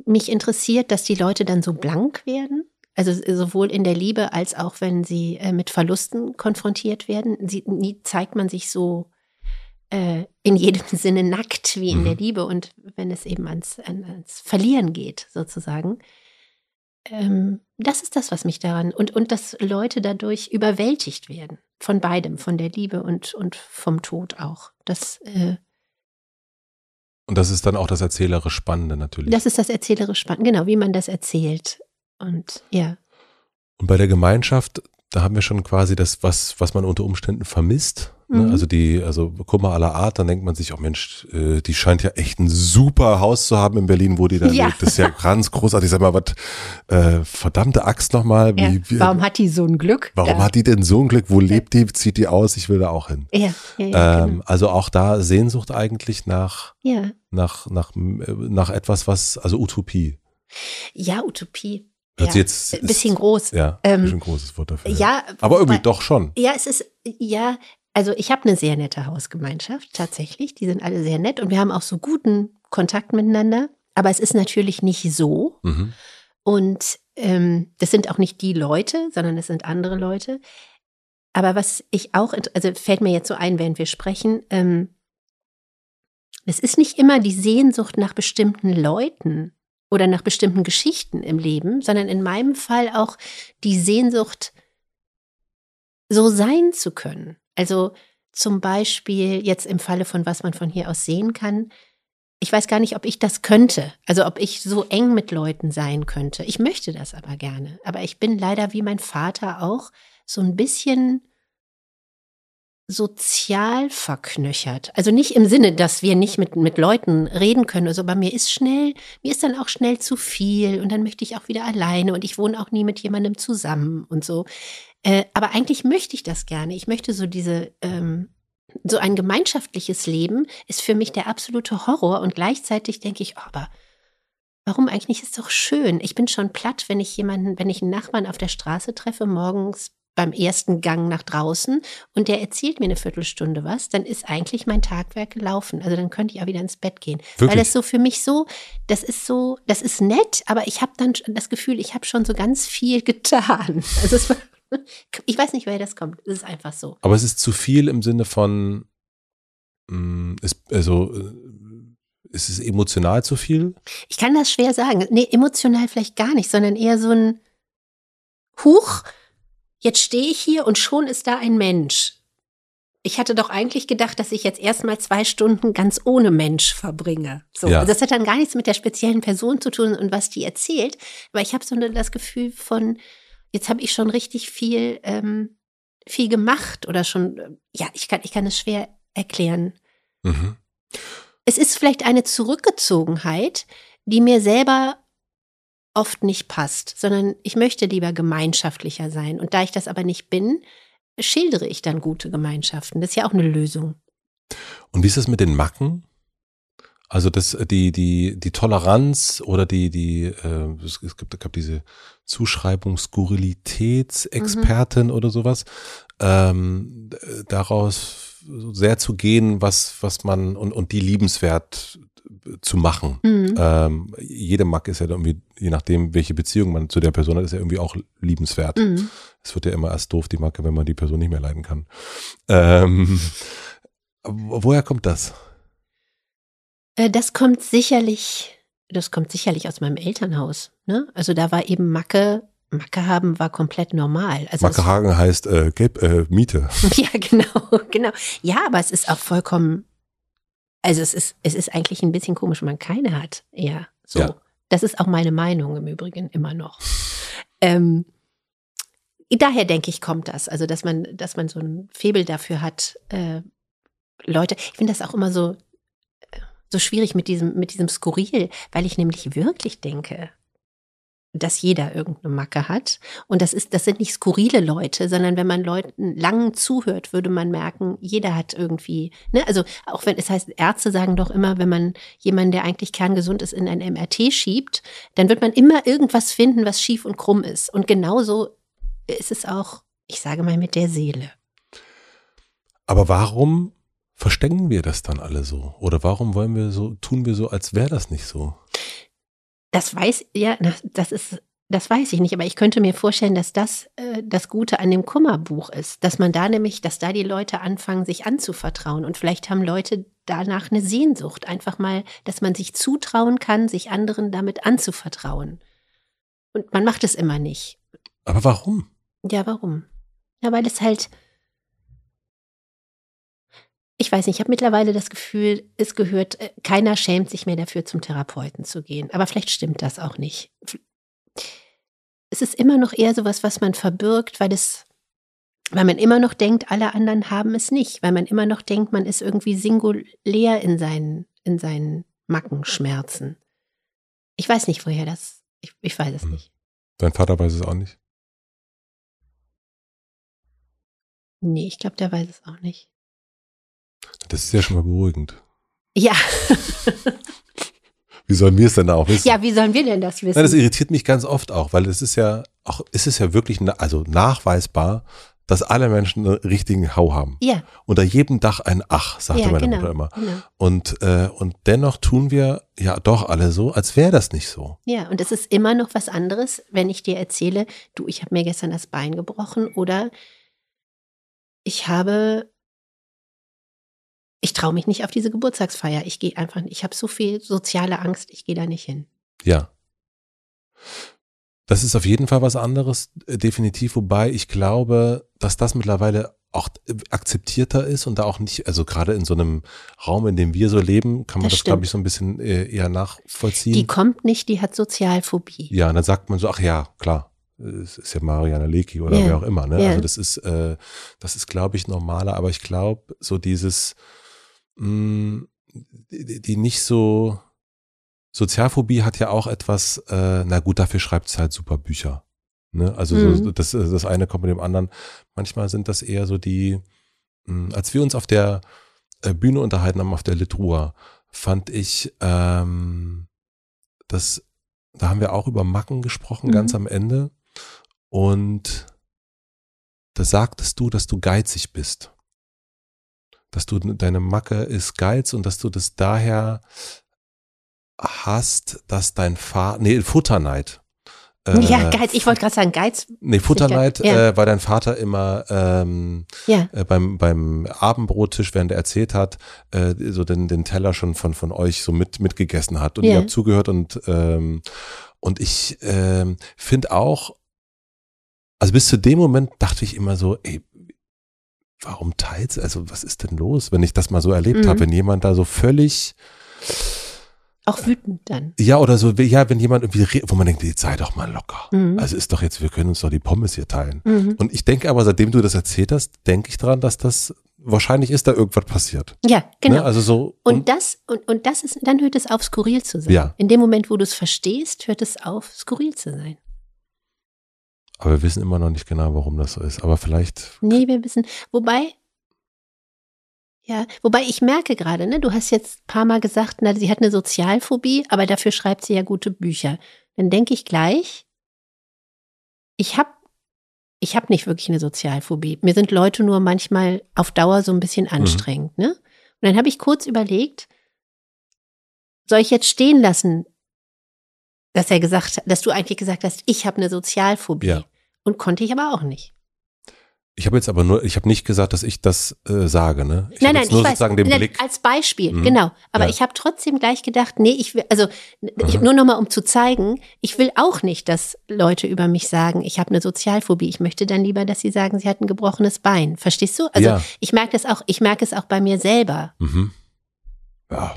Mich interessiert, dass die Leute dann so blank werden. Also sowohl in der Liebe als auch wenn sie äh, mit Verlusten konfrontiert werden. Sie, nie zeigt man sich so äh, in jedem Sinne nackt wie in Mhm. der Liebe. Und wenn es eben ans, an- ans Verlieren geht, sozusagen, ähm, das ist das, was mich daran und, und dass Leute dadurch überwältigt werden. Von beidem, von der Liebe und, und vom Tod auch. Das, äh, Und das ist dann auch das erzählerisch Spannende natürlich. das ist das erzählerisch spannend, genau, wie man das erzählt. Und ja. Und bei der Gemeinschaft, da haben wir schon quasi das, was, was man unter Umständen vermisst. Ne? Mhm. Also die, also Kummer aller Art, dann denkt man sich, oh Mensch, äh, die scheint ja echt ein super Haus zu haben in Berlin, wo die da Ja. lebt. Das ist ja ganz großartig. Sag mal, was, äh, verdammte Axt nochmal. ja. Wie, Warum hat die so ein Glück? warum da? hat die denn so ein Glück? Wo lebt die? Zieht die aus? Ich will da auch hin. Ja, ja, ja, Ähm, genau. Also auch da Sehnsucht eigentlich nach, ja. nach, nach, äh, nach etwas, was, also Utopie. ja, Utopie. Hört ja. jetzt- Ein bisschen groß. Ja, Ähm, ist ein großes Wort dafür. Ja, Aber irgendwie doch schon. Ja, es ist, ja, also ich habe eine sehr nette Hausgemeinschaft, tatsächlich. Die sind alle sehr nett und wir haben auch so guten Kontakt miteinander. Aber es ist natürlich nicht so. Mhm. Und ähm, das sind auch nicht die Leute, sondern es sind andere Leute. Aber was ich auch, also fällt mir jetzt so ein, während wir sprechen, ähm, es ist nicht immer die Sehnsucht nach bestimmten Leuten oder nach bestimmten Geschichten im Leben, sondern in meinem Fall auch die Sehnsucht, so sein zu können. Also zum Beispiel jetzt im Falle von was man von hier aus sehen kann, ich weiß gar nicht, ob ich das könnte. Also ob ich so eng mit Leuten sein könnte. Ich möchte das aber gerne. Aber ich bin leider wie mein Vater auch so ein bisschen sozial verknöchert. Also nicht im Sinne, dass wir nicht mit, mit Leuten reden können, also, aber mir ist schnell, mir ist dann auch schnell zu viel und dann möchte ich auch wieder alleine und ich wohne auch nie mit jemandem zusammen und so. Äh, aber eigentlich möchte ich das gerne. Ich möchte so diese, ähm, so ein gemeinschaftliches Leben ist für mich der absolute Horror und gleichzeitig denke ich, oh, aber warum eigentlich? Ist doch schön. Ich bin schon platt, wenn ich jemanden, wenn ich einen Nachbarn auf der Straße treffe, morgens beim ersten Gang nach draußen und der erzählt mir eine Viertelstunde was, dann ist eigentlich mein Tagwerk gelaufen. Also dann könnte ich auch wieder ins Bett gehen. Weil Wirklich? das so für mich so, das ist so, das ist nett, aber ich habe dann das Gefühl, ich habe schon so ganz viel getan. Also war, ich weiß nicht, woher das kommt. Es ist einfach so. Aber es ist zu viel im Sinne von, ist, also, äh, ist es emotional zu viel? Ich kann das schwer sagen. Nee, emotional vielleicht gar nicht, sondern eher so ein Huch, jetzt stehe ich hier und schon ist da ein Mensch. Ich hatte doch eigentlich gedacht, dass ich jetzt erstmal zwei Stunden ganz ohne Mensch verbringe. So, Ja. das hat dann gar nichts mit der speziellen Person zu tun und was die erzählt. Aber ich habe so das Gefühl von, jetzt habe ich schon richtig viel, ähm, viel gemacht oder schon, ja, ich kann, ich kann es schwer erklären. Mhm. Es ist vielleicht eine Zurückgezogenheit, die mir selber oft nicht passt, sondern ich möchte lieber gemeinschaftlicher sein. Und da ich das aber nicht bin, schildere ich dann gute Gemeinschaften. Das ist ja auch eine Lösung. Und wie ist das mit den Macken? Also das, die, die, die Toleranz oder die, die, äh, es, es gibt, es gab diese Zuschreibung Skurrilitätsexpertin oder sowas, ähm, d- daraus sehr zu gehen, was, was man und, und die liebenswert zu machen. Mhm. Ähm, jede Macke ist ja irgendwie, je nachdem, welche Beziehung man zu der Person hat, ist ja irgendwie auch liebenswert. Mhm. Es wird ja immer erst doof, die Macke, wenn man die Person nicht mehr leiden kann. Ähm, woher kommt das? Äh, das kommt sicherlich, das kommt sicherlich aus meinem Elternhaus. Ne? Also da war eben Macke Macke haben war komplett normal. Also Macke Hagen heißt äh, Gelb, äh, Miete. Ja, genau, genau. Ja, aber es ist auch vollkommen, also es ist, es ist eigentlich ein bisschen komisch, wenn man keine hat. Ja, so. Ja. Das ist auch meine Meinung im Übrigen immer noch. Ähm, daher denke ich, kommt das. Also, dass man, dass man so ein Febel dafür hat, äh, Leute, ich finde das auch immer so, so schwierig mit diesem, mit diesem Skurril, weil ich nämlich wirklich denke, dass jeder irgendeine Macke hat. Und das ist, das sind nicht skurrile Leute, sondern wenn man Leuten lang zuhört, würde man merken, jeder hat irgendwie, ne, also auch wenn es heißt, Ärzte sagen doch immer, wenn man jemanden, der eigentlich kerngesund ist, in ein MRT schiebt, dann wird man immer irgendwas finden, was schief und krumm ist. Und genauso ist es auch, ich sage mal, mit der Seele. Aber warum verstecken wir das dann alle so? Oder warum wollen wir so, tun wir so, als wäre das nicht so? Das weiß, ja, das ist, das weiß ich nicht, aber ich könnte mir vorstellen, dass das äh, das Gute an dem Kummerbuch ist, dass man da nämlich, dass da die Leute anfangen, sich anzuvertrauen und vielleicht haben Leute danach eine Sehnsucht, einfach mal, dass man sich zutrauen kann, sich anderen damit anzuvertrauen. Und man macht es immer nicht. Aber warum? Ja, warum? Ja, weil es halt, ich weiß nicht, ich habe mittlerweile das Gefühl, es gehört, äh, keiner schämt sich mehr dafür, zum Therapeuten zu gehen. Aber vielleicht stimmt das auch nicht. Es ist immer noch eher sowas, was man verbirgt, weil es, weil man immer noch denkt, alle anderen haben es nicht, weil man immer noch denkt, man ist irgendwie singulär in seinen, in seinen Mackenschmerzen. Ich weiß nicht, woher das, ich, ich weiß es hm. nicht. Dein Vater weiß es auch nicht? Nee, ich glaube, der weiß es auch nicht. Das ist ja schon mal beruhigend. Ja. wie sollen wir es denn auch wissen? Ja, wie sollen wir denn das wissen? Nein, das irritiert mich ganz oft auch, weil es ist ja auch, es ist ja wirklich, also nachweisbar, dass alle Menschen einen richtigen Hau haben. Ja. Unter jedem Dach ein Ach, sagte ja, meine genau, Mutter immer. Genau. Und, äh, und dennoch tun wir ja doch alle so, als wäre das nicht so. Ja, und es ist immer noch was anderes, wenn ich dir erzähle, du, ich habe mir gestern das Bein gebrochen oder ich habe ich traue mich nicht auf diese Geburtstagsfeier. Ich gehe einfach, ich habe so viel soziale Angst, ich gehe da nicht hin. Ja. Das ist auf jeden Fall was anderes, äh, definitiv, wobei ich glaube, dass das mittlerweile auch akzeptierter ist und da auch nicht, also gerade in so einem Raum, in dem wir so leben, kann man das, das glaube ich, so ein bisschen äh, eher nachvollziehen. Die kommt nicht, die hat Sozialphobie. Ja, und dann sagt man so, ach ja, klar, es ist ja Mariana Leki oder yeah. wer auch immer, ne? Yeah. Also das ist, äh, das ist, glaube ich, normaler, aber ich glaube, so dieses, mh, die, die nicht so Sozialphobie hat ja auch etwas, äh, na gut, dafür schreibt es halt super Bücher. Ne? Also mhm. so, das, das eine kommt mit dem anderen. Manchmal sind das eher so die, mh, als wir uns auf der äh, Bühne unterhalten haben, auf der Litrua, fand ich, ähm, das, da haben wir auch über Macken gesprochen, mhm. ganz am Ende. Und da sagtest du, dass du geizig bist dass du deine Macke ist Geiz und dass du das daher hast, dass dein Vater, nee, Futterneid. Äh, ja, Geiz, ich wollte gerade sagen, Geiz. Nee, Futterneid, ja. äh, weil dein Vater immer ähm, ja. äh, beim, beim Abendbrottisch, während er erzählt hat, äh, so den, den Teller schon von, von euch so mit, mitgegessen hat und ja. ihr habt zugehört und, ähm, und ich ähm, finde auch, also bis zu dem Moment dachte ich immer so, ey, warum teilst Also was ist denn los, wenn ich das mal so erlebt mhm. habe, wenn jemand da so völlig auch wütend dann. Ja, oder so, ja, wenn jemand irgendwie, wo man denkt, jetzt sei doch mal locker. Mhm. Also ist doch jetzt, wir können uns doch die Pommes hier teilen. Mhm. Und ich denke aber, seitdem du das erzählt hast, denke ich daran, dass das wahrscheinlich ist da irgendwas passiert. Ja, genau. Ne? Also so. Und, und, das, und, und das ist, dann hört es auf, skurril zu sein. Ja. In dem Moment, wo du es verstehst, hört es auf, skurril zu sein. Aber wir wissen immer noch nicht genau, warum das so ist. Aber vielleicht. Nee, wir wissen. Wobei, ja, wobei ich merke gerade, ne, du hast jetzt ein paar Mal gesagt, na, sie hat eine Sozialphobie, aber dafür schreibt sie ja gute Bücher. Dann denke ich gleich, ich habe ich hab nicht wirklich eine Sozialphobie. Mir sind Leute nur manchmal auf Dauer so ein bisschen mhm. anstrengend, mhm. ne? Und dann habe ich kurz überlegt, soll ich jetzt stehen lassen, dass er gesagt hat, dass du eigentlich gesagt hast, ich habe eine Sozialphobie. Ja. Und konnte ich aber auch nicht. Ich habe jetzt aber nur, ich habe nicht gesagt, dass ich das äh, sage, ne? Ich nein, habe nein, nur ich weiß, sozusagen den nein, Blick. als Beispiel, Mhm. genau. Aber Ja. ich habe trotzdem gleich gedacht, nee, ich will, also ich, nur nochmal, um zu zeigen, ich will auch nicht, dass Leute über mich sagen, ich habe eine Sozialphobie. Ich möchte dann lieber, dass sie sagen, sie hat ein gebrochenes Bein. Verstehst du? Also Ja. ich merke das auch, ich merke es auch bei mir selber. Mhm. Ja,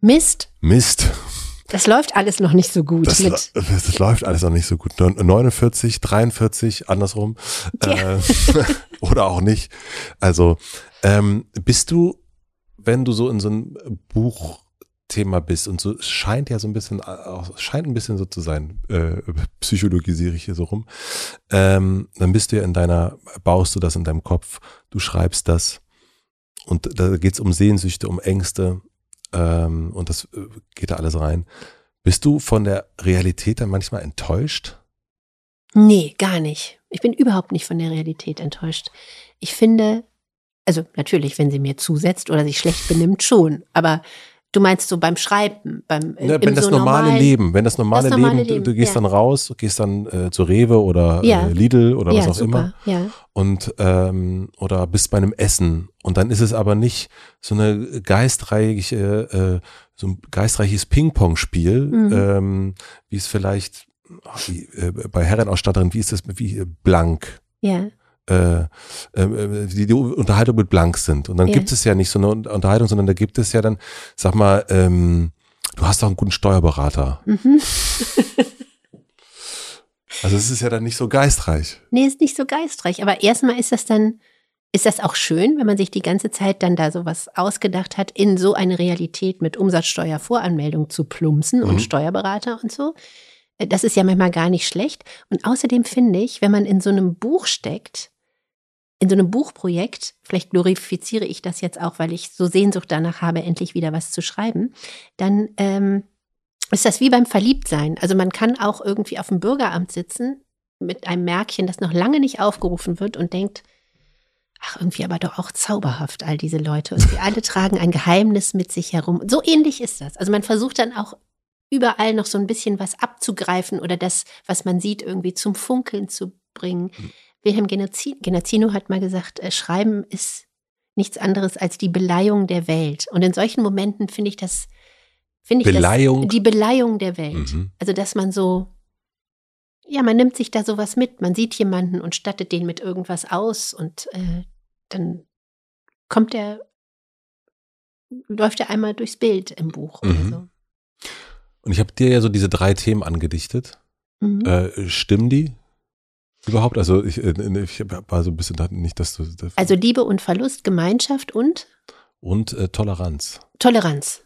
Mist, Mist. Das läuft alles noch nicht so gut Das, das läuft alles noch nicht so gut. 49, 43, andersrum. Ja. Äh, oder auch nicht. Also, ähm, bist du, wenn du so in so ein Buchthema bist und so, es scheint ja so ein bisschen, es scheint ein bisschen so zu sein, äh, psychologisiere ich hier so rum, ähm, dann bist du ja in deiner, baust du das in deinem Kopf, du schreibst das und da geht es um Sehnsüchte, um Ängste ähm, und das äh, geht da alles rein. Bist du von der Realität dann manchmal enttäuscht? Nee, gar nicht. Ich bin überhaupt nicht von der Realität enttäuscht. Ich finde, also natürlich, wenn sie mir zusetzt oder sich schlecht benimmt, schon. Aber du meinst so beim Schreiben, beim Ne, im wenn das so normale normalen- Leben, wenn das normale, Das normale Leben, du, Leben, du gehst ja. dann raus, gehst dann äh, zu Rewe oder Ja. äh, Lidl oder was ja, auch super, immer Ja. und ähm, oder bist bei einem Essen und dann ist es aber nicht so eine geistreiche, äh, so ein geistreiches Ping-Pong-Spiel, Mhm. ähm, wie es vielleicht ach, wie, äh, bei Herrenausstatterin, wie ist das, wie äh, blank, Ja. Äh, äh, die, die Unterhaltung mit blank sind. Und dann Ja. gibt es ja nicht so eine Unterhaltung, sondern da gibt es ja dann, sag mal, ähm, du hast doch einen guten Steuerberater. Mhm. Also es ist ja dann nicht so geistreich. Nee, ist nicht so geistreich. Aber erstmal ist das dann, ist das auch schön, wenn man sich die ganze Zeit dann da sowas ausgedacht hat, in so eine Realität mit Umsatzsteuervoranmeldung zu plumpsen Mhm. und Steuerberater und so. Äh, Das ist ja manchmal gar nicht schlecht. Und außerdem finde ich, wenn man in so einem Buch steckt, in so einem Buchprojekt, vielleicht glorifiziere ich das jetzt auch, weil ich so Sehnsucht danach habe, endlich wieder was zu schreiben, dann ähm, ist das wie beim Verliebtsein. Also man kann auch irgendwie auf dem Bürgeramt sitzen mit einem Märkchen, das noch lange nicht aufgerufen wird und denkt, ach, irgendwie aber doch auch zauberhaft, all diese Leute. Und sie alle tragen ein Geheimnis mit sich herum. So ähnlich ist das. Also man versucht dann auch überall noch so ein bisschen was abzugreifen oder das, was man sieht, irgendwie zum Funkeln zu bringen. Wilhelm Genazzi- Genazzino hat mal gesagt, äh, Schreiben ist nichts anderes als die Beleihung der Welt. Und in solchen Momenten finde ich das, finde ich Beleihung? das, die Beleihung der Welt. Mhm. Also, dass man so, ja, man nimmt sich da sowas mit. Man sieht jemanden und stattet den mit irgendwas aus und äh, dann kommt er, läuft er einmal durchs Bild im Buch oder Mhm. so. Und ich habe dir ja so diese drei Themen angedichtet. Mhm. Äh, stimmen die überhaupt? Also ich, äh, ich war so ein bisschen da- nicht, dass du Also Liebe und Verlust, Gemeinschaft und und äh, Toleranz. Toleranz.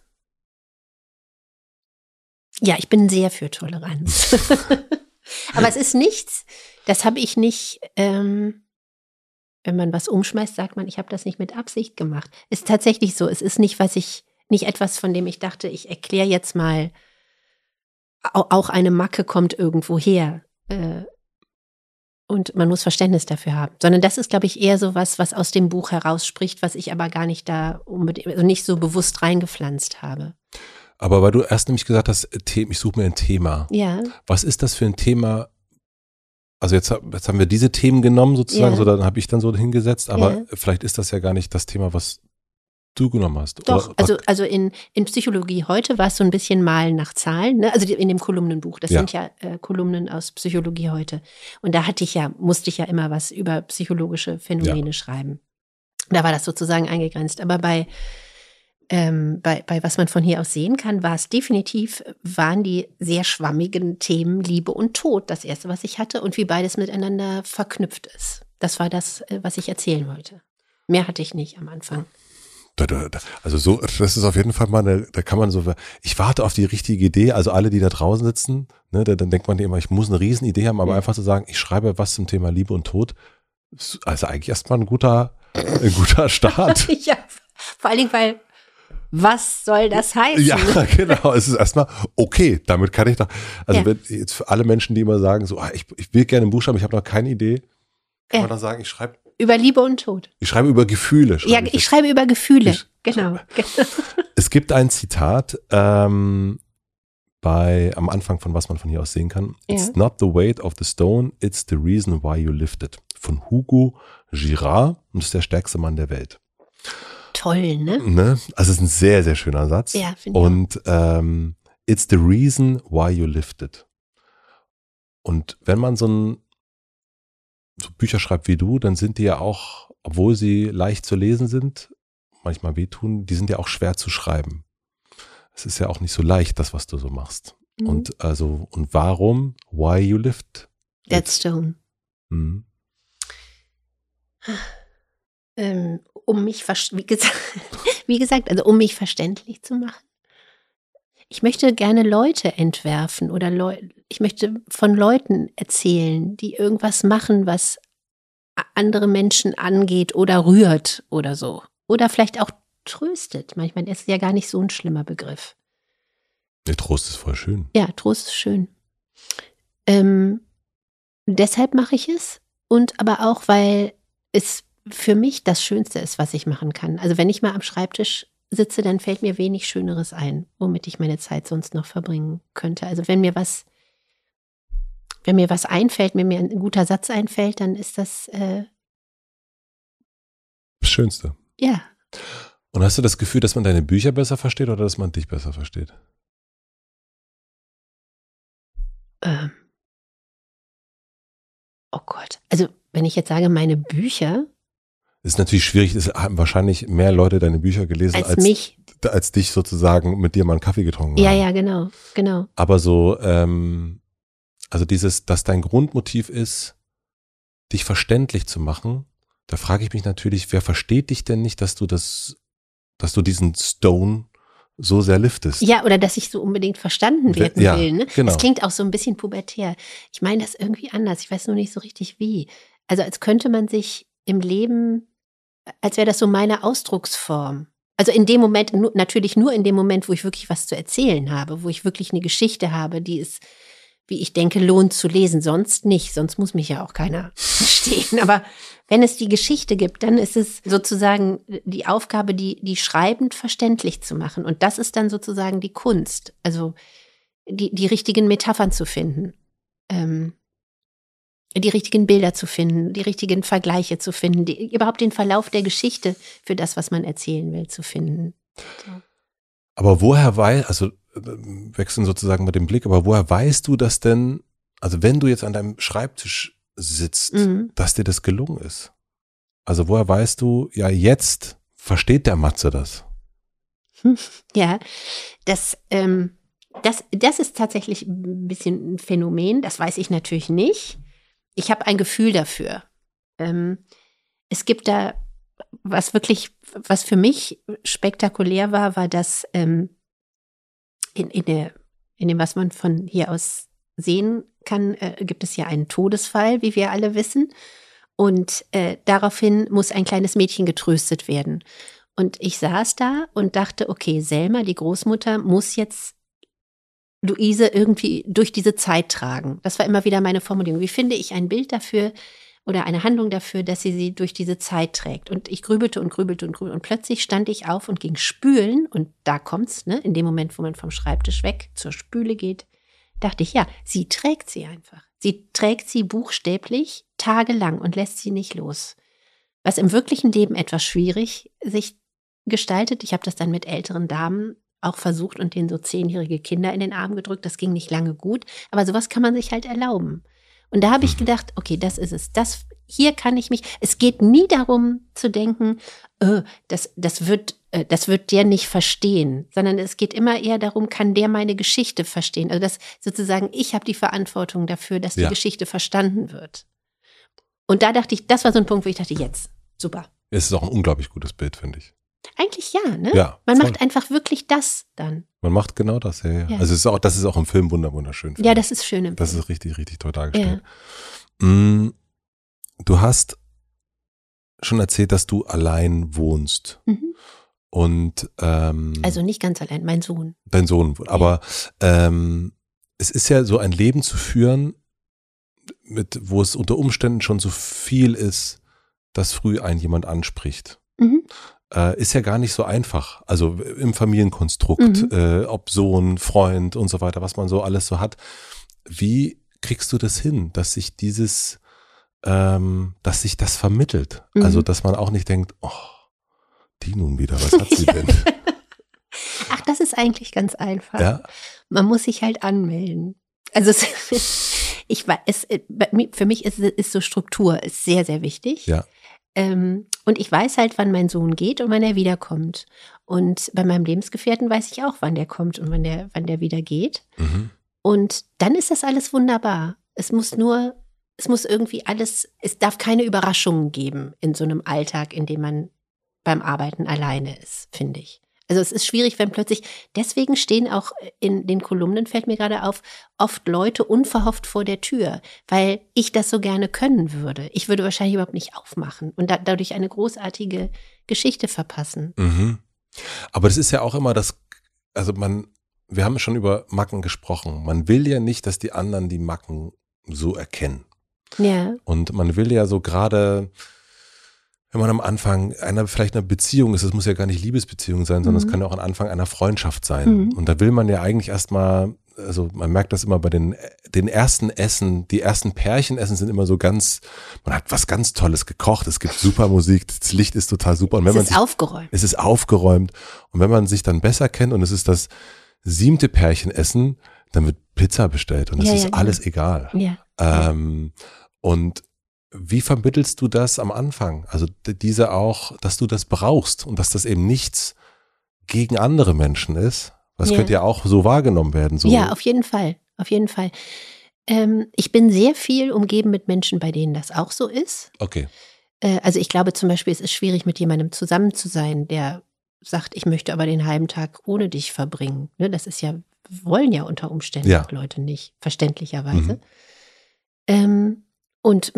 Ja, ich bin sehr für Toleranz. Aber es ist nichts, das habe ich nicht, ähm, wenn man was umschmeißt, sagt man, ich habe das nicht mit Absicht gemacht. Ist tatsächlich so. Es ist nicht, was ich, nicht etwas, von dem ich dachte, ich erkläre jetzt mal, auch eine Macke kommt irgendwo her. Äh, und man muss Verständnis dafür haben. Sondern das ist, glaube ich, eher so was, was aus dem Buch herausspricht, was ich aber gar nicht da unbedingt, also nicht so bewusst reingepflanzt habe. Aber weil du erst nämlich gesagt hast, äh, ich suche mir ein Thema. Ja. Was ist das für ein Thema? Also jetzt, jetzt haben wir diese Themen genommen sozusagen, Ja. so dann habe ich dann so hingesetzt, aber Ja. vielleicht ist das ja gar nicht das Thema, was du genommen hast. Doch, Oder, also, also in, in Psychologie heute war es so ein bisschen Malen nach Zahlen, ne? also in dem Kolumnenbuch. Das Ja. sind ja äh, Kolumnen aus Psychologie heute. Und da hatte ich ja, musste ich ja immer was über psychologische Phänomene schreiben. Da war das sozusagen eingegrenzt. Aber bei, ähm, bei, bei was man von hier aus sehen kann, war es definitiv, waren die sehr schwammigen Themen Liebe und Tod das erste, was ich hatte und wie beides miteinander verknüpft ist. Das war das, äh, was ich erzählen wollte. Mehr hatte ich nicht am Anfang. Da, da, da. Also so, das ist auf jeden Fall mal eine, da kann man so, ich warte auf die richtige Idee, also alle, die da draußen sitzen, ne, da, dann denkt man immer, ich muss eine riesen Idee haben, aber Ja. einfach zu sagen, ich schreibe was zum Thema Liebe und Tod, ist also eigentlich erstmal ein guter, ein guter Start. ja, vor allen Dingen, weil was soll das heißen? Ja, genau. Es ist erstmal okay, damit kann ich doch. Also Ja. wenn jetzt für alle Menschen, die immer sagen, so, ah, ich, ich will gerne ein Buch schreiben, ich habe noch keine Idee, kann Ja. man dann sagen, ich schreibe, Über Liebe und Tod. ich schreibe über Gefühle. schreibe Ja, ich schreibe über Gefühle. Ich- genau. Es gibt ein Zitat ähm, bei am Anfang von was man von hier aus sehen kann. Ja. It's not the weight of the stone, it's the reason why you lift it. Von Hugo Girard und ist der stärkste Mann der Welt. Toll, ne? Ne? Also es ist ein sehr, sehr schöner Satz. Ja, finde ich. Und ähm, it's the reason why you lift it. Und wenn man so, ein, so Bücher schreibt wie du, dann sind die ja auch, obwohl sie leicht zu lesen sind, manchmal wehtun, die sind ja auch schwer zu schreiben. Es ist ja auch nicht so leicht, das, was du so machst. Mhm. Und also, und warum? Why you lift? That Stone. Mhm. ähm, um mich, wie gesagt, wie gesagt, also um mich verständlich zu machen. Ich möchte gerne Leute entwerfen oder Leu ich möchte von Leuten erzählen, die irgendwas machen, was andere Menschen angeht oder rührt oder so. Oder vielleicht auch tröstet. Manchmal ist es ja gar nicht so ein schlimmer Begriff. Der Trost ist voll schön. Ja, Trost ist schön. Ähm, deshalb mache ich es und aber auch, weil es für mich das Schönste ist, was ich machen kann. Also wenn ich mal am Schreibtisch sitze, dann fällt mir wenig Schöneres ein, womit ich meine Zeit sonst noch verbringen könnte. Also wenn mir was, wenn mir was einfällt, wenn mir ein guter Satz einfällt, dann ist das äh, Das Schönste. ja. Und hast du das Gefühl, dass man deine Bücher besser versteht oder dass man dich besser versteht? Ähm, oh Gott. Also wenn ich jetzt sage, meine Bücher Ist natürlich schwierig, es haben wahrscheinlich mehr Leute deine Bücher gelesen als, als, mich. als dich sozusagen mit dir mal einen Kaffee getrunken Ja, haben. ja, genau, genau. Aber so, ähm, also dieses, dass dein Grundmotiv ist, dich verständlich zu machen, da frage ich mich natürlich, wer versteht dich denn nicht, dass du das, dass du diesen Stone so sehr liftest? Ja, oder dass ich so unbedingt verstanden Wer- werden ja, will. Ne? genau. Das klingt auch so ein bisschen pubertär. Ich meine das irgendwie anders. Ich weiß nur nicht so richtig wie. Also als könnte man sich im Leben, als wäre das so meine Ausdrucksform. Also in dem Moment, natürlich nur in dem Moment, wo ich wirklich was zu erzählen habe, wo ich wirklich eine Geschichte habe, die es, wie ich denke, lohnt zu lesen. Sonst nicht. Sonst muss mich ja auch keiner verstehen. Aber wenn es die Geschichte gibt, dann ist es sozusagen die Aufgabe, die, die schreibend verständlich zu machen. Und das ist dann sozusagen die Kunst. Also die, die richtigen Metaphern zu finden. Ähm, die richtigen Bilder zu finden, die richtigen Vergleiche zu finden, die, überhaupt den Verlauf der Geschichte für das, was man erzählen will, zu finden. Aber woher weiß, also äh, wechseln sozusagen mit dem Blick, aber woher weißt du das denn, also wenn du jetzt an deinem Schreibtisch sitzt, Mhm. dass dir das gelungen ist? Also woher weißt du, ja jetzt versteht der Matze das? Ja, das, ähm, das, das ist tatsächlich ein bisschen ein Phänomen, das weiß ich natürlich nicht. Ich habe ein Gefühl dafür. Ähm, es gibt da, was wirklich, was für mich spektakulär war, war, dass ähm, in, in, der, in dem, was man von hier aus sehen kann, äh, gibt es ja einen Todesfall, wie wir alle wissen. Und äh, daraufhin muss ein kleines Mädchen getröstet werden. Und ich saß da und dachte, okay, Selma, die Großmutter, muss jetzt Luise irgendwie durch diese Zeit tragen. Das war immer wieder meine Formulierung. Wie finde ich ein Bild dafür oder eine Handlung dafür, dass sie sie durch diese Zeit trägt? Und ich grübelte und grübelte und grübelte. Und plötzlich stand ich auf und ging spülen. Und da kommt's, ne? In dem Moment, wo man vom Schreibtisch weg zur Spüle geht, dachte ich, ja, sie trägt sie einfach. Sie trägt sie buchstäblich tagelang und lässt sie nicht los. Was im wirklichen Leben etwas schwierig sich gestaltet. Ich habe das dann mit älteren Damen auch versucht und denen so zehnjährige Kinder in den Arm gedrückt. Das ging nicht lange gut, aber sowas kann man sich halt erlauben. Und da habe ich gedacht, okay, das ist es. Das hier kann ich mich. Es geht nie darum zu denken, äh, das, das wird, äh, das wird der nicht verstehen, sondern es geht immer eher darum, kann der meine Geschichte verstehen. Also das sozusagen, ich habe die Verantwortung dafür, dass die Ja. Geschichte verstanden wird. Und da dachte ich, das war so ein Punkt, wo ich dachte, jetzt, super. Es ist auch ein unglaublich gutes Bild, finde ich. Eigentlich ja, ne? Ja, Man voll. macht einfach wirklich das dann. Man macht genau das, ja, ja. Ja. Also es ist auch, das ist auch im Film wunder wunderschön. Ja, das ist schön. Im Das Film. ist richtig, richtig toll dargestellt. Mm, Du hast schon erzählt, dass du allein wohnst Mhm. und ähm, Also nicht ganz allein, mein Sohn. dein Sohn. Aber ähm, es ist ja so ein Leben zu führen, mit, wo es unter Umständen schon so viel ist, dass früh ein jemand anspricht. Mhm. Äh, ist ja gar nicht so einfach. Also im Familienkonstrukt, Mhm. äh, ob Sohn, Freund und so weiter, was man so alles so hat. Wie kriegst du das hin, dass sich dieses, ähm, dass sich das vermittelt? Mhm. Also, dass man auch nicht denkt, oh, die nun wieder, was hat sie denn? Ach, das ist eigentlich ganz einfach. ja, Man muss sich halt anmelden. Also ich weiß, es, mir- für mich ist, ist so Struktur ist sehr, sehr wichtig. Ja. Ähm, und ich weiß halt, wann mein Sohn geht und wann er wiederkommt. Und bei meinem Lebensgefährten weiß ich auch, wann der kommt und wann der, wann der wieder geht. mhm. Und dann ist das alles wunderbar. Es muss nur, es muss irgendwie alles, es darf keine Überraschungen geben in so einem Alltag, in dem man beim Arbeiten alleine ist, finde ich. Also es ist schwierig, wenn plötzlich, deswegen stehen auch in den Kolumnen, fällt mir gerade auf, oft Leute unverhofft vor der Tür, weil ich das so gerne können würde. Ich würde wahrscheinlich überhaupt nicht aufmachen und da, dadurch eine großartige Geschichte verpassen. Mhm. Aber das ist ja auch immer das, also man, wir haben schon über Macken gesprochen. Man will ja nicht, dass die anderen die Macken so erkennen. Ja, Und man will ja so gerade, wenn man am Anfang einer vielleicht einer Beziehung ist, es muss ja gar nicht Liebesbeziehung sein, sondern es Mhm. kann ja auch ein Anfang einer Freundschaft sein. Mhm. Und da will man ja eigentlich erstmal, also man merkt das immer bei den, den ersten Essen, die ersten Pärchenessen sind immer so ganz, man hat was ganz Tolles gekocht, es gibt super Musik, das Licht ist total super. Und wenn es man ist sich aufgeräumt. es ist aufgeräumt. Und wenn man sich dann besser kennt und es ist das siebte Pärchenessen, dann wird Pizza bestellt und es Ja, ist ja, genau. alles egal. Ja. Ähm, und wie vermittelst du das am Anfang? Also diese auch, dass du das brauchst und dass das eben nichts gegen andere Menschen ist. Das Ja. könnte ja auch so wahrgenommen werden. So. Ja, auf jeden Fall. Auf jeden Fall. Ähm, ich bin sehr viel umgeben mit Menschen, bei denen das auch so ist. okay. Äh, also ich glaube zum Beispiel, es ist schwierig, mit jemandem zusammen zu sein, der sagt, ich möchte aber den halben Tag ohne dich verbringen. Ne, das ist ja, wollen ja unter Umständen Ja. Leute nicht, verständlicherweise. Mhm. Ähm, und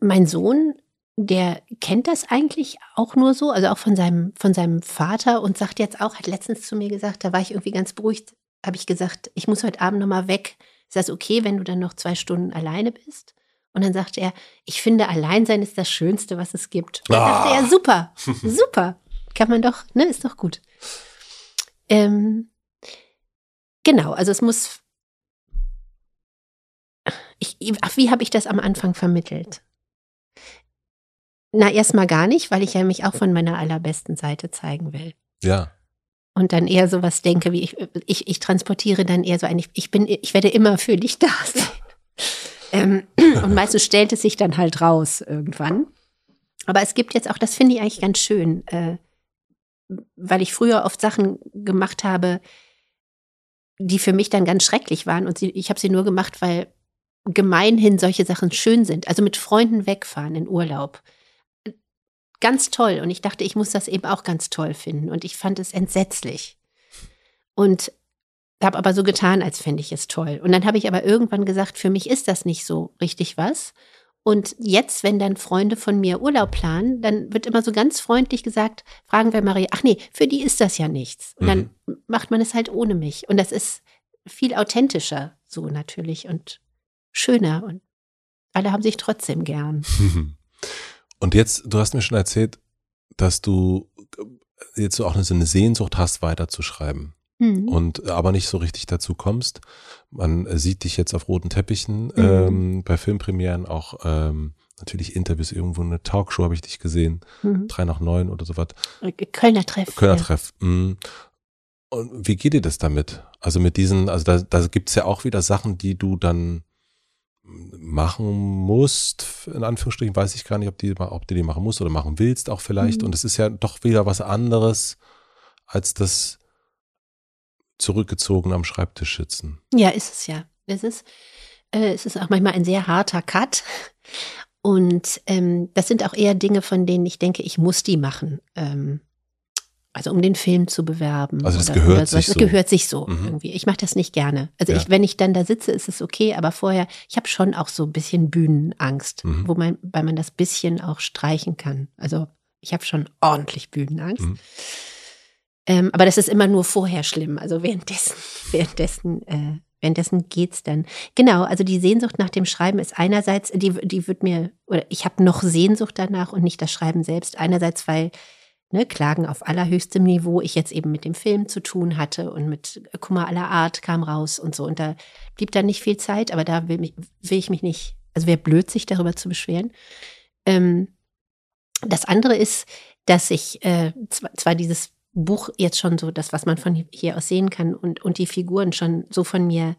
mein Sohn, der kennt das eigentlich auch nur so, also auch von seinem, von seinem Vater und sagt jetzt auch, hat letztens zu mir gesagt, da war ich irgendwie ganz beruhigt, habe ich gesagt, ich muss heute Abend nochmal weg. Ist das okay, wenn du dann noch zwei Stunden alleine bist? Und dann sagte er, ich finde, Alleinsein ist das Schönste, was es gibt. Und dann Ah. dachte er, super, super. Kann man doch, ne, ist doch gut. Ähm, genau, also es muss. Ich, ach, wie habe ich das am Anfang vermittelt? Na, erstmal gar nicht, weil ich ja mich auch von meiner allerbesten Seite zeigen will. Ja. Und dann eher sowas denke, wie ich, ich, ich transportiere dann eher so ein, ich bin, ich werde immer für dich da sein. Ähm, und meistens stellt es sich dann halt raus irgendwann. Aber es gibt jetzt auch, das finde ich eigentlich ganz schön, äh, weil ich früher oft Sachen gemacht habe, die für mich dann ganz schrecklich waren. Und sie, ich habe sie nur gemacht, weil gemeinhin solche Sachen schön sind. Also mit Freunden wegfahren in Urlaub. Ganz toll. Und ich dachte, ich muss das eben auch ganz toll finden. Und ich fand es entsetzlich. Und habe aber so getan, als fände ich es toll. Und dann habe ich aber irgendwann gesagt, für mich ist das nicht so richtig was. Und jetzt, wenn dann Freunde von mir Urlaub planen, dann wird immer so ganz freundlich gesagt, fragen wir Maria, ach nee, für die ist das ja nichts. Und dann macht man es halt ohne mich. Und das ist viel authentischer so natürlich und schöner. Und alle haben sich trotzdem gern. Und jetzt, du hast mir schon erzählt, dass du jetzt so auch so eine Sehnsucht hast, weiterzuschreiben. Mhm. und aber nicht so richtig dazu kommst. Man äh, sieht dich jetzt auf roten Teppichen Mhm. ähm, bei Filmpremieren, auch ähm, natürlich Interviews, irgendwo eine Talkshow habe ich dich gesehen, Mhm. drei nach neun oder sowas, Kölner Treff. Kölner ja. Treff. Mm. Und wie geht dir das damit? Also mit diesen, also da, da gibt's ja auch wieder Sachen, die du dann machen musst, in Anführungsstrichen, weiß ich gar nicht, ob, die, ob du die machen musst oder machen willst auch vielleicht. Mhm. Und es ist ja doch wieder was anderes als das zurückgezogen am Schreibtisch sitzen. Ja, ist es ja. Es ist, äh, es ist auch manchmal ein sehr harter Cut. Und ähm, das sind auch eher Dinge, von denen ich denke, ich muss die machen. Ähm, also um den Film zu bewerben. Also das gehört sowas. sich Das so. gehört sich so Mhm. irgendwie. Ich mache das nicht gerne. Also Ja. ich, wenn ich dann da sitze, ist es okay, aber vorher, ich habe schon auch so ein bisschen Bühnenangst, Mhm. wo man, weil man das bisschen auch streichen kann. Also ich habe schon ordentlich Bühnenangst. Mhm. Ähm, aber das ist immer nur vorher schlimm. Also währenddessen, währenddessen, äh, währenddessen geht's dann. Genau, also die Sehnsucht nach dem Schreiben ist einerseits, die, die wird mir, oder ich habe noch Sehnsucht danach und nicht das Schreiben selbst. Einerseits, weil ne, Klagen auf allerhöchstem Niveau, ich jetzt eben mit dem Film zu tun hatte und mit Kummer aller Art kam raus und so. Und da blieb dann nicht viel Zeit, aber da will, mich, will ich mich nicht, also wäre blöd, sich darüber zu beschweren. Ähm, das andere ist, dass ich äh, zwar dieses Buch jetzt schon so, das, was man von hier aus sehen kann und, und die Figuren schon so von mir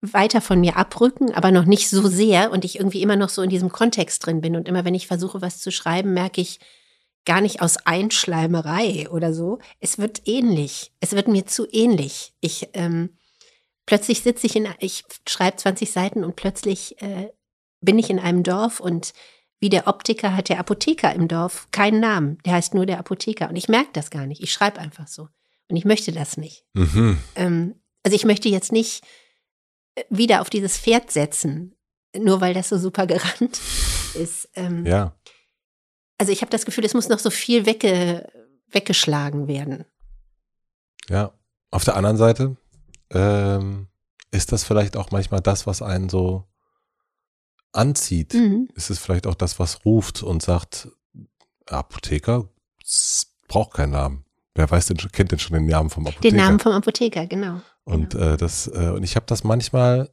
weiter von mir abrücken, aber noch nicht so sehr und ich irgendwie immer noch so in diesem Kontext drin bin. Und immer wenn ich versuche, was zu schreiben, merke ich gar nicht aus Einschleimerei oder so. Es wird ähnlich. Es wird mir zu ähnlich. Ich ähm, plötzlich sitze ich in, ich schreibe 20 Seiten und plötzlich äh, bin ich in einem Dorf und wie der Optiker hat der Apotheker im Dorf keinen Namen. Der heißt nur der Apotheker. Und ich merke das gar nicht. Ich schreibe einfach so. Und ich möchte das nicht. Mhm. Ähm, also ich möchte jetzt nicht wieder auf dieses Pferd setzen, nur weil das so super gerannt ist. Ähm, ja. Also ich habe das Gefühl, es muss noch so viel wegge weggeschlagen werden. Ja. Auf der anderen Seite ähm, ist das vielleicht auch manchmal das, was einen so anzieht. Mhm. Ist es vielleicht auch das, was ruft und sagt, Apotheker braucht keinen Namen. Wer weiß denn, kennt denn schon den Namen vom Apotheker? Den Namen vom Apotheker, genau. Und genau. äh, das, äh, und ich habe das manchmal,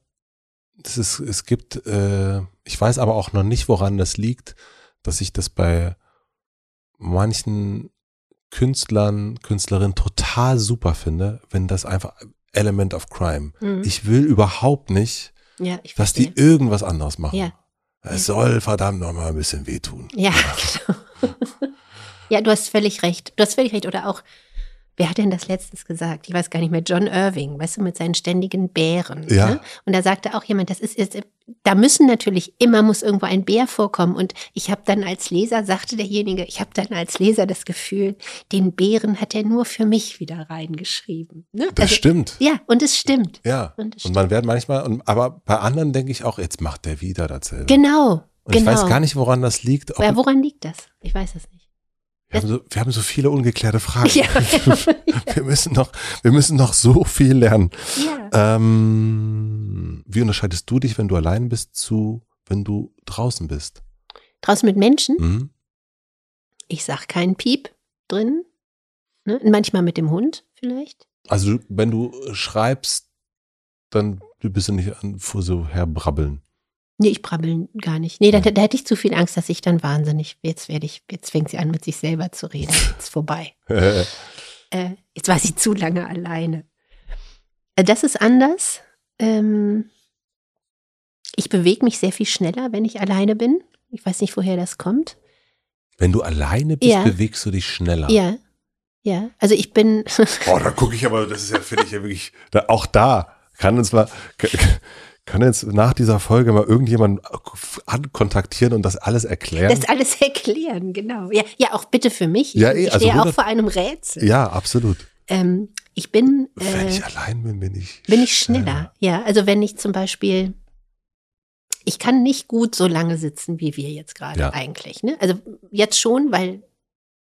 das ist, es gibt, äh, ich weiß aber auch noch nicht, woran das liegt, dass ich das bei manchen Künstlern, Künstlerinnen total super finde, wenn das einfach Element of Crime. Mhm. Ich will überhaupt nicht, ja, dass die irgendwas anderes machen. Ja. Es ja. soll verdammt noch mal ein bisschen wehtun. Ja, genau. ja, du hast völlig recht. Du hast völlig recht. Oder auch Wer hat denn das letztens gesagt? Ich weiß gar nicht mehr. John Irving, weißt du, mit seinen ständigen Bären. Ja. Ne? Und da sagte auch jemand, das ist jetzt, da müssen natürlich immer muss irgendwo ein Bär vorkommen. Und ich habe dann als Leser, sagte derjenige, ich habe dann als Leser das Gefühl, den Bären hat er nur für mich wieder reingeschrieben. Ne? Das also, stimmt. Ja, und es stimmt. Ja. Und, und man wird manchmal, aber bei anderen denke ich auch, jetzt macht der wieder dasselbe. Genau. Und genau. ich weiß gar nicht, woran das liegt. ja, woran liegt das? Ich weiß es nicht. Wir haben, so, wir haben so viele ungeklärte Fragen. Ja, ja. Wir müssen noch, wir müssen noch so viel lernen. Ja. Ähm, wie unterscheidest du dich, wenn du allein bist, zu, wenn du draußen bist? Draußen mit Menschen? Mhm. Ich sag keinen Piep drin. Ne? Manchmal mit dem Hund vielleicht. Also wenn du schreibst, dann bist du nicht an, vor so herbrabbeln. Nee, ich brabbel gar nicht. Nee, da, da, hätte ich zu viel Angst, dass ich dann wahnsinnig, jetzt werde ich, jetzt fängt sie an, mit sich selber zu reden. Jetzt vorbei. äh, jetzt war sie zu lange alleine. Äh, das ist anders. Ähm, ich bewege mich sehr viel schneller, wenn ich alleine bin. Ich weiß nicht, woher das kommt. Wenn du alleine bist, ja. bewegst du dich schneller. Ja. Ja. Also ich bin. oh, da gucke ich aber, das ist ja, finde ich ja wirklich, da, auch da kann uns mal, kann jetzt nach dieser Folge mal irgendjemand kontaktieren und das alles erklären? Das alles erklären, genau. Ja, ja auch bitte für mich. Ja, eh, ich also stehe auch vor einem Rätsel. Ja, absolut. Ähm, ich bin. Äh, wenn ich allein bin, bin ich. Bin ich schneller. Ja, also wenn ich zum Beispiel. Ich kann nicht gut so lange sitzen, wie wir jetzt gerade ja. eigentlich. Ne? Also jetzt schon, weil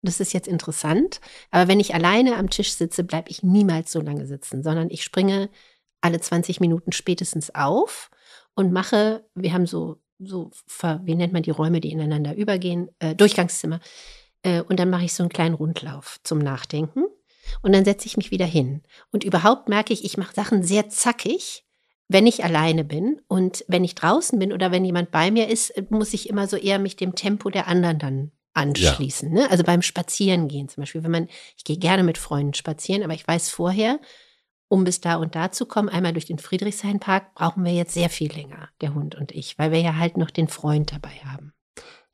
das ist jetzt interessant. Aber wenn ich alleine am Tisch sitze, bleibe ich niemals so lange sitzen, sondern ich springe alle 20 Minuten spätestens auf und mache, wir haben so, so, wie nennt man die Räume, die ineinander übergehen, äh, Durchgangszimmer. Äh, und dann mache ich so einen kleinen Rundlauf zum Nachdenken. Und dann setze ich mich wieder hin. Und überhaupt merke ich, ich mache Sachen sehr zackig, wenn ich alleine bin. Und wenn ich draußen bin oder wenn jemand bei mir ist, muss ich immer so eher mich dem Tempo der anderen dann anschließen. Ja. Ne? Also beim Spazierengehen zum Beispiel. Wenn man, ich gehe gerne mit Freunden spazieren, aber ich weiß vorher, um bis da und da zu kommen, einmal durch den Friedrichshainpark, brauchen wir jetzt sehr viel länger, der Hund und ich, weil wir ja halt noch den Freund dabei haben.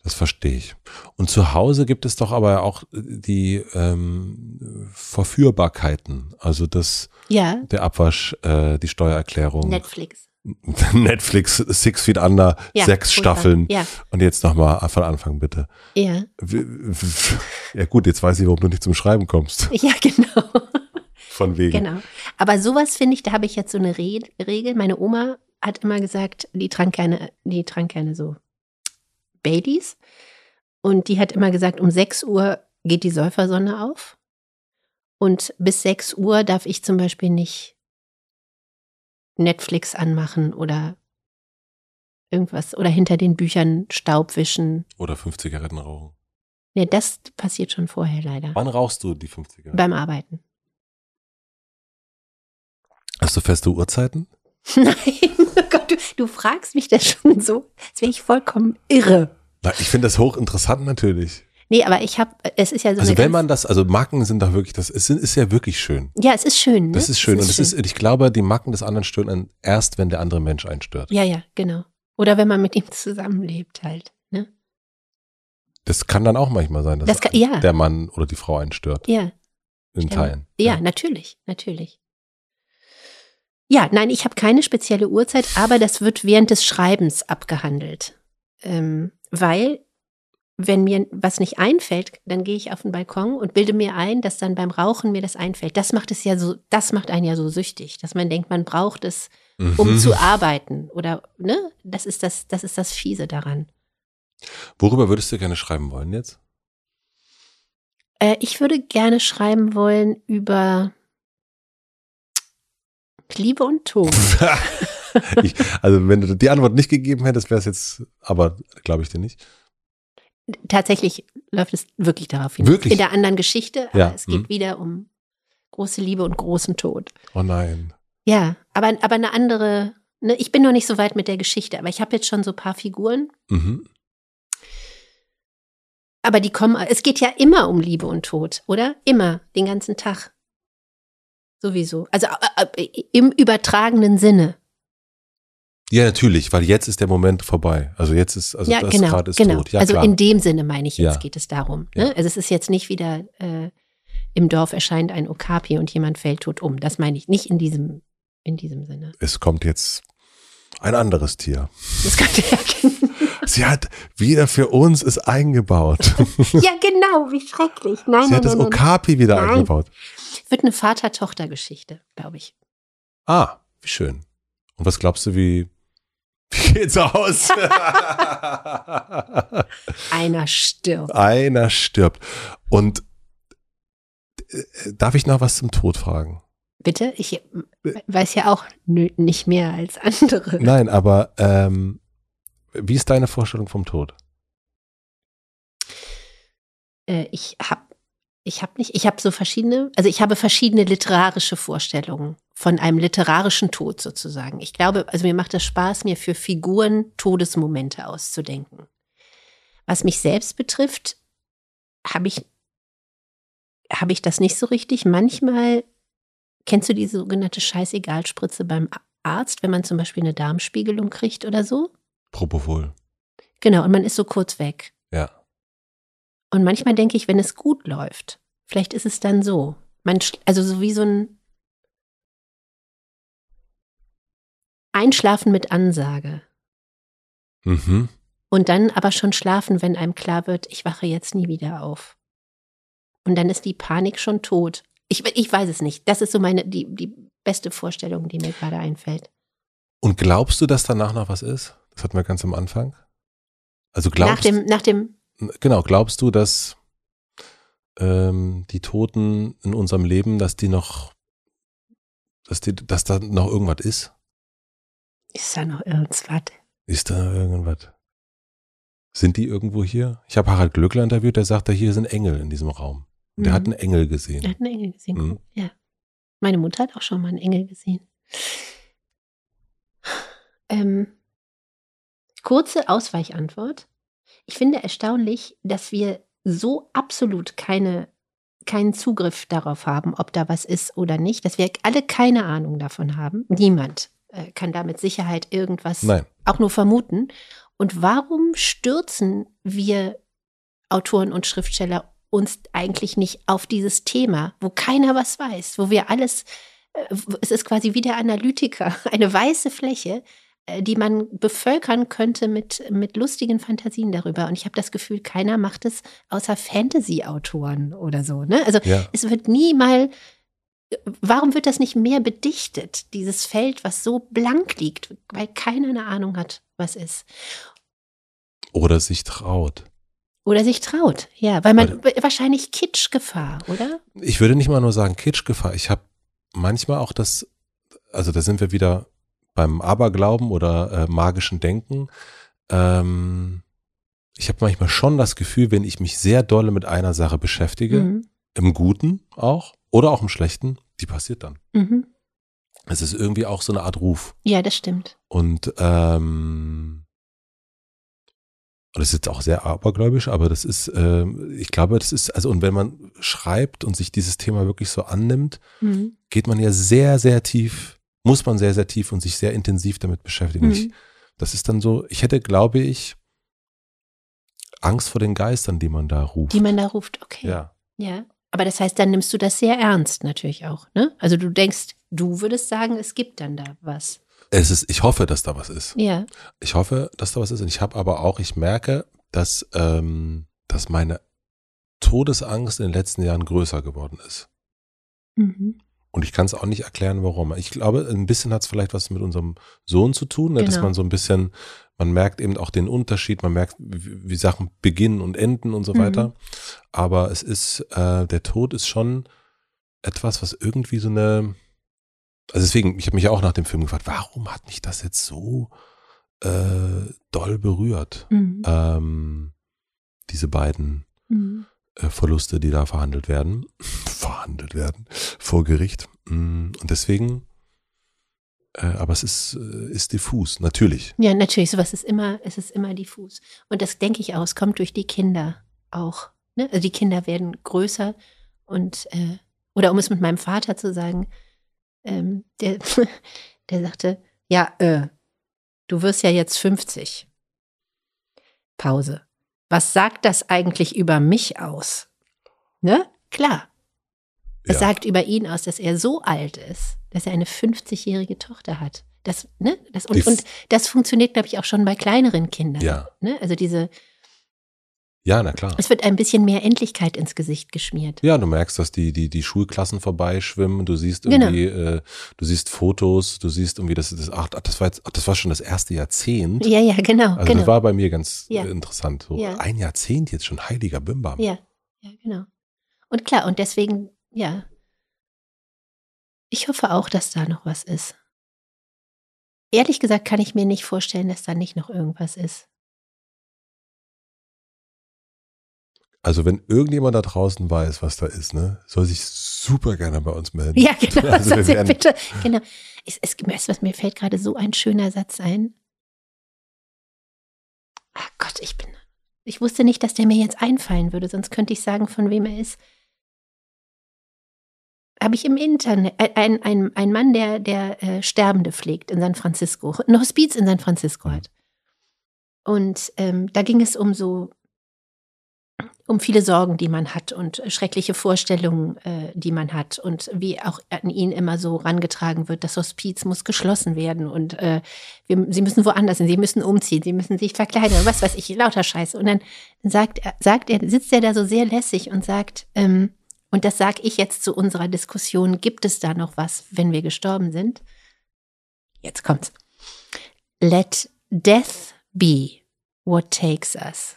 Das verstehe ich. Und zu Hause gibt es doch aber auch die ähm, Verführbarkeiten, also das, ja. der Abwasch, äh, die Steuererklärung. Netflix. Netflix, Six Feet Under, ja, sechs Staffeln. Ja. Und jetzt nochmal von Anfang bitte. Ja. Ja gut, jetzt weiß ich, warum du nicht zum Schreiben kommst. Ja, genau. Von wegen. Genau. Aber sowas finde ich, da habe ich jetzt so eine Re Regel. Meine Oma hat immer gesagt, die trank gerne, die trank gerne so Baileys. Und die hat immer gesagt, um 6 Uhr geht die Säufersonne auf. Und bis 6 Uhr darf ich zum Beispiel nicht Netflix anmachen oder irgendwas oder hinter den Büchern Staub wischen. Oder fünf Zigaretten rauchen. Ja, das passiert schon vorher leider. Wann rauchst du die 50er? Beim Arbeiten. Hast du feste Uhrzeiten? Nein, oh Gott, du, du fragst mich das schon so, als wäre ich vollkommen irre. Na, ich finde das hochinteressant natürlich. Nee, aber ich habe, es ist ja so Also wenn man das, also Macken sind doch wirklich, das ist, ist ja wirklich schön. Ja, es ist schön. Ne? Das ist schön. Es Und es ist, ich glaube, die Macken des anderen stören erst, wenn der andere Mensch einen stört. Ja, ja, genau. Oder wenn man mit ihm zusammenlebt halt. Ne? Das kann dann auch manchmal sein, dass Das kann- ja. der Mann oder die Frau einen stört. Ja, In Teilen. ja, natürlich, natürlich. Ja, nein, ich habe keine spezielle Uhrzeit, aber das wird während des Schreibens abgehandelt. Ähm, weil, wenn mir was nicht einfällt, dann gehe ich auf den Balkon und bilde mir ein, dass dann beim Rauchen mir das einfällt. Das macht es ja so, das macht einen ja so süchtig, dass man denkt, man braucht es, um Mhm. zu arbeiten. Oder, ne? Das ist das, das ist das Fiese daran. Worüber würdest du gerne schreiben wollen jetzt? Äh, ich würde gerne schreiben wollen über Liebe und Tod. ich, also wenn du die Antwort nicht gegeben hättest, wäre es jetzt, aber glaube ich dir nicht. Tatsächlich läuft es wirklich darauf hinaus. Wirklich? In der anderen Geschichte, aber Ja, es geht mhm. wieder um große Liebe und großen Tod. Oh nein. Ja, aber, aber eine andere, ne, ich bin noch nicht so weit mit der Geschichte, aber ich habe jetzt schon so ein paar Figuren. Mhm. Aber die kommen, es geht ja immer um Liebe und Tod, oder? Immer, den ganzen Tag. Sowieso. Also äh, äh, im übertragenen Sinne. Ja, natürlich, weil jetzt ist der Moment vorbei. Also jetzt ist, also ja, das genau, gerade ist genau. tot. Ja, also klar. in dem Sinne meine ich jetzt Ja. geht es darum. Ja. Ne? Also es ist jetzt nicht wieder äh, im Dorf erscheint ein Okapi und jemand fällt tot um. Das meine ich nicht in diesem in diesem Sinne. es kommt jetzt ein anderes Tier. Das kann ja, Sie hat wieder für uns es eingebaut. ja genau, wie schrecklich. Nein, Sie nein, hat das nein, nein. Okapi wieder Nein. eingebaut. Wird eine Vater-Tochter-Geschichte, glaube ich. Ah, wie schön. Und was glaubst du, wie, wie geht's aus? Einer stirbt. Einer stirbt. Und äh, darf ich noch was zum Tod fragen? Bitte? Ich weiß ja auch nicht mehr als andere. Nein, aber ähm, wie ist deine Vorstellung vom Tod? Äh, ich habe ich habe nicht, ich habe so verschiedene, also ich habe verschiedene literarische Vorstellungen von einem literarischen Tod sozusagen. Ich glaube, also mir macht es Spaß, mir für Figuren Todesmomente auszudenken. Was mich selbst betrifft, habe ich habe ich das nicht so richtig. Manchmal kennst du diese sogenannte Scheißegal-Spritze beim Arzt, wenn man zum Beispiel eine Darmspiegelung kriegt oder so? Propofol. Genau, und man ist so kurz weg. Ja. Und manchmal denke ich, wenn es gut läuft, vielleicht ist es dann so. Man, also so wie so ein Einschlafen mit Ansage. Mhm. Und dann aber schon schlafen, wenn einem klar wird, ich wache jetzt nie wieder auf. Und dann ist die Panik schon tot. Ich, ich weiß es nicht. Das ist so meine, die, die beste Vorstellung, die mir gerade einfällt. Und glaubst du, dass danach noch was ist? Das hatten wir ganz am Anfang. Also Nach glaubst dem, nach dem, genau, glaubst du, dass ähm, die Toten in unserem Leben, dass die noch, dass die, dass da noch irgendwas ist? ist da noch irgendwas? Ist da irgendwas? Sind die irgendwo hier? Ich habe Harald Glöckler interviewt, der sagte, hier sind Engel in diesem Raum. Und Der Mhm. hat einen Engel Er gesehen. hat einen Engel gesehen. Mhm. Ja. Meine Mutter hat auch schon mal einen Engel gesehen. Ähm, kurze Ausweichantwort. Ich finde erstaunlich, dass wir so absolut keine, keinen Zugriff darauf haben, ob da was ist oder nicht, dass wir alle keine Ahnung davon haben. Niemand äh, kann da mit Sicherheit irgendwas Nein. auch nur vermuten. Und warum stürzen wir Autoren und Schriftsteller uns eigentlich nicht auf dieses Thema, wo keiner was weiß, wo wir alles, äh, es ist quasi wie der Analytiker, eine weiße Fläche, die man bevölkern könnte mit, mit lustigen Fantasien darüber. Und ich habe das Gefühl, keiner macht es außer Fantasy-Autoren oder so. Ne? Also Ja. es wird nie mal, warum wird das nicht mehr bedichtet, dieses Feld, was so blank liegt, weil keiner eine Ahnung hat, was ist. Oder sich traut. Oder sich traut, ja, weil man wahrscheinlich Kitschgefahr, oder? Ich würde nicht mal nur sagen Kitschgefahr. Ich habe manchmal auch das, also da sind wir wieder beim Aberglauben oder äh, magischen Denken. Ähm, ich habe manchmal schon das Gefühl, wenn ich mich sehr dolle mit einer Sache beschäftige, Mhm. im Guten auch oder auch im Schlechten, die passiert dann. Mhm. Es ist irgendwie auch so eine Art Ruf. Ja, das stimmt. Und ähm, das ist jetzt auch sehr abergläubisch, aber das ist, ähm, ich glaube, das ist, also und wenn man schreibt und sich dieses Thema wirklich so annimmt, Mhm. geht man ja sehr, sehr tief, muss man sehr, sehr tief und sich sehr intensiv damit beschäftigen. Und Ich, Mhm. das ist dann so, ich hätte, glaube ich, Angst vor den Geistern, die man da ruft. Die man da ruft, okay. ja. Ja. Aber das heißt, dann nimmst du das sehr ernst natürlich auch, ne? Also du denkst, du würdest sagen, es gibt dann da was. Es ist, ich hoffe, dass da was ist. Ja. Ich hoffe, dass da was ist. Und ich habe aber auch, ich merke, dass, ähm, dass meine Todesangst in den letzten Jahren größer geworden ist. Mhm. Und ich kann es auch nicht erklären, warum. Ich glaube, ein bisschen hat es vielleicht was mit unserem Sohn zu tun, ne? dass Genau. man so ein bisschen, man merkt eben auch den Unterschied, man merkt, wie, wie Sachen beginnen und enden und so Mhm. weiter. Aber es ist, äh, der Tod ist schon etwas, was irgendwie so eine, also deswegen, ich habe mich auch nach dem Film gefragt, warum hat mich das jetzt so äh, doll berührt? Mhm. Ähm, diese beiden Mhm. Äh, Verluste, die da verhandelt werden, verhandelt werden vor Gericht. Mm, Und deswegen, äh, aber es ist, äh, ist diffus, natürlich. Ja, natürlich, sowas ist immer, es ist immer diffus. Und das denke ich auch, es kommt durch die Kinder auch. Ne? Also die Kinder werden größer und, äh, oder um es mit meinem Vater zu sagen, ähm, der, der sagte, ja, äh, du wirst ja jetzt 50. Pause. Was sagt das eigentlich über mich aus? Ne? Klar. Es Ja. sagt über ihn aus, dass er so alt ist, dass er eine 50-jährige Tochter hat. Das, ne? das, und, und das funktioniert, glaube ich, auch schon bei kleineren Kindern. Ja. Ne? Also diese, Ja, na klar. es wird ein bisschen mehr Endlichkeit ins Gesicht geschmiert. Ja, du merkst, dass die, die, die Schulklassen vorbeischwimmen, du siehst Genau. irgendwie, äh, du siehst Fotos, du siehst irgendwie, das, das, ach, das war jetzt, ach, das war schon das erste Jahrzehnt. Ja, ja, genau, Also genau. das war bei mir ganz Ja. interessant. So Ja. ein Jahrzehnt jetzt schon heiliger Bimbam. Ja, ja, genau. Und klar, und deswegen, ja. Ich hoffe auch, dass da noch was ist. Ehrlich gesagt kann ich mir nicht vorstellen, dass da nicht noch irgendwas ist. Also wenn irgendjemand da draußen weiß, was da ist, ne, soll sich super gerne bei uns melden. Ja, genau. Also wir werden- bitte, genau. Es, es, du was, mir fällt gerade so ein schöner Satz ein. Ach Gott, ich bin. Ich wusste nicht, dass der mir jetzt einfallen würde, sonst könnte ich sagen, von wem er ist. Habe ich im Internet, äh, ein, ein, ein Mann, der, der äh, Sterbende pflegt in San Francisco, ein Hospiz in San Francisco hat. Und ähm, da ging es um so, um viele Sorgen, die man hat und schreckliche Vorstellungen, äh, die man hat und wie auch an ihn immer so rangetragen wird, das Hospiz muss geschlossen werden und äh, wir, sie müssen woanders hin, sie müssen umziehen, sie müssen sich verkleiden, was weiß ich, lauter Scheiße. Und dann sagt sagt er, sitzt er da so sehr lässig und sagt, ähm, und das sage ich jetzt zu unserer Diskussion, gibt es da noch was, wenn wir gestorben sind? Jetzt kommt's. Let death be what takes us,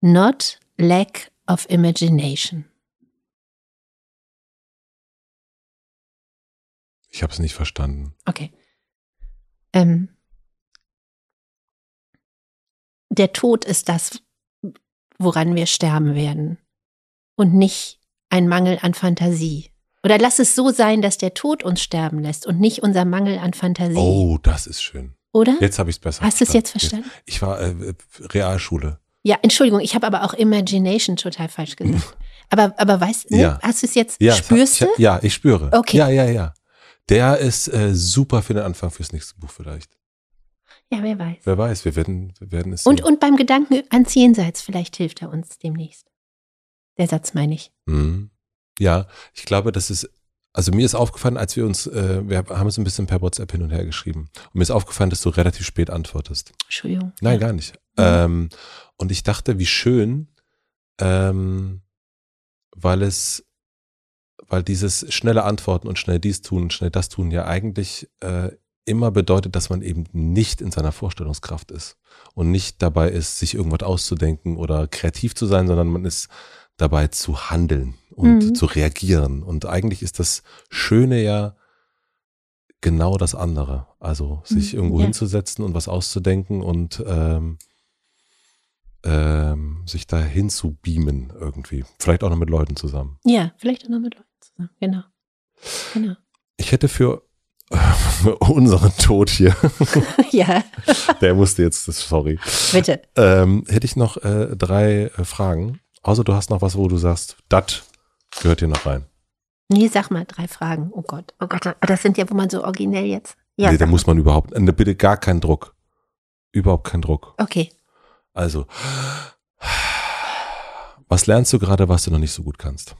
not lack of imagination. Ich habe es nicht verstanden. Okay. Ähm, der Tod ist das, woran wir sterben werden und nicht ein Mangel an Fantasie. Oder lass es so sein, dass der Tod uns sterben lässt und nicht unser Mangel an Fantasie. Oh, das ist schön. Oder? Jetzt habe ich es besser Hast du es jetzt verstanden? Ich war äh, Realschule. Ja, Entschuldigung, ich habe aber auch Imagination total falsch gesagt. Aber, aber weißt du? Ja. hast du es jetzt, Ja, spürst hat, du? ich, ja, ich spüre. Okay. Ja, ja, ja. Der ist äh, super für den Anfang fürs nächste Buch vielleicht. Ja, wer weiß. Wer weiß, wir werden, wir werden es Und, sehen. und beim Gedanken ans Jenseits, vielleicht hilft er uns demnächst. Der Satz meine ich. Mhm. Ja, ich glaube, das ist, also mir ist aufgefallen, als wir uns, äh, wir haben es ein bisschen per WhatsApp hin und her geschrieben. Und mir ist aufgefallen, dass du relativ spät antwortest. Entschuldigung. Nein, ja. gar nicht. Mhm. Ähm, und ich dachte, wie schön, ähm, weil es, weil dieses schnelle Antworten und schnell dies tun und schnell das tun ja eigentlich äh, immer bedeutet, dass man eben nicht in seiner Vorstellungskraft ist und nicht dabei ist, sich irgendwas auszudenken oder kreativ zu sein, sondern man ist dabei zu handeln und Mhm. zu reagieren. Und eigentlich ist das Schöne ja genau das andere. Also sich Mhm, irgendwo ja. hinzusetzen und was auszudenken und ähm, ähm, sich dahin zu beamen irgendwie. Vielleicht auch noch mit Leuten zusammen. Ja, vielleicht auch noch mit Leuten zusammen. Genau. Genau. Ich hätte für unseren Tod hier, ja, der musste jetzt, sorry, bitte. ähm, hätte ich noch äh, drei äh, Fragen. Außer du hast noch was, wo du sagst, das gehört hier noch rein. Nee, sag mal, drei Fragen. Oh Gott. Oh Gott, das sind ja, wo man so originell jetzt. Ja, nee, da muss man überhaupt, äh, bitte gar keinen Druck. Überhaupt keinen Druck. Okay. Also, was lernst du gerade, was du noch nicht so gut kannst?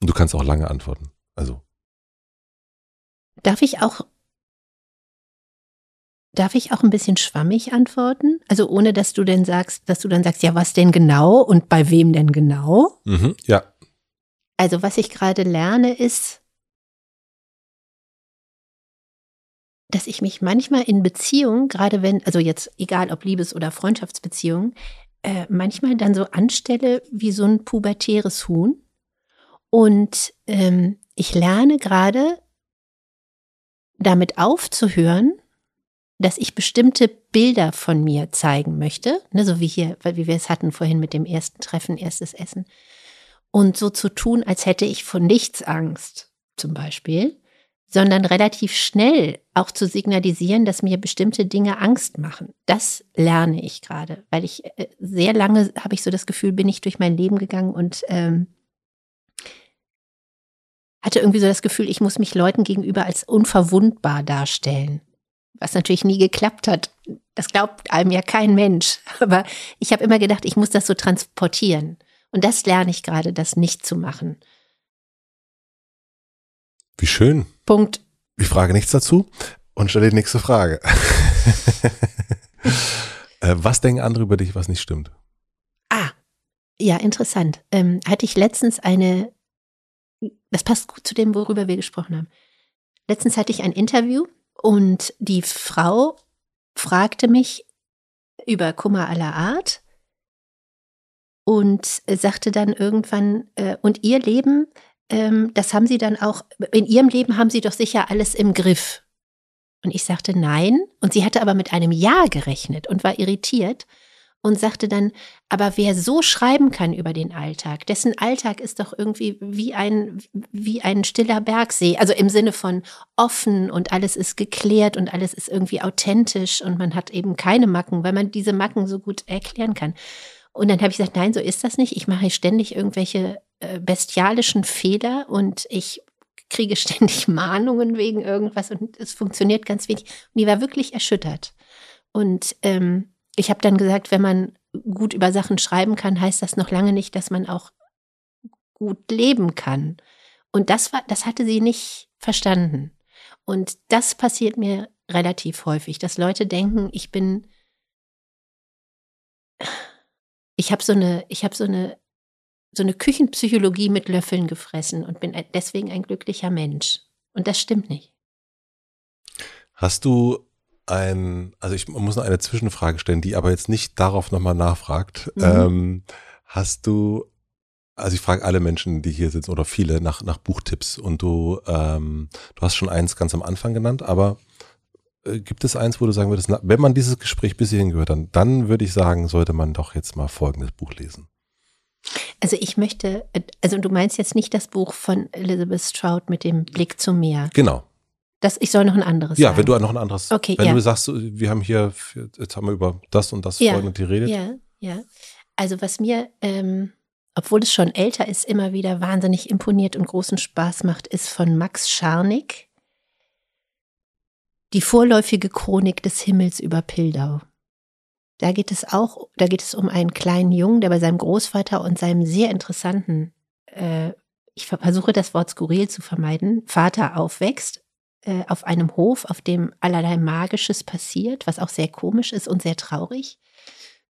Und du kannst auch lange antworten. Also, Darf ich auch, darf ich auch ein bisschen schwammig antworten? Also ohne, dass du denn sagst, dass du dann sagst, ja, was denn genau und bei wem denn genau? mhm, ja, Also was ich gerade lerne ist, dass ich mich manchmal in Beziehungen, gerade wenn, also jetzt egal ob Liebes- oder Freundschaftsbeziehungen, äh, manchmal dann so anstelle wie so ein pubertäres Huhn. Und ähm, ich lerne gerade damit aufzuhören, dass ich bestimmte Bilder von mir zeigen möchte, ne, so wie hier, weil wie wir es hatten vorhin mit dem ersten Treffen, erstes Essen, und so zu tun, als hätte ich vor nichts Angst, zum Beispiel, sondern relativ schnell auch zu signalisieren, dass mir bestimmte Dinge Angst machen. Das lerne ich gerade, weil ich äh, sehr lange habe ich so das Gefühl, bin ich durch mein Leben gegangen und ähm, hatte irgendwie so das Gefühl, ich muss mich Leuten gegenüber als unverwundbar darstellen. Was natürlich nie geklappt hat. Das glaubt einem ja kein Mensch. Aber ich habe immer gedacht, ich muss das so transportieren. Und das lerne ich gerade, das nicht zu machen. wie schön. Punkt. Ich frage nichts dazu und stelle die nächste Frage. äh, was denken andere über dich, was nicht stimmt? Ah, ja, interessant. Ähm, hatte ich letztens eine, das passt gut zu dem, worüber wir gesprochen haben. Letztens hatte ich ein Interview und die Frau fragte mich über Kummer aller Art und sagte dann irgendwann, äh, und ihr Leben, ähm, das haben Sie dann auch, in Ihrem Leben haben Sie doch sicher alles im Griff. Und ich sagte nein. Und sie hatte aber mit einem Ja gerechnet und war irritiert und sagte dann, aber wer so schreiben kann über den Alltag, dessen Alltag ist doch irgendwie wie ein, wie ein stiller Bergsee. Also im Sinne von offen und alles ist geklärt und alles ist irgendwie authentisch und man hat eben keine Macken, weil man diese Macken so gut erklären kann. Und dann habe ich gesagt, nein, so ist das nicht. Ich mache ständig irgendwelche bestialischen Fehler und ich kriege ständig Mahnungen wegen irgendwas und es funktioniert ganz wenig. Und die war wirklich erschüttert. Und ähm, ich habe dann gesagt, wenn man gut über Sachen schreiben kann, heißt das noch lange nicht, dass man auch gut leben kann. Und das war, das hatte sie nicht verstanden. Und das passiert mir relativ häufig, dass Leute denken, ich bin, ich habe so eine, ich habe so eine, so eine Küchenpsychologie mit Löffeln gefressen und bin deswegen ein glücklicher Mensch. Und das stimmt nicht. Hast du ein, also ich muss noch eine Zwischenfrage stellen, die aber jetzt nicht darauf nochmal nachfragt. Mhm. Ähm, hast du, also ich frage alle Menschen, die hier sitzen oder viele nach, nach Buchtipps und du, ähm, du hast schon eins ganz am Anfang genannt, aber äh, gibt es eins, wo du sagen würdest, na, wenn man dieses Gespräch bis hierhin gehört hat, dann würde ich sagen, sollte man doch jetzt mal folgendes Buch lesen. Also ich möchte, also du meinst jetzt nicht das Buch von Elizabeth Stroud mit dem Blick zum Meer. Genau. Das, ich soll noch ein anderes Ja, sagen. wenn du noch ein anderes, Okay, wenn ja. du sagst, wir haben hier, jetzt haben wir über das und das Ja, geredet. Ja, ja. Also was mir, ähm, obwohl es schon älter ist, immer wieder wahnsinnig imponiert und großen Spaß macht, ist von Max Scharnick die vorläufige Chronik des Himmels über Pildau. Da geht es auch, da geht es um einen kleinen Jungen, der bei seinem Großvater und seinem sehr interessanten, äh, ich versuche das Wort skurril zu vermeiden, Vater aufwächst äh, auf einem Hof, auf dem allerlei Magisches passiert, was auch sehr komisch ist und sehr traurig.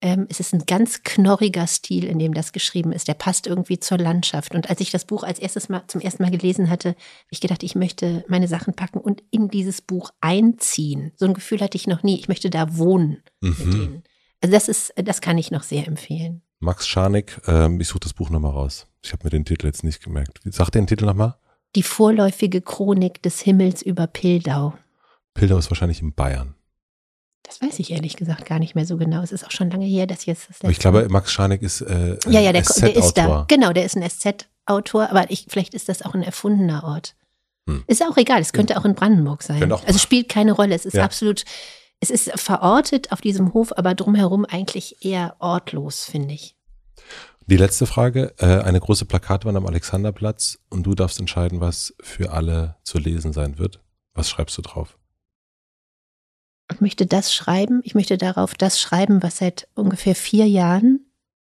Ähm, es ist ein ganz knorriger Stil, in dem das geschrieben ist. Der passt irgendwie zur Landschaft. Und als ich das Buch als erstes Mal zum ersten Mal gelesen hatte, habe ich gedacht, ich möchte meine Sachen packen und in dieses Buch einziehen. So ein Gefühl hatte ich noch nie. Ich möchte da wohnen mit Mhm. denen. Also das ist, das kann ich noch sehr empfehlen. Max Scharnick, ähm, ich suche das Buch nochmal raus. Ich habe mir den Titel jetzt nicht gemerkt. Sag den Titel nochmal. Die vorläufige Chronik des Himmels über Pildau. Pildau ist wahrscheinlich in Bayern. Das weiß ich ehrlich gesagt gar nicht mehr so genau. Es ist auch schon lange her, dass jetzt das letzte Ich glaube, Max Scharnig ist äh, ja, ja, der, der ist da. Genau, der ist ein SZ-Autor, aber ich, vielleicht ist das auch ein erfundener Ort. Hm. Ist auch egal, es könnte auch in Brandenburg sein. Also spielt keine Rolle. Es ist ja. absolut, es ist verortet auf diesem Hof, aber drumherum eigentlich eher ortlos, finde ich. Die letzte Frage, äh, eine große Plakatwand am Alexanderplatz und du darfst entscheiden, was für alle zu lesen sein wird. Was schreibst du drauf? Ich möchte das schreiben, ich möchte darauf das schreiben, was seit ungefähr vier Jahren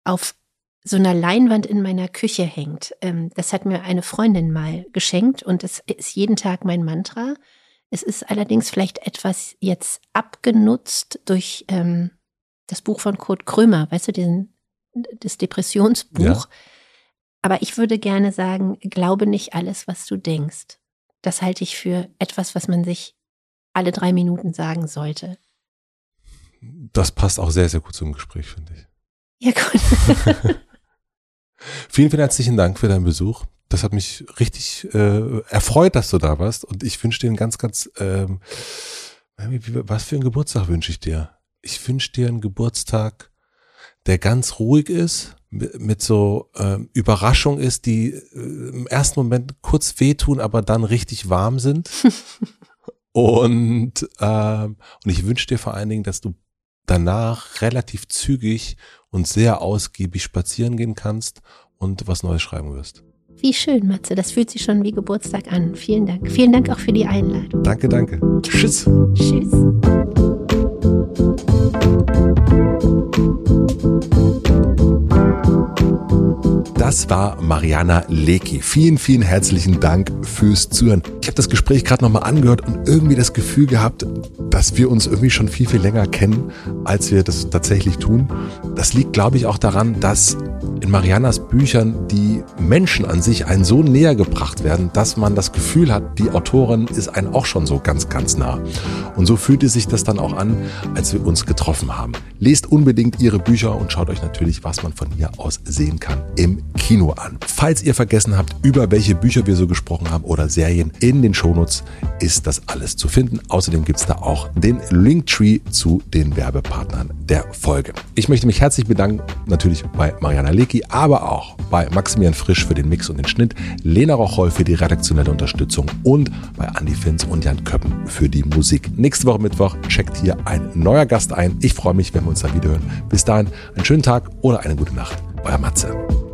auf so einer Leinwand in meiner Küche hängt. Ähm, das hat mir eine Freundin mal geschenkt und es ist jeden Tag mein Mantra. Es ist allerdings vielleicht etwas jetzt abgenutzt durch ähm, das Buch von Kurt Krömer, weißt du, diesen, das Depressionsbuch. Ja. Aber ich würde gerne sagen, glaube nicht alles, was du denkst. Das halte ich für etwas, was man sich alle drei Minuten sagen sollte. Das passt auch sehr, sehr gut zum Gespräch, finde ich. Ja, gut. vielen, vielen herzlichen Dank für deinen Besuch. Das hat mich richtig äh, erfreut, dass du da warst. Und ich wünsche dir einen ganz, ganz, ähm, was für einen Geburtstag wünsche ich dir? Ich wünsche dir einen Geburtstag, der ganz ruhig ist, mit so äh, Überraschung ist, die äh, im ersten Moment kurz wehtun, aber dann richtig warm sind. und, ähm, und ich wünsche dir vor allen Dingen, dass du danach relativ zügig und sehr ausgiebig spazieren gehen kannst und was Neues schreiben wirst. Wie schön, Matze. Das fühlt sich schon wie Geburtstag an. Vielen Dank. Vielen Dank auch für die Einladung. Danke, danke. Tschüss. Tschüss. Das war Mariana Leki. Vielen, vielen herzlichen Dank fürs Zuhören. Ich habe das Gespräch gerade nochmal angehört und irgendwie das Gefühl gehabt, dass wir uns irgendwie schon viel, viel länger kennen, als wir das tatsächlich tun. Das liegt, glaube ich, auch daran, dass in Marianas Büchern die Menschen an sich einen so näher gebracht werden, dass man das Gefühl hat, die Autorin ist einen auch schon so ganz, ganz nah. Und so fühlte sich das dann auch an, als wir uns getroffen haben. Lest unbedingt ihre Bücher und schaut euch natürlich, was man von hier aus sehen kann, im Kino an. Falls ihr vergessen habt, über welche Bücher wir so gesprochen haben oder Serien, in den Shownotes ist das alles zu finden. Außerdem gibt es da auch den Linktree zu den Werbepartnern der Folge. Ich möchte mich herzlich bedanken, natürlich bei Mariana Lecki, aber auch bei Maximilian Frisch für den Mix und den Schnitt, Lena Rocholl für die redaktionelle Unterstützung und bei Andy Finz und Jan Köppen für die Musik. Nächste Woche Mittwoch checkt hier ein neuer Gast ein. Ich freue mich, wenn wir uns da wieder hören. Bis dahin, einen schönen Tag oder eine gute Nacht. Euer Matze.